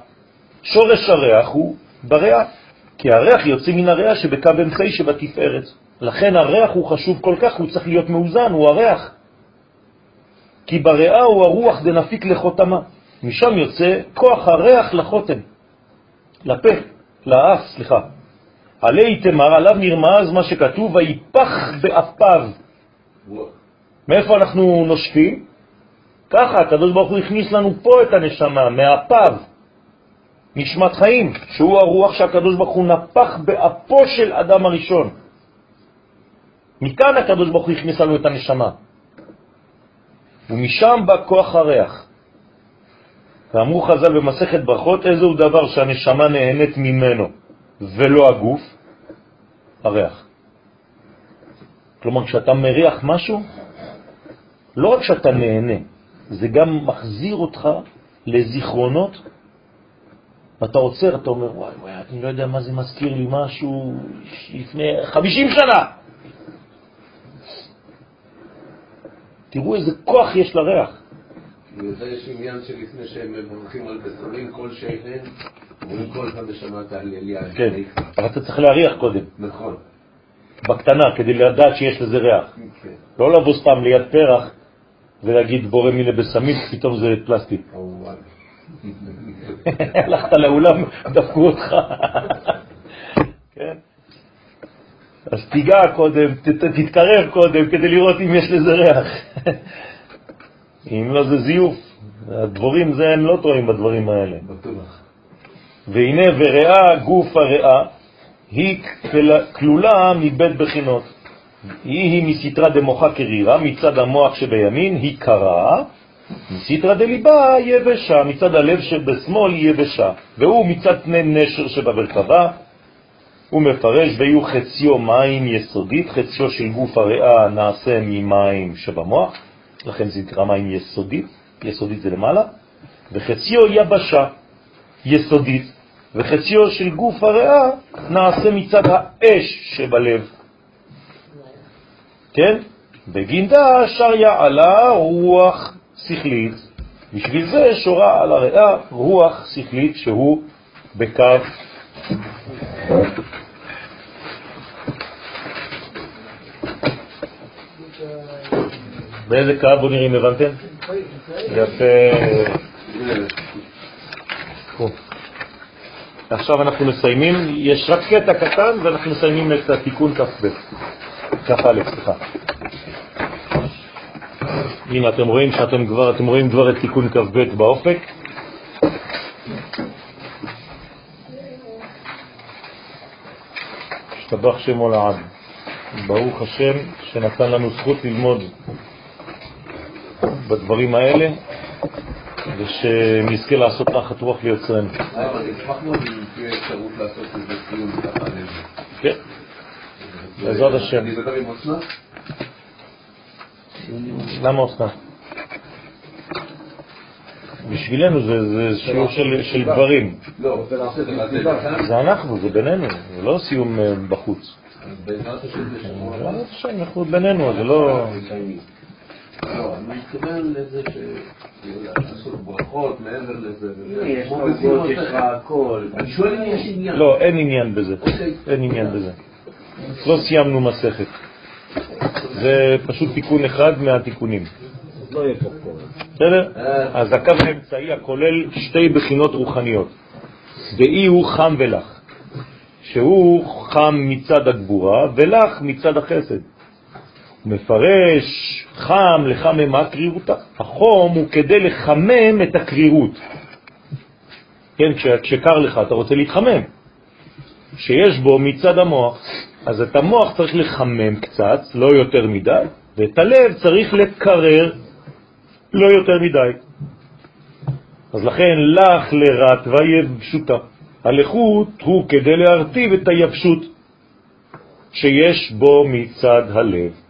[SPEAKER 1] שורש הריח הוא בריאה, כי הריח יוצא מן הריאה שבקו אמצעי שבתפארת. לכן הריח הוא חשוב כל כך, הוא צריך להיות מאוזן, הוא הריח. כי בריאה הוא הרוח דנפיק לחותמה. משם יוצא כוח הריח לחותם, לפה, לאף, סליחה. עלי תמר, עליו נרמז מה שכתוב, ויפח באפיו. מאיפה אנחנו נושפים? ככה הקדוש ברוך הוא הכניס לנו פה את הנשמה, מהפב, נשמת חיים, שהוא הרוח שהקדוש ברוך הוא נפח באפו של אדם הראשון. מכאן הקדוש ברוך הוא הכניס לנו את הנשמה. ומשם בא כוח הריח. ואמרו חז"ל במסכת ברכות, איזהו דבר שהנשמה נהנית ממנו ולא הגוף? הריח. כלומר, כשאתה מריח משהו, לא רק שאתה נהנה, זה גם מחזיר אותך לזיכרונות, ואתה עוצר, אתה אומר, וואי וואי, אני לא יודע מה זה מזכיר לי משהו לפני 50 שנה. תראו איזה כוח יש לריח.
[SPEAKER 2] וזה יש עניין שלפני שהם מברכים על בשרים כל שכן, אומרים כל אחד ושמעת אליה.
[SPEAKER 1] כן, אבל אתה צריך להריח קודם.
[SPEAKER 2] נכון.
[SPEAKER 1] בקטנה, כדי לדעת שיש לזה ריח.
[SPEAKER 2] כן.
[SPEAKER 1] לא לבוא סתם ליד פרח ולהגיד בורא מיני בסמית, פתאום זה פלסטיק. הלכת לאולם, דפקו אותך. כן? אז תיגע קודם, תתקרב קודם כדי לראות אם יש לזה ריח. אם לא זה זיוף. הדבורים זה, הם לא טועים בדברים האלה.
[SPEAKER 2] בטוח.
[SPEAKER 1] והנה וריאה גוף הריאה היא כלולה מבית בחינות. היא היא מסתרה דמוחה קרירה, מצד המוח שבימין היא קרה, מסתרה דליבה יבשה, מצד הלב שבשמאל היא יבשה, והוא מצד פני נשר שבברכבה, הוא מפרש, ויהיו חציו מים יסודית, חציו של גוף הריאה נעשה ממים שבמוח, לכן נקרא מים יסודית, יסודית זה למעלה, וחציו יבשה, יסודית, וחציו של גוף הריאה נעשה מצד האש שבלב. כן? בגינדה שריה עלה רוח שכלית, בשביל זה שורה על הריאה רוח שכלית שהוא בקו באיזה קו? בוא נראה אם הבנתם. יפה. עכשיו אנחנו מסיימים, יש רק קטע קטן ואנחנו מסיימים את התיקון כ"ב, כ"א, סליחה. הנה אתם רואים שאתם כבר, אתם רואים כבר את תיקון כ"ב באופק. השתבח שמו לעד. ברוך השם שנתן לנו זכות ללמוד בדברים האלה ושנזכה לעשות תחת רוח ליוצרנו.
[SPEAKER 2] אני אשמח מאוד אם תהיה אפשרות לעשות איזה ציון ככה על זה.
[SPEAKER 1] כן, בעזרת השם.
[SPEAKER 2] אני אדבר עם אסנת?
[SPEAKER 1] למה אסנת? בשבילנו זה, שיעור של, גברים.
[SPEAKER 2] לא, את זה
[SPEAKER 1] אנחנו, זה בינינו, זה לא סיום אה, בחוץ.
[SPEAKER 2] בעזרת השם.
[SPEAKER 1] בעזרת השם, אנחנו בינינו, זה לא...
[SPEAKER 2] מתכוון לזה ש... לעשות ברכות מעבר לזה.
[SPEAKER 3] יש יש לך. הכל.
[SPEAKER 2] אני שואל אם יש עניין.
[SPEAKER 1] לא, אין עניין בזה.
[SPEAKER 2] אוקיי.
[SPEAKER 1] אין עניין בזה. לא סיימנו מסכת. זה פשוט תיקון אחד מהתיקונים.
[SPEAKER 5] לא.
[SPEAKER 1] בסדר? אז הקו האמצעי הכולל שתי בחינות רוחניות. דאי הוא חם ולח, שהוא חם מצד הגבורה ולח מצד החסד. מפרש חם לחממה קרירותה. החום הוא כדי לחמם את הקרירות. כן, כש, כשקר לך אתה רוצה להתחמם. שיש בו מצד המוח. אז את המוח צריך לחמם קצת, לא יותר מדי, ואת הלב צריך לקרר לא יותר מדי. אז לכן לך לרת ויבשותה. הלכות הוא כדי להרטיב את היבשות שיש בו מצד הלב.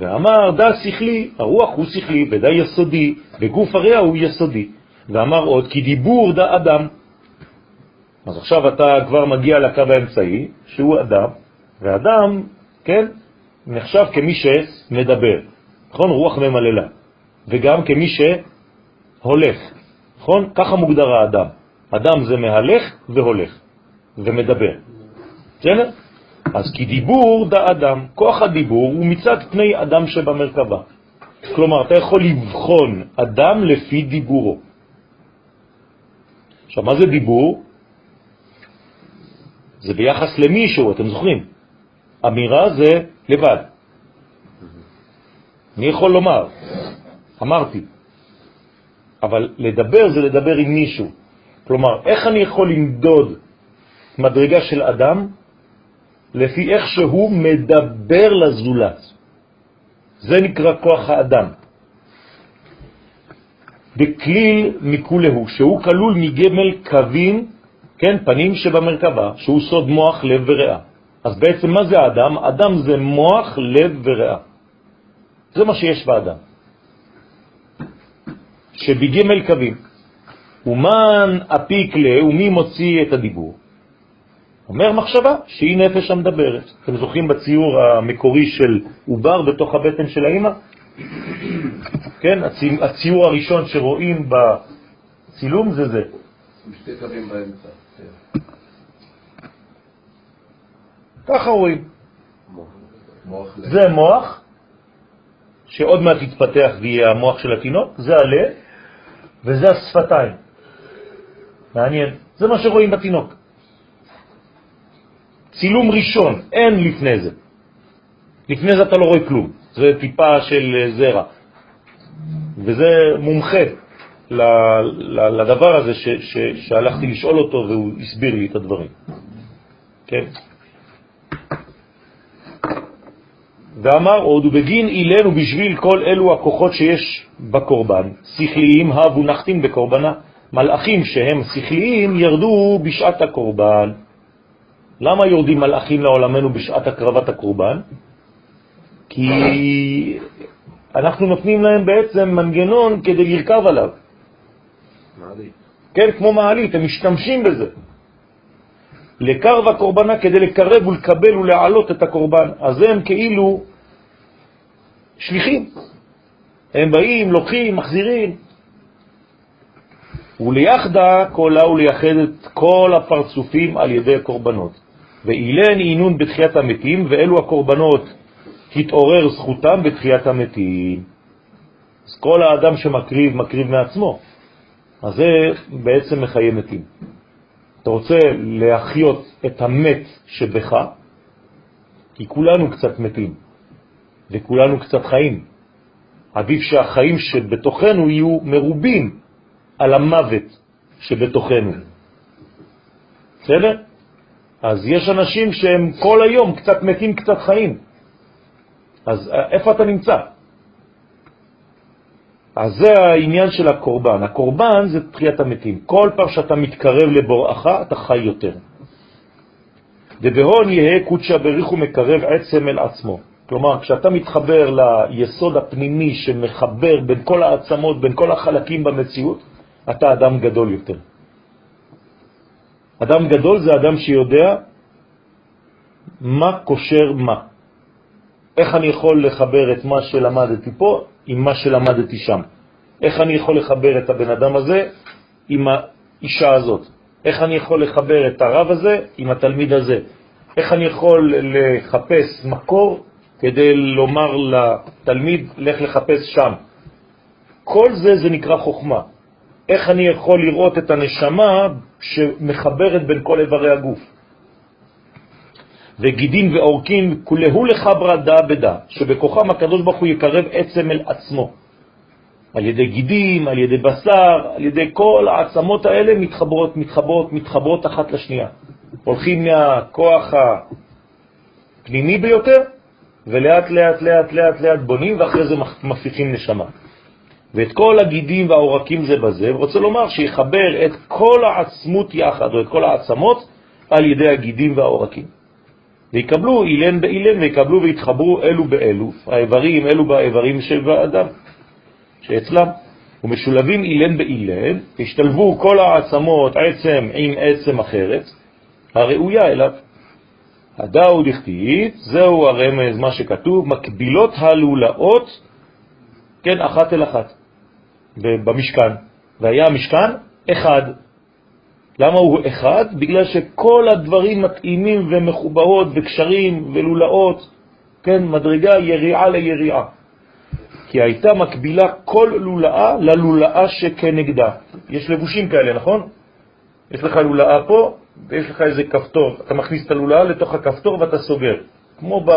[SPEAKER 1] ואמר דה שכלי, הרוח הוא שכלי, ודה יסודי, וגוף הרע הוא יסודי. ואמר עוד כי דיבור דה אדם. אז עכשיו אתה כבר מגיע לקו האמצעי, שהוא אדם, ואדם, כן, נחשב כמי שמדבר, נכון? רוח ממללה. וגם כמי שהולך, נכון? ככה מוגדר האדם. אדם זה מהלך והולך ומדבר. בסדר? אז כי דיבור דה אדם, כוח הדיבור הוא מצד פני אדם שבמרכבה. כלומר, אתה יכול לבחון אדם לפי דיבורו. עכשיו, מה זה דיבור? זה ביחס למישהו, אתם זוכרים. אמירה זה לבד. אני יכול לומר, אמרתי, אבל לדבר זה לדבר עם מישהו. כלומר, איך אני יכול למדוד מדרגה של אדם לפי איך שהוא מדבר לזולת? זה נקרא כוח האדם. בכליל מכולהו, שהוא כלול מגמל קווים, כן, פנים שבמרכבה, שהוא סוד מוח, לב וריאה. אז בעצם מה זה האדם? אדם זה מוח, לב וריאה. זה מה שיש באדם. שבגמל קווים. ומן אפיק לה, ומי מוציא את הדיבור? אומר מחשבה, שהיא נפש המדברת. אתם זוכרים בציור המקורי של עובר בתוך הבטן של האמא? כן, הציור הראשון שרואים בצילום זה זה.
[SPEAKER 2] עם שתי קווים באמצע.
[SPEAKER 1] ככה רואים.
[SPEAKER 2] מוח.
[SPEAKER 1] זה מוח, שעוד מעט יתפתח ויהיה המוח של התינוק, זה הלב, וזה השפתיים. מעניין. זה מה שרואים בתינוק. צילום ראשון, אין לפני זה. לפני זה אתה לא רואה כלום, זה טיפה של אה, זרע. וזה מומחה לדבר הזה ש, ש, שהלכתי לשאול אותו והוא הסביר לי את הדברים. כן? ואמר עוד, ובגין אילן ובשביל כל אלו הכוחות שיש בקורבן, שכליים הבו נחתים בקורבנה. מלאכים שהם שכליים ירדו בשעת הקורבן. למה יורדים מלאכים לעולמנו בשעת הקרבת הקורבן? כי אנחנו נותנים להם בעצם מנגנון כדי לרכב עליו.
[SPEAKER 5] מעלית.
[SPEAKER 1] כן, כמו מעלית, הם משתמשים בזה. לקרב הקורבנה כדי לקרב ולקבל ולהעלות את הקורבן. אז הם כאילו שליחים. הם באים, לוקחים, מחזירים. וליחדה קולה ולייחד את כל הפרצופים על ידי קורבנות. ואילן עינון בתחיית המתים, ואלו הקורבנות התעורר זכותם בתחיית המתים. אז כל האדם שמקריב, מקריב מעצמו. אז זה בעצם מחיי מתים. אתה רוצה להחיות את המת שבך, כי כולנו קצת מתים, וכולנו קצת חיים. עדיף שהחיים שבתוכנו יהיו מרובים על המוות שבתוכנו. בסדר? אז יש אנשים שהם כל היום קצת מתים, קצת חיים. אז איפה אתה נמצא? אז זה העניין של הקורבן. הקורבן זה תחיית המתים. כל פעם שאתה מתקרב לבוראך, אתה חי יותר. ובהון יהא קודשא בריך ומקרב עצם אל עצמו. כלומר, כשאתה מתחבר ליסוד הפנימי שמחבר בין כל העצמות, בין כל החלקים במציאות, אתה אדם גדול יותר. אדם גדול זה אדם שיודע מה קושר מה. איך אני יכול לחבר את מה שלמדתי פה עם מה שלמדתי שם? איך אני יכול לחבר את הבן אדם הזה עם האישה הזאת? איך אני יכול לחבר את הרב הזה עם התלמיד הזה? איך אני יכול לחפש מקור כדי לומר לתלמיד, לך לחפש שם? כל זה זה נקרא חוכמה. איך אני יכול לראות את הנשמה שמחברת בין כל איברי הגוף? וגידים ואורקים, כולהו לך ברדה בדה, שבכוחם הקדוש ברוך הוא יקרב עצם אל עצמו. על ידי גידים, על ידי בשר, על ידי כל העצמות האלה מתחברות, מתחברות, מתחברות אחת לשנייה. הולכים מהכוח הפנימי ביותר, ולאט לאט לאט לאט לאט בונים, ואחרי זה מפיחים נשמה. ואת כל הגידים והעורקים זה בזה, ורוצה לומר שיחבר את כל העצמות יחד, או את כל העצמות, על ידי הגידים והעורקים. ויקבלו אילן באילן, ויקבלו ויתחברו אלו באלו, האיברים אלו באיברים של האדם, שאצלם. ומשולבים אילן באילן, השתלבו כל העצמות עצם עם עצם אחרת, הראויה אליו. הדאו דכתיב, זהו הרמז, מה שכתוב, מקבילות הלולאות, כן, אחת אל אחת, במשכן. והיה המשכן אחד. למה הוא אחד? בגלל שכל הדברים מתאימים ומחוברות וקשרים ולולאות, כן, מדרגה יריעה ליריעה. כי הייתה מקבילה כל לולאה ללולאה שכנגדה. יש לבושים כאלה, נכון? יש לך לולאה פה, ויש לך איזה כפתור. אתה מכניס את הלולאה לתוך הכפתור ואתה סוגר. כמו ב...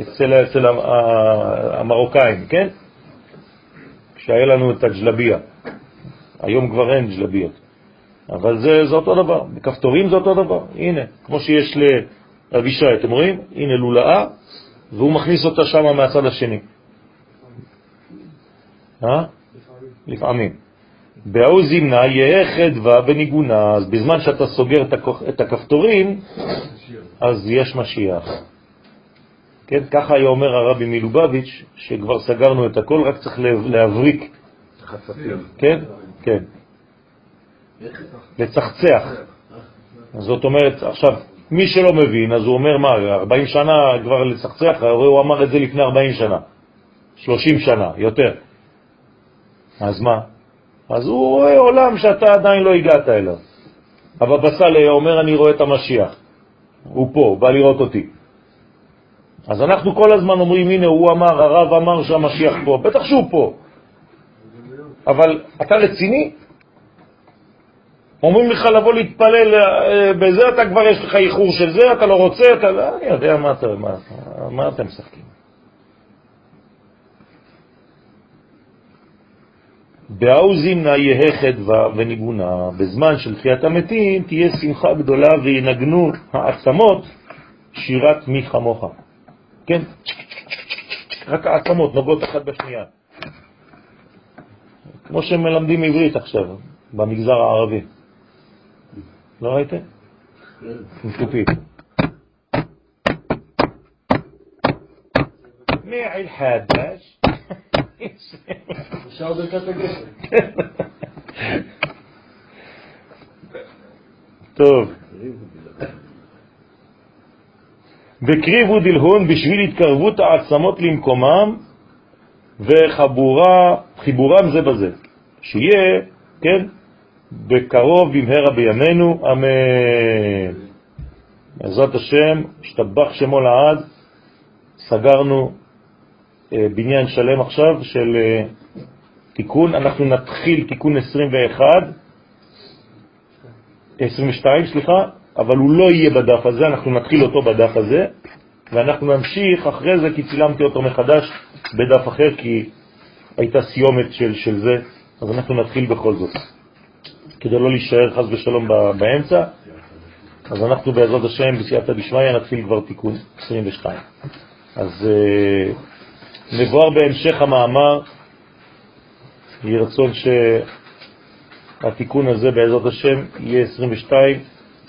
[SPEAKER 1] אצל, אצל המרוקאים, כן? כשהיה לנו את הג'לביה. היום כבר אין ג'לביות. אבל זה, זה אותו דבר. בכפתורים זה אותו דבר. הנה, כמו שיש לאבישי, אתם רואים? הנה לולאה, והוא מכניס אותה שם מהצד השני. אה? לפעמים. באו זימנה יהיה חדווה בניגונה, אז בזמן שאתה סוגר את הכפתורים, אז יש משיח. כן, ככה היה אומר הרבי מלובביץ', שכבר סגרנו את הכל, רק צריך להבריק. כן, כן. לצחצח. זאת אומרת, עכשיו, מי שלא מבין, אז הוא אומר, מה, 40 שנה כבר לצחצח? הרי הוא אמר את זה לפני 40 שנה, 30 שנה, יותר. אז מה? אז הוא רואה עולם שאתה עדיין לא הגעת אליו. הבבא סאלי אומר, אני רואה את המשיח. הוא פה, בא לראות אותי. אז אנחנו כל הזמן אומרים, הנה, הוא אמר, הרב אמר שהמשיח פה. בטח שהוא פה. אבל אתה רציני? אומרים לך לבוא להתפלל אה, בזה, אתה כבר יש לך איחור של זה, אתה לא רוצה, אתה לא... אני יודע מה, אתה, מה, מה אתם משחקים. באוזימנה יהא חדווה וניגונה, בזמן של תחיית המתים תהיה שמחה גדולה וינגנו העצמות שירת מי כמוך. כן? רק העצמות נוגעות אחת בשנייה. כמו שמלמדים עברית עכשיו, במגזר הערבי. לא ראיתם? עם תופית. מעל חדש.
[SPEAKER 3] אפשר ברכת הגשם.
[SPEAKER 1] טוב. וקריבו דלהון בשביל התקרבות העצמות למקומם וחיבורם זה בזה. שיהיה, כן, בקרוב במהרה בימינו, אמן. בעזרת השם, השתבח שמו לעד, סגרנו אה, בניין שלם עכשיו של אה, תיקון, אנחנו נתחיל תיקון 21, 22, סליחה, אבל הוא לא יהיה בדף הזה, אנחנו נתחיל אותו בדף הזה, ואנחנו נמשיך אחרי זה, כי צילמתי אותו מחדש בדף אחר, כי הייתה סיומת של, של זה, אז אנחנו נתחיל בכל זאת. כדי לא להישאר חס ושלום באמצע, אז אנחנו בעזרת השם בסייעתא דשמיא נתחיל כבר תיקון 22. אז uh, מבואר בהמשך המאמר, יהי רצון שהתיקון הזה בעזרת השם יהיה 22,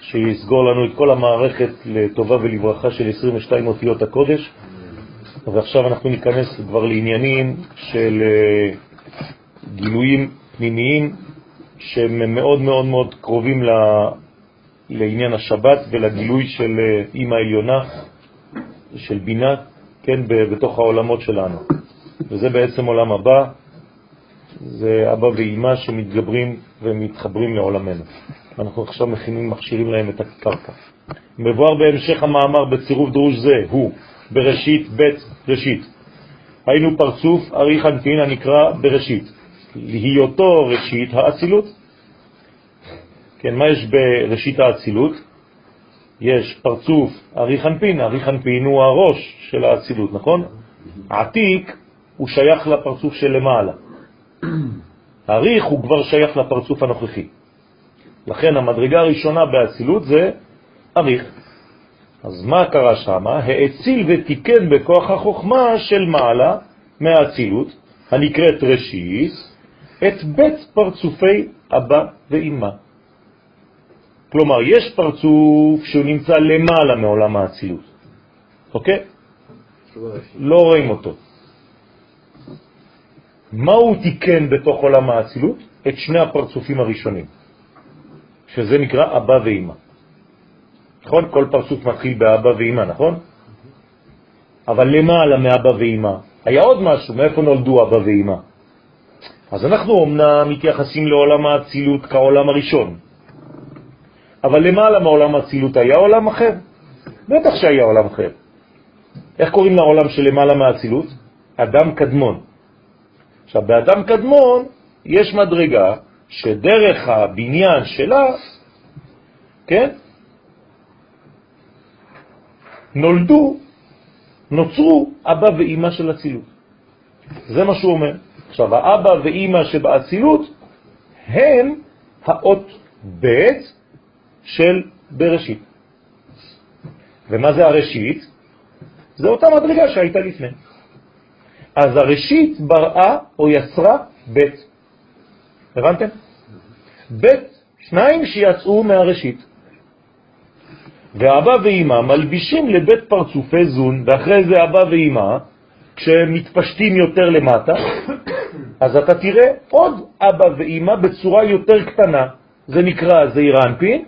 [SPEAKER 1] שיסגור לנו את כל המערכת לטובה ולברכה של 22 אותיות הקודש. ועכשיו אנחנו ניכנס כבר לעניינים של uh, גילויים פנימיים שהם מאוד מאוד מאוד קרובים. לעניין השבת ולגילוי של אימא עליונה, של בינה, כן, בתוך העולמות שלנו. וזה בעצם עולם הבא, זה אבא ואימא שמתגברים ומתחברים לעולמנו. אנחנו עכשיו מכינים, מכשירים להם את הקרקע. מבואר בהמשך המאמר בצירוף דרוש זה, הוא בראשית בית ראשית. היינו פרצוף ארי חנפין הנקרא בראשית. להיותו ראשית האצילות. כן, מה יש בראשית האצילות? יש פרצוף ארי חנפין, ארי חנפין הוא הראש של האצילות, נכון? עתיק הוא שייך לפרצוף של למעלה. אריך [clears throat] הוא כבר שייך לפרצוף הנוכחי. לכן המדרגה הראשונה באצילות זה אריך. אז מה קרה שם? האציל ותיקן בכוח החוכמה של מעלה מהאצילות, הנקראת ראשית, את בית פרצופי אבא ואמא. כלומר, יש פרצוף שהוא נמצא למעלה מעולם האצילות, אוקיי? לא רואים אותו. מה הוא תיקן בתוך עולם האצילות? את שני הפרצופים הראשונים, שזה נקרא אבא ואמא. נכון? כל פרצוף מתחיל באבא ואמא, נכון? אבל למעלה מאבא ואמא היה עוד משהו, מאיפה נולדו אבא ואמא? אז אנחנו אמנם מתייחסים לעולם האצילות כעולם הראשון, אבל למעלה מעולם האצילות היה עולם אחר? בטח שהיה עולם אחר. איך קוראים לעולם שלמעלה מהאצילות? אדם קדמון. עכשיו, באדם קדמון יש מדרגה שדרך הבניין שלה, כן, נולדו, נוצרו אבא ואימא של אצילות. זה מה שהוא אומר. עכשיו, האבא ואימא שבאצילות הם האות ב' של בראשית. ומה זה הראשית? זה אותה מדרגה שהייתה לפני. אז הראשית בראה או יצרה ב'. הבנתם? ב', שניים שיצאו מהראשית. ואבא ואימא מלבישים לבית פרצופי זון, ואחרי זה אבא ואימא, כשהם מתפשטים יותר למטה, [coughs] אז אתה תראה עוד אבא ואימא בצורה יותר קטנה. זה נקרא זעיר אנפין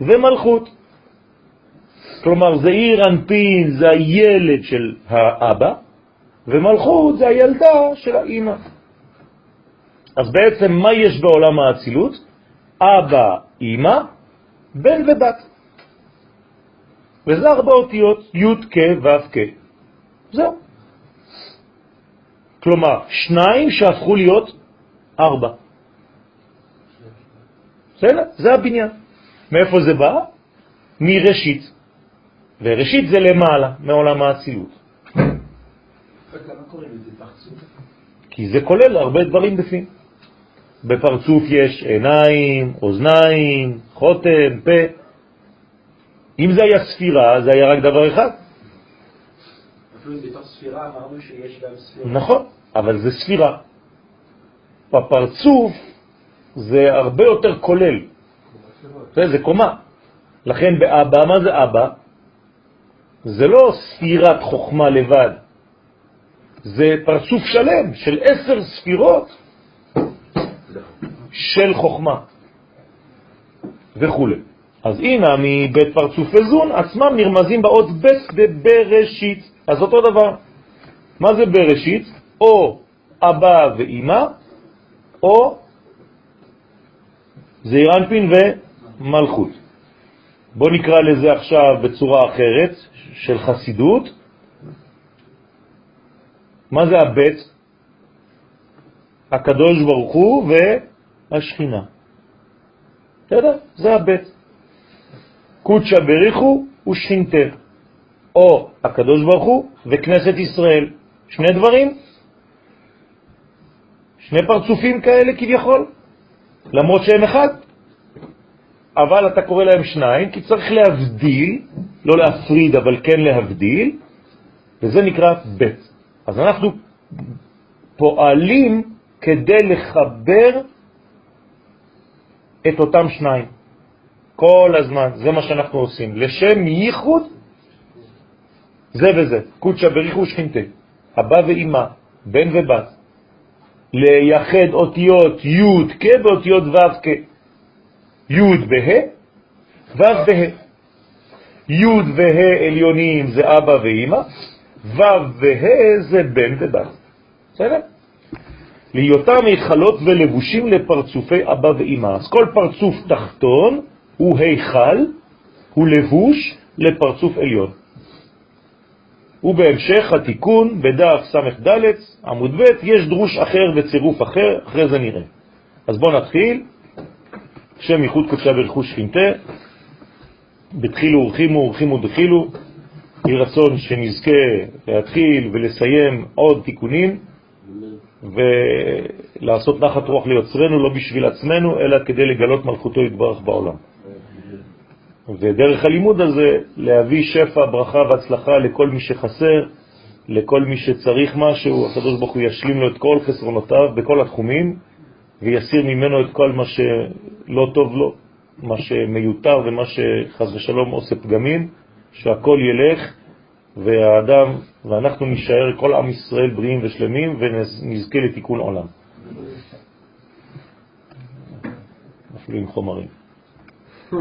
[SPEAKER 1] ומלכות. כלומר, זעיר אנפין זה הילד של האבא, ומלכות זה הילדה של האימא. אז בעצם מה יש בעולם האצילות? אבא, אימא, בן ובת. וזה ארבע אותיות, י' כ' ו' כ'. זהו. כלומר, שניים שהפכו להיות ארבע. בסדר? זה הבניין. מאיפה זה בא? מראשית. וראשית זה למעלה, מעולם האצילות. כי זה כולל הרבה דברים בפנים. בפרצוף יש עיניים, אוזניים, חותם, פה. אם זה היה ספירה, זה היה רק דבר אחד.
[SPEAKER 3] אפילו בתוך ספירה אמרנו שיש גם ספירה.
[SPEAKER 1] נכון, אבל זה ספירה. בפרצוף זה הרבה יותר כולל. זה, זה קומה. לכן באבא, מה זה אבא? זה לא ספירת חוכמה לבד, זה פרצוף שלם של עשר ספירות של חוכמה וכו'. אז הנה מבית פרצוף וזון עצמם נרמזים באות בית בבראשית. אז אותו דבר. מה זה בראשית? או אבא ואימא, או זעיר אנפין ומלכות. בוא נקרא לזה עכשיו בצורה אחרת של חסידות. מה זה הבית? הקדוש ברוך הוא והשכינה. בסדר? זה הבית. קודשא בריחו ושכינתה, או הקדוש ברוך הוא וכנסת ישראל. שני דברים, שני פרצופים כאלה כביכול, למרות שהם אחד. אבל אתה קורא להם שניים, כי צריך להבדיל, לא להפריד, אבל כן להבדיל, וזה נקרא בית. אז אנחנו פועלים כדי לחבר את אותם שניים. כל הזמן, זה מה שאנחנו עושים. לשם ייחוד זה וזה, קודשא בריחו שכינתה, אבא ואימא, בן ובת, לייחד אותיות י' כ' באותיות ו' כ', י' בה', ו' בה'. י' וה' עליונים זה אבא ואימא, ו' וה' זה בן ובת. בסדר? להיותם היכלות ולבושים לפרצופי אבא ואימא. אז כל פרצוף תחתון הוא היכל, הוא לבוש לפרצוף עליון. ובהמשך התיקון בדף ס"ד עמוד ב' יש דרוש אחר וצירוף אחר, אחרי זה נראה. אז בואו נתחיל. שם ייחוד קודשה ברכו שכינתה, בתחילו ורחימו ורחימו דחילו, יהי רצון שנזכה להתחיל ולסיים עוד תיקונים ולעשות נחת רוח ליוצרנו, לא בשביל עצמנו, אלא כדי לגלות מלכותו יתברך בעולם. ודרך הלימוד הזה להביא שפע, ברכה והצלחה לכל מי שחסר, לכל מי שצריך משהו, הקדוש ברוך הוא ישלים לו את כל חסרונותיו בכל התחומים ויסיר ממנו את כל מה שלא טוב לו, מה שמיותר ומה שחז ושלום עושה פגמים, שהכל ילך והאדם, ואנחנו נשאר כל עם ישראל בריאים ושלמים ונזכה לתיקון עולם. אפילו עם חומרים.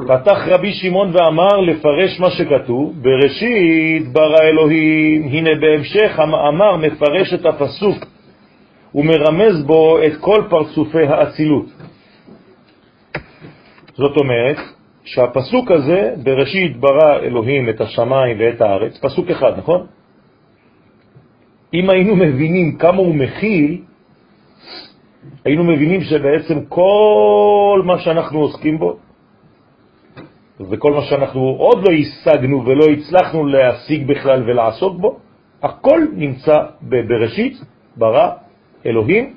[SPEAKER 1] פתח רבי שמעון ואמר לפרש מה שכתוב, בראשית ברא אלוהים, הנה בהמשך המאמר מפרש את הפסוק ומרמז בו את כל פרצופי האצילות. זאת אומרת שהפסוק הזה, בראשית ברא אלוהים את השמיים ואת הארץ, פסוק אחד, נכון? אם היינו מבינים כמה הוא מכיל, היינו מבינים שבעצם כל מה שאנחנו עוסקים בו, וכל מה שאנחנו עוד לא השגנו ולא הצלחנו להשיג בכלל ולעסוק בו, הכל נמצא בראשית, ברא אלוהים,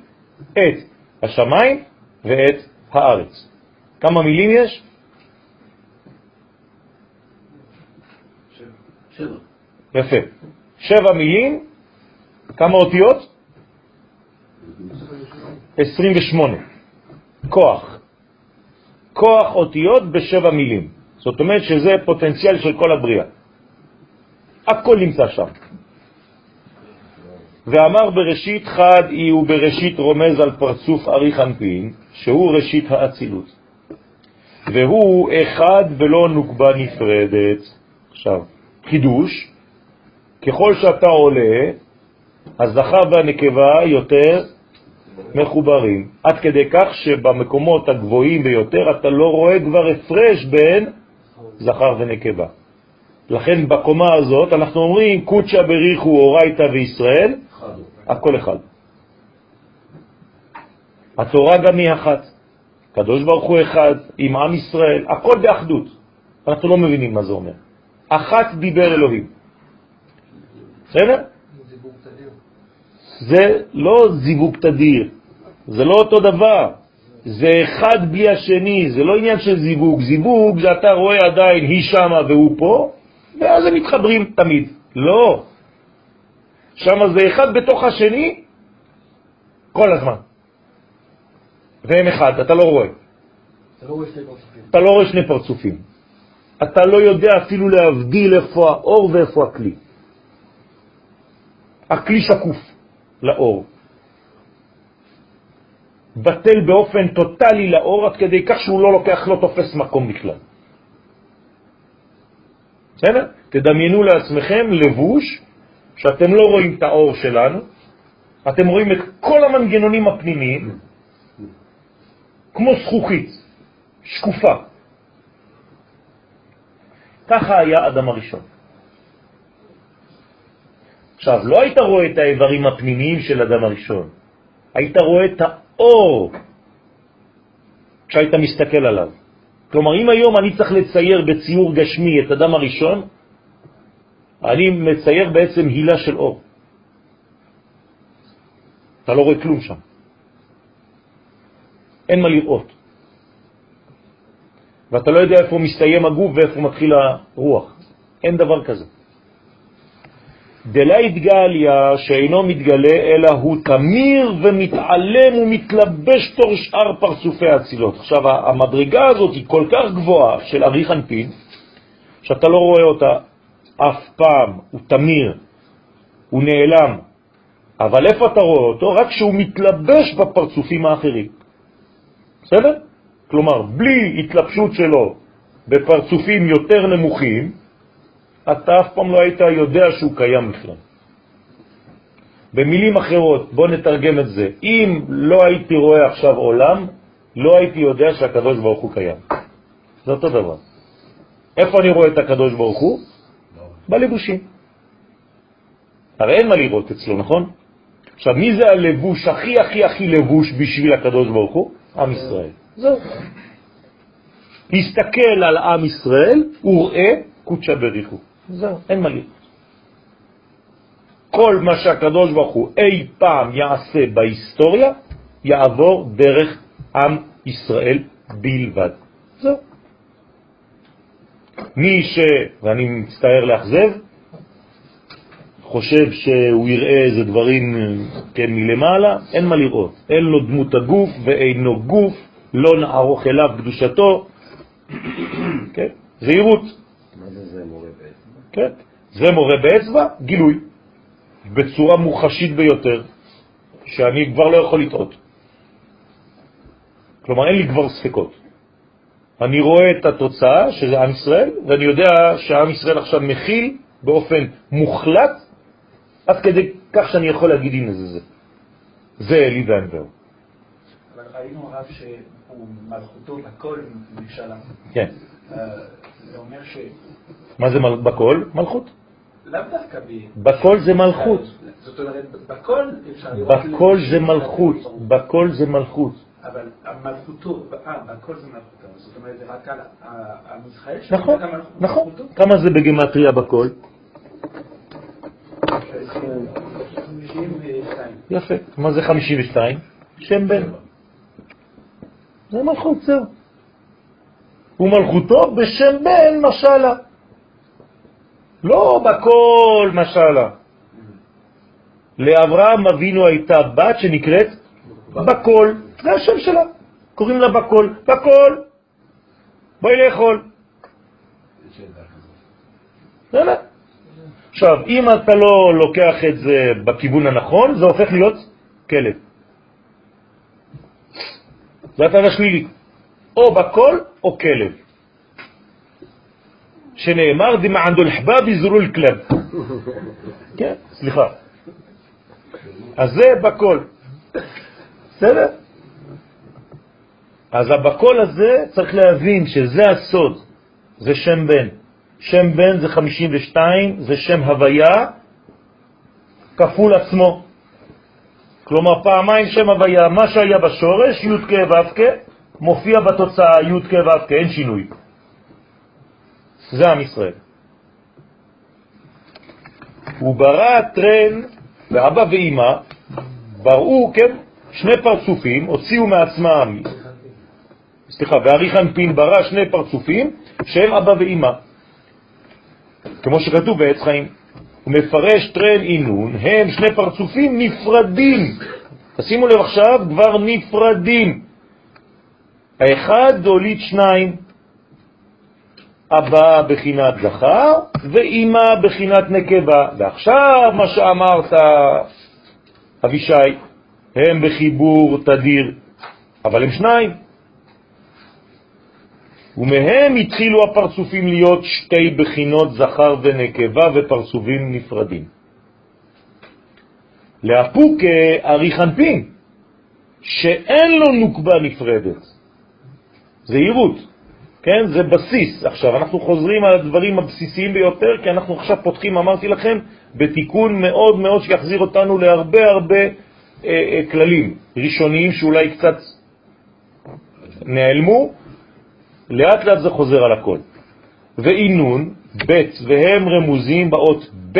[SPEAKER 1] את השמיים ואת הארץ. כמה מילים יש?
[SPEAKER 3] שבע.
[SPEAKER 1] יפה. שבע מילים, כמה אותיות? 28. כוח. כוח אותיות בשבע מילים. זאת אומרת שזה פוטנציאל של כל הבריאה. הכל נמצא שם. ואמר בראשית חד היא ובראשית רומז על פרצוף אריך אנפין, שהוא ראשית האצילות. והוא אחד ולא נוקבה נפרדת. עכשיו, חידוש, ככל שאתה עולה, הזכר והנקבה יותר מחוברים, עד כדי כך שבמקומות הגבוהים ביותר אתה לא רואה כבר הפרש בין זכר ונקבה. לכן בקומה הזאת אנחנו אומרים קודשא בריחו אורייתא וישראל, הכל אחד. התורה גם היא אחת, קדוש ברוך הוא אחד, עם עם ישראל, הכל באחדות. אנחנו לא מבינים מה זה אומר. אחת דיבר אלוהים. בסדר? זה לא זיווג תדיר, זה לא אותו דבר. זה אחד בלי השני, זה לא עניין של זיווג. זיווג זה אתה רואה עדיין היא שמה והוא פה, ואז הם מתחברים תמיד. לא. שמה זה אחד בתוך השני כל הזמן. והם אחד, אתה לא רואה. אתה לא רואה שני פרצופים. אתה לא יודע אפילו להבדיל איפה האור ואיפה הכלי. הכלי שקוף לאור. בטל באופן טוטלי לאור עד כדי כך שהוא לא לוקח, לא תופס מקום בכלל. בסדר? תדמיינו לעצמכם לבוש שאתם לא רואים את האור שלנו, אתם רואים את כל המנגנונים הפנימיים כמו זכוכית, שקופה. ככה היה אדם הראשון. עכשיו, לא היית רואה את האיברים הפנימיים של אדם הראשון, היית רואה את האור כשהיית מסתכל עליו. כלומר, אם היום אני צריך לצייר בציור גשמי את אדם הראשון, אני מצייר בעצם הילה של אור. אתה לא רואה כלום שם. אין מה לראות. ואתה לא יודע איפה מסתיים הגוף ואיפה מתחיל הרוח. אין דבר כזה. דלה התגליה שאינו מתגלה, אלא הוא תמיר ומתעלם ומתלבש תור שאר פרצופי האצילות. עכשיו, המדרגה הזאת היא כל כך גבוהה של אריך אנפין, שאתה לא רואה אותה אף פעם, הוא תמיר, הוא נעלם. אבל איפה אתה רואה אותו? רק כשהוא מתלבש בפרצופים האחרים. בסדר? כלומר, בלי התלבשות שלו בפרצופים יותר נמוכים, אתה אף פעם לא היית יודע שהוא קיים בכלל. במילים אחרות, בוא נתרגם את זה. אם לא הייתי רואה עכשיו עולם, לא הייתי יודע שהקדוש ברוך הוא קיים. זה אותו דבר. איפה אני רואה את הקדוש ברוך הוא? בלבושים. הרי אין מה לראות אצלו, נכון? עכשיו, מי זה הלבוש הכי הכי הכי לבוש בשביל הקדוש ברוך הוא? עם ישראל. זהו. הסתכל על עם ישראל וראה קודשא בריחו. זהו, אין מה לראות. כל מה שהקדוש ברוך הוא אי פעם יעשה בהיסטוריה, יעבור דרך עם ישראל בלבד. זהו. מי ש... ואני מצטער לאכזב, חושב שהוא יראה איזה דברים כן, מלמעלה, אין מה לראות. אין לו דמות הגוף ואינו גוף, לא נערוך אליו קדושתו. כן? זהירות.
[SPEAKER 5] מה זה זה מורה באצבע?
[SPEAKER 1] כן? זה מורה באצבע, גילוי, בצורה מוחשית ביותר, שאני כבר לא יכול לטעות. כלומר, אין לי כבר ספקות. אני רואה את התוצאה, שזה עם ישראל, ואני יודע שעם ישראל עכשיו מכיל באופן מוחלט, עד כדי כך שאני יכול להגיד, הנה זה זה. זה אלי ואנבר.
[SPEAKER 3] אבל ראינו הרב שהוא מלכותו בכל נכשלה.
[SPEAKER 1] כן.
[SPEAKER 3] אה, זה אומר ש...
[SPEAKER 1] מה זה. בכל? מלכות.
[SPEAKER 3] לאו דווקא ב...
[SPEAKER 1] בכל זה מלכות.
[SPEAKER 3] זאת אומרת, בכל אפשר לראות...
[SPEAKER 1] בכל זה מלכות. בכל זה מלכות.
[SPEAKER 3] אבל מלכותו, אה, בכל זה מלכותו. זאת אומרת, זה רק על המזחל
[SPEAKER 1] נכון, נכון. כמה זה בגמטריה בכל?
[SPEAKER 3] 52.
[SPEAKER 1] יפה. מה זה 52? שם בן. זה מלכות, זהו. ומלכותו בשם בן משלה. לא בכל משלה. לאברהם אבינו הייתה בת שנקראת בכל. זה השם שלה. קוראים לה בכל. בכל. בואי לאכול. עכשיו, אם אתה לא לוקח את זה בכיוון הנכון, זה הופך להיות כלב. זה הצד השלילי. או בכל או כלב. שנאמר דמענדו לחבב יזרו לכלב. [laughs] כן, סליחה. אז זה בכל. בסדר? אז הבקול הזה צריך להבין שזה הסוד, זה שם בן. שם בן זה 52, זה שם הוויה כפול עצמו. כלומר פעמיים שם הוויה, מה שהיה בשורש, י' כ' ו' כ', מופיע בתוצאה י' כ' ו' כ', אין שינוי. זה עם ישראל. הוא ברא טרן, ואבא ואימא בראו, כן, שני פרצופים, הוציאו מעצמם, סליחה, ואריך אנפין ברא שני פרצופים שהם אבא ואימא. כמו שכתוב בעץ חיים. מפרש טרן אינון, הם שני פרצופים נפרדים. תשימו לב עכשיו, כבר נפרדים. האחד הוליד שניים, אבא בחינת זכר ואימא בחינת נקבה. ועכשיו מה שאמרת, אבישי, הם בחיבור תדיר, אבל הם שניים. ומהם התחילו הפרצופים להיות שתי בחינות זכר ונקבה ופרצופים נפרדים. להפוק אריך אנפין, שאין לו נוקבה נפרדת. זהירות, כן? זה בסיס. עכשיו, אנחנו חוזרים על הדברים הבסיסיים ביותר, כי אנחנו עכשיו פותחים, אמרתי לכם, בתיקון מאוד מאוד שיחזיר אותנו להרבה הרבה אה, אה, כללים ראשוניים שאולי קצת נעלמו, לאט לאט זה חוזר על הכל. ואינון, ב', והם רמוזים באות ב'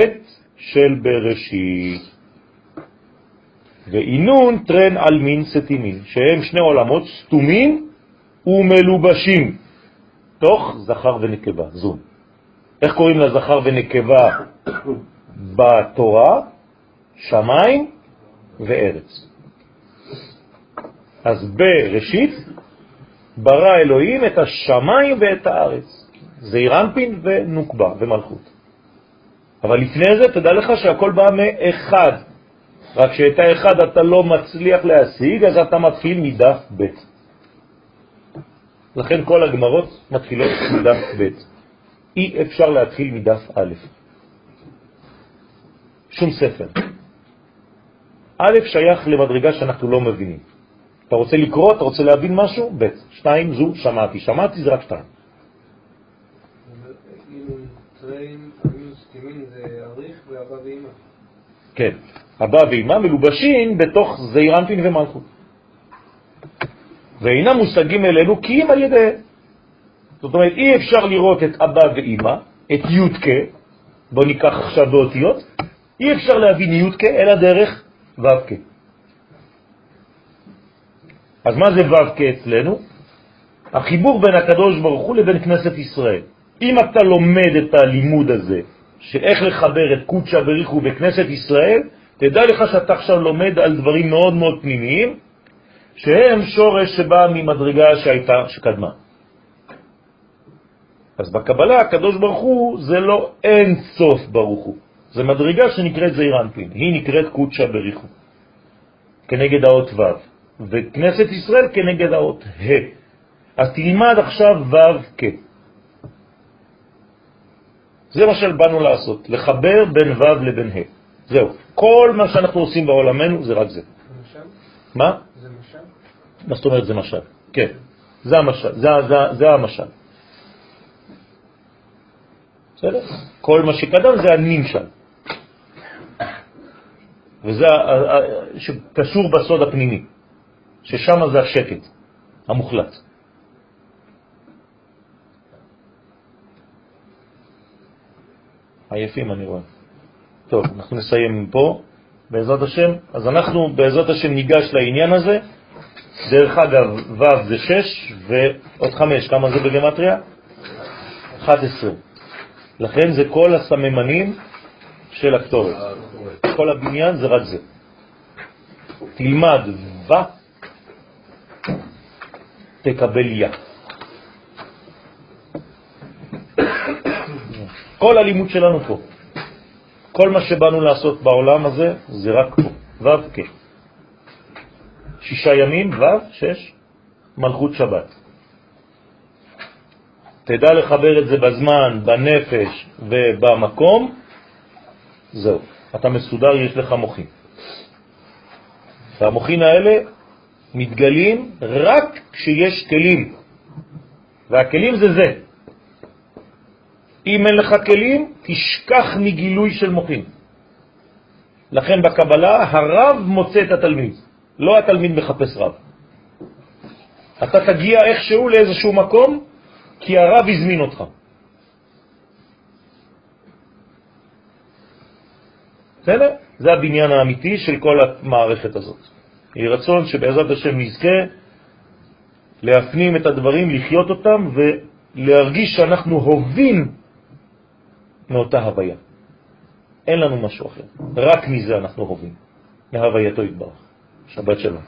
[SPEAKER 1] של בראשית. ואינון טרן על מין סתימין, שהם שני עולמות סתומים ומלובשים, תוך זכר ונקבה, זון. איך קוראים לזכר ונקבה בתורה? שמיים וארץ. אז בראשית ברא אלוהים את השמיים ואת הארץ. זה אירנפין ונוקבה ומלכות. אבל לפני זה תדע לך שהכל בא מאחד. רק שאת האחד אתה לא מצליח להשיג, אז אתה מתחיל מדף ב'. לכן כל הגמרות מתחילות מדף ב'. אי אפשר להתחיל מדף א'. שום ספר. א' שייך למדרגה שאנחנו לא מבינים. אתה רוצה לקרוא, אתה רוצה להבין משהו? ב'. שתיים, זו, שמעתי. שמעתי זה רק שתיים. כן, אבא ואמא מלובשים בתוך זעירנטין ומלכות. ואינם מושגים אלינו כי אם על ידיהם. זאת אומרת, אי אפשר לראות את אבא ואמא, את יודקה, בוא ניקח עכשיו באותיות, אי אפשר להבין יודקה אלא דרך ו"ק. אז מה זה ו"ק אצלנו? החיבור בין הקדוש ברוך הוא לבין כנסת ישראל. אם אתה לומד את הלימוד הזה, שאיך לחבר את קודשא בריחו בכנסת ישראל, תדע לך שאתה עכשיו לומד על דברים מאוד מאוד פנימיים, שהם שורש שבא ממדרגה שהייתה, שקדמה. אז בקבלה הקדוש ברוך הוא זה לא אין סוף ברוך הוא, זה מדרגה שנקראת זעירנטין, היא נקראת קודשא בריחו, כנגד האות ו', וכנסת ישראל כנגד האות ה'. אז תלמד עכשיו ו' כ'. זה מה שבאנו לעשות, לחבר בין ו' לבין ה'. זהו. כל מה שאנחנו עושים בעולמנו זה רק זה.
[SPEAKER 3] משל?
[SPEAKER 1] מה?
[SPEAKER 3] זה משל?
[SPEAKER 1] מה זאת אומרת זה משל? כן, זה המשל. זה, זה, זה המשל. בסדר? כל מה שקדם זה הנמשל. וזה שקשור בסוד הפנימי, ששם זה השקט המוחלט. עייפים אני רואה. טוב, אנחנו נסיים פה, בעזרת השם. אז אנחנו בעזרת השם ניגש לעניין הזה. דרך אגב, ו' זה 6 ועוד 5, כמה זה בגמטריה? 11. לכן זה כל הסממנים של הקטורת. כל הבניין זה רק זה. תלמד ו, תקבל יא. כל הלימוד שלנו פה. כל מה שבאנו לעשות בעולם הזה זה רק פה. ו' כן. שישה ימים, ו', שש, מלכות שבת. תדע לחבר את זה בזמן, בנפש ובמקום, זהו. אתה מסודר, יש לך מוחים. והמוחים האלה מתגלים רק כשיש כלים, והכלים זה זה. אם אין לך כלים, תשכח מגילוי של מוחים. לכן בקבלה הרב מוצא את התלמיד, לא התלמיד מחפש רב. אתה תגיע איכשהו לאיזשהו מקום, כי הרב הזמין אותך. בסדר? זה הבניין האמיתי של כל המערכת הזאת. יהי רצון שבעזרת השם נזכה להפנים את הדברים, לחיות אותם ולהרגיש שאנחנו הובים מאותה הוויה. אין לנו משהו אחר, רק מזה אנחנו הובים, מהווייתו יתברך. שבת שלום.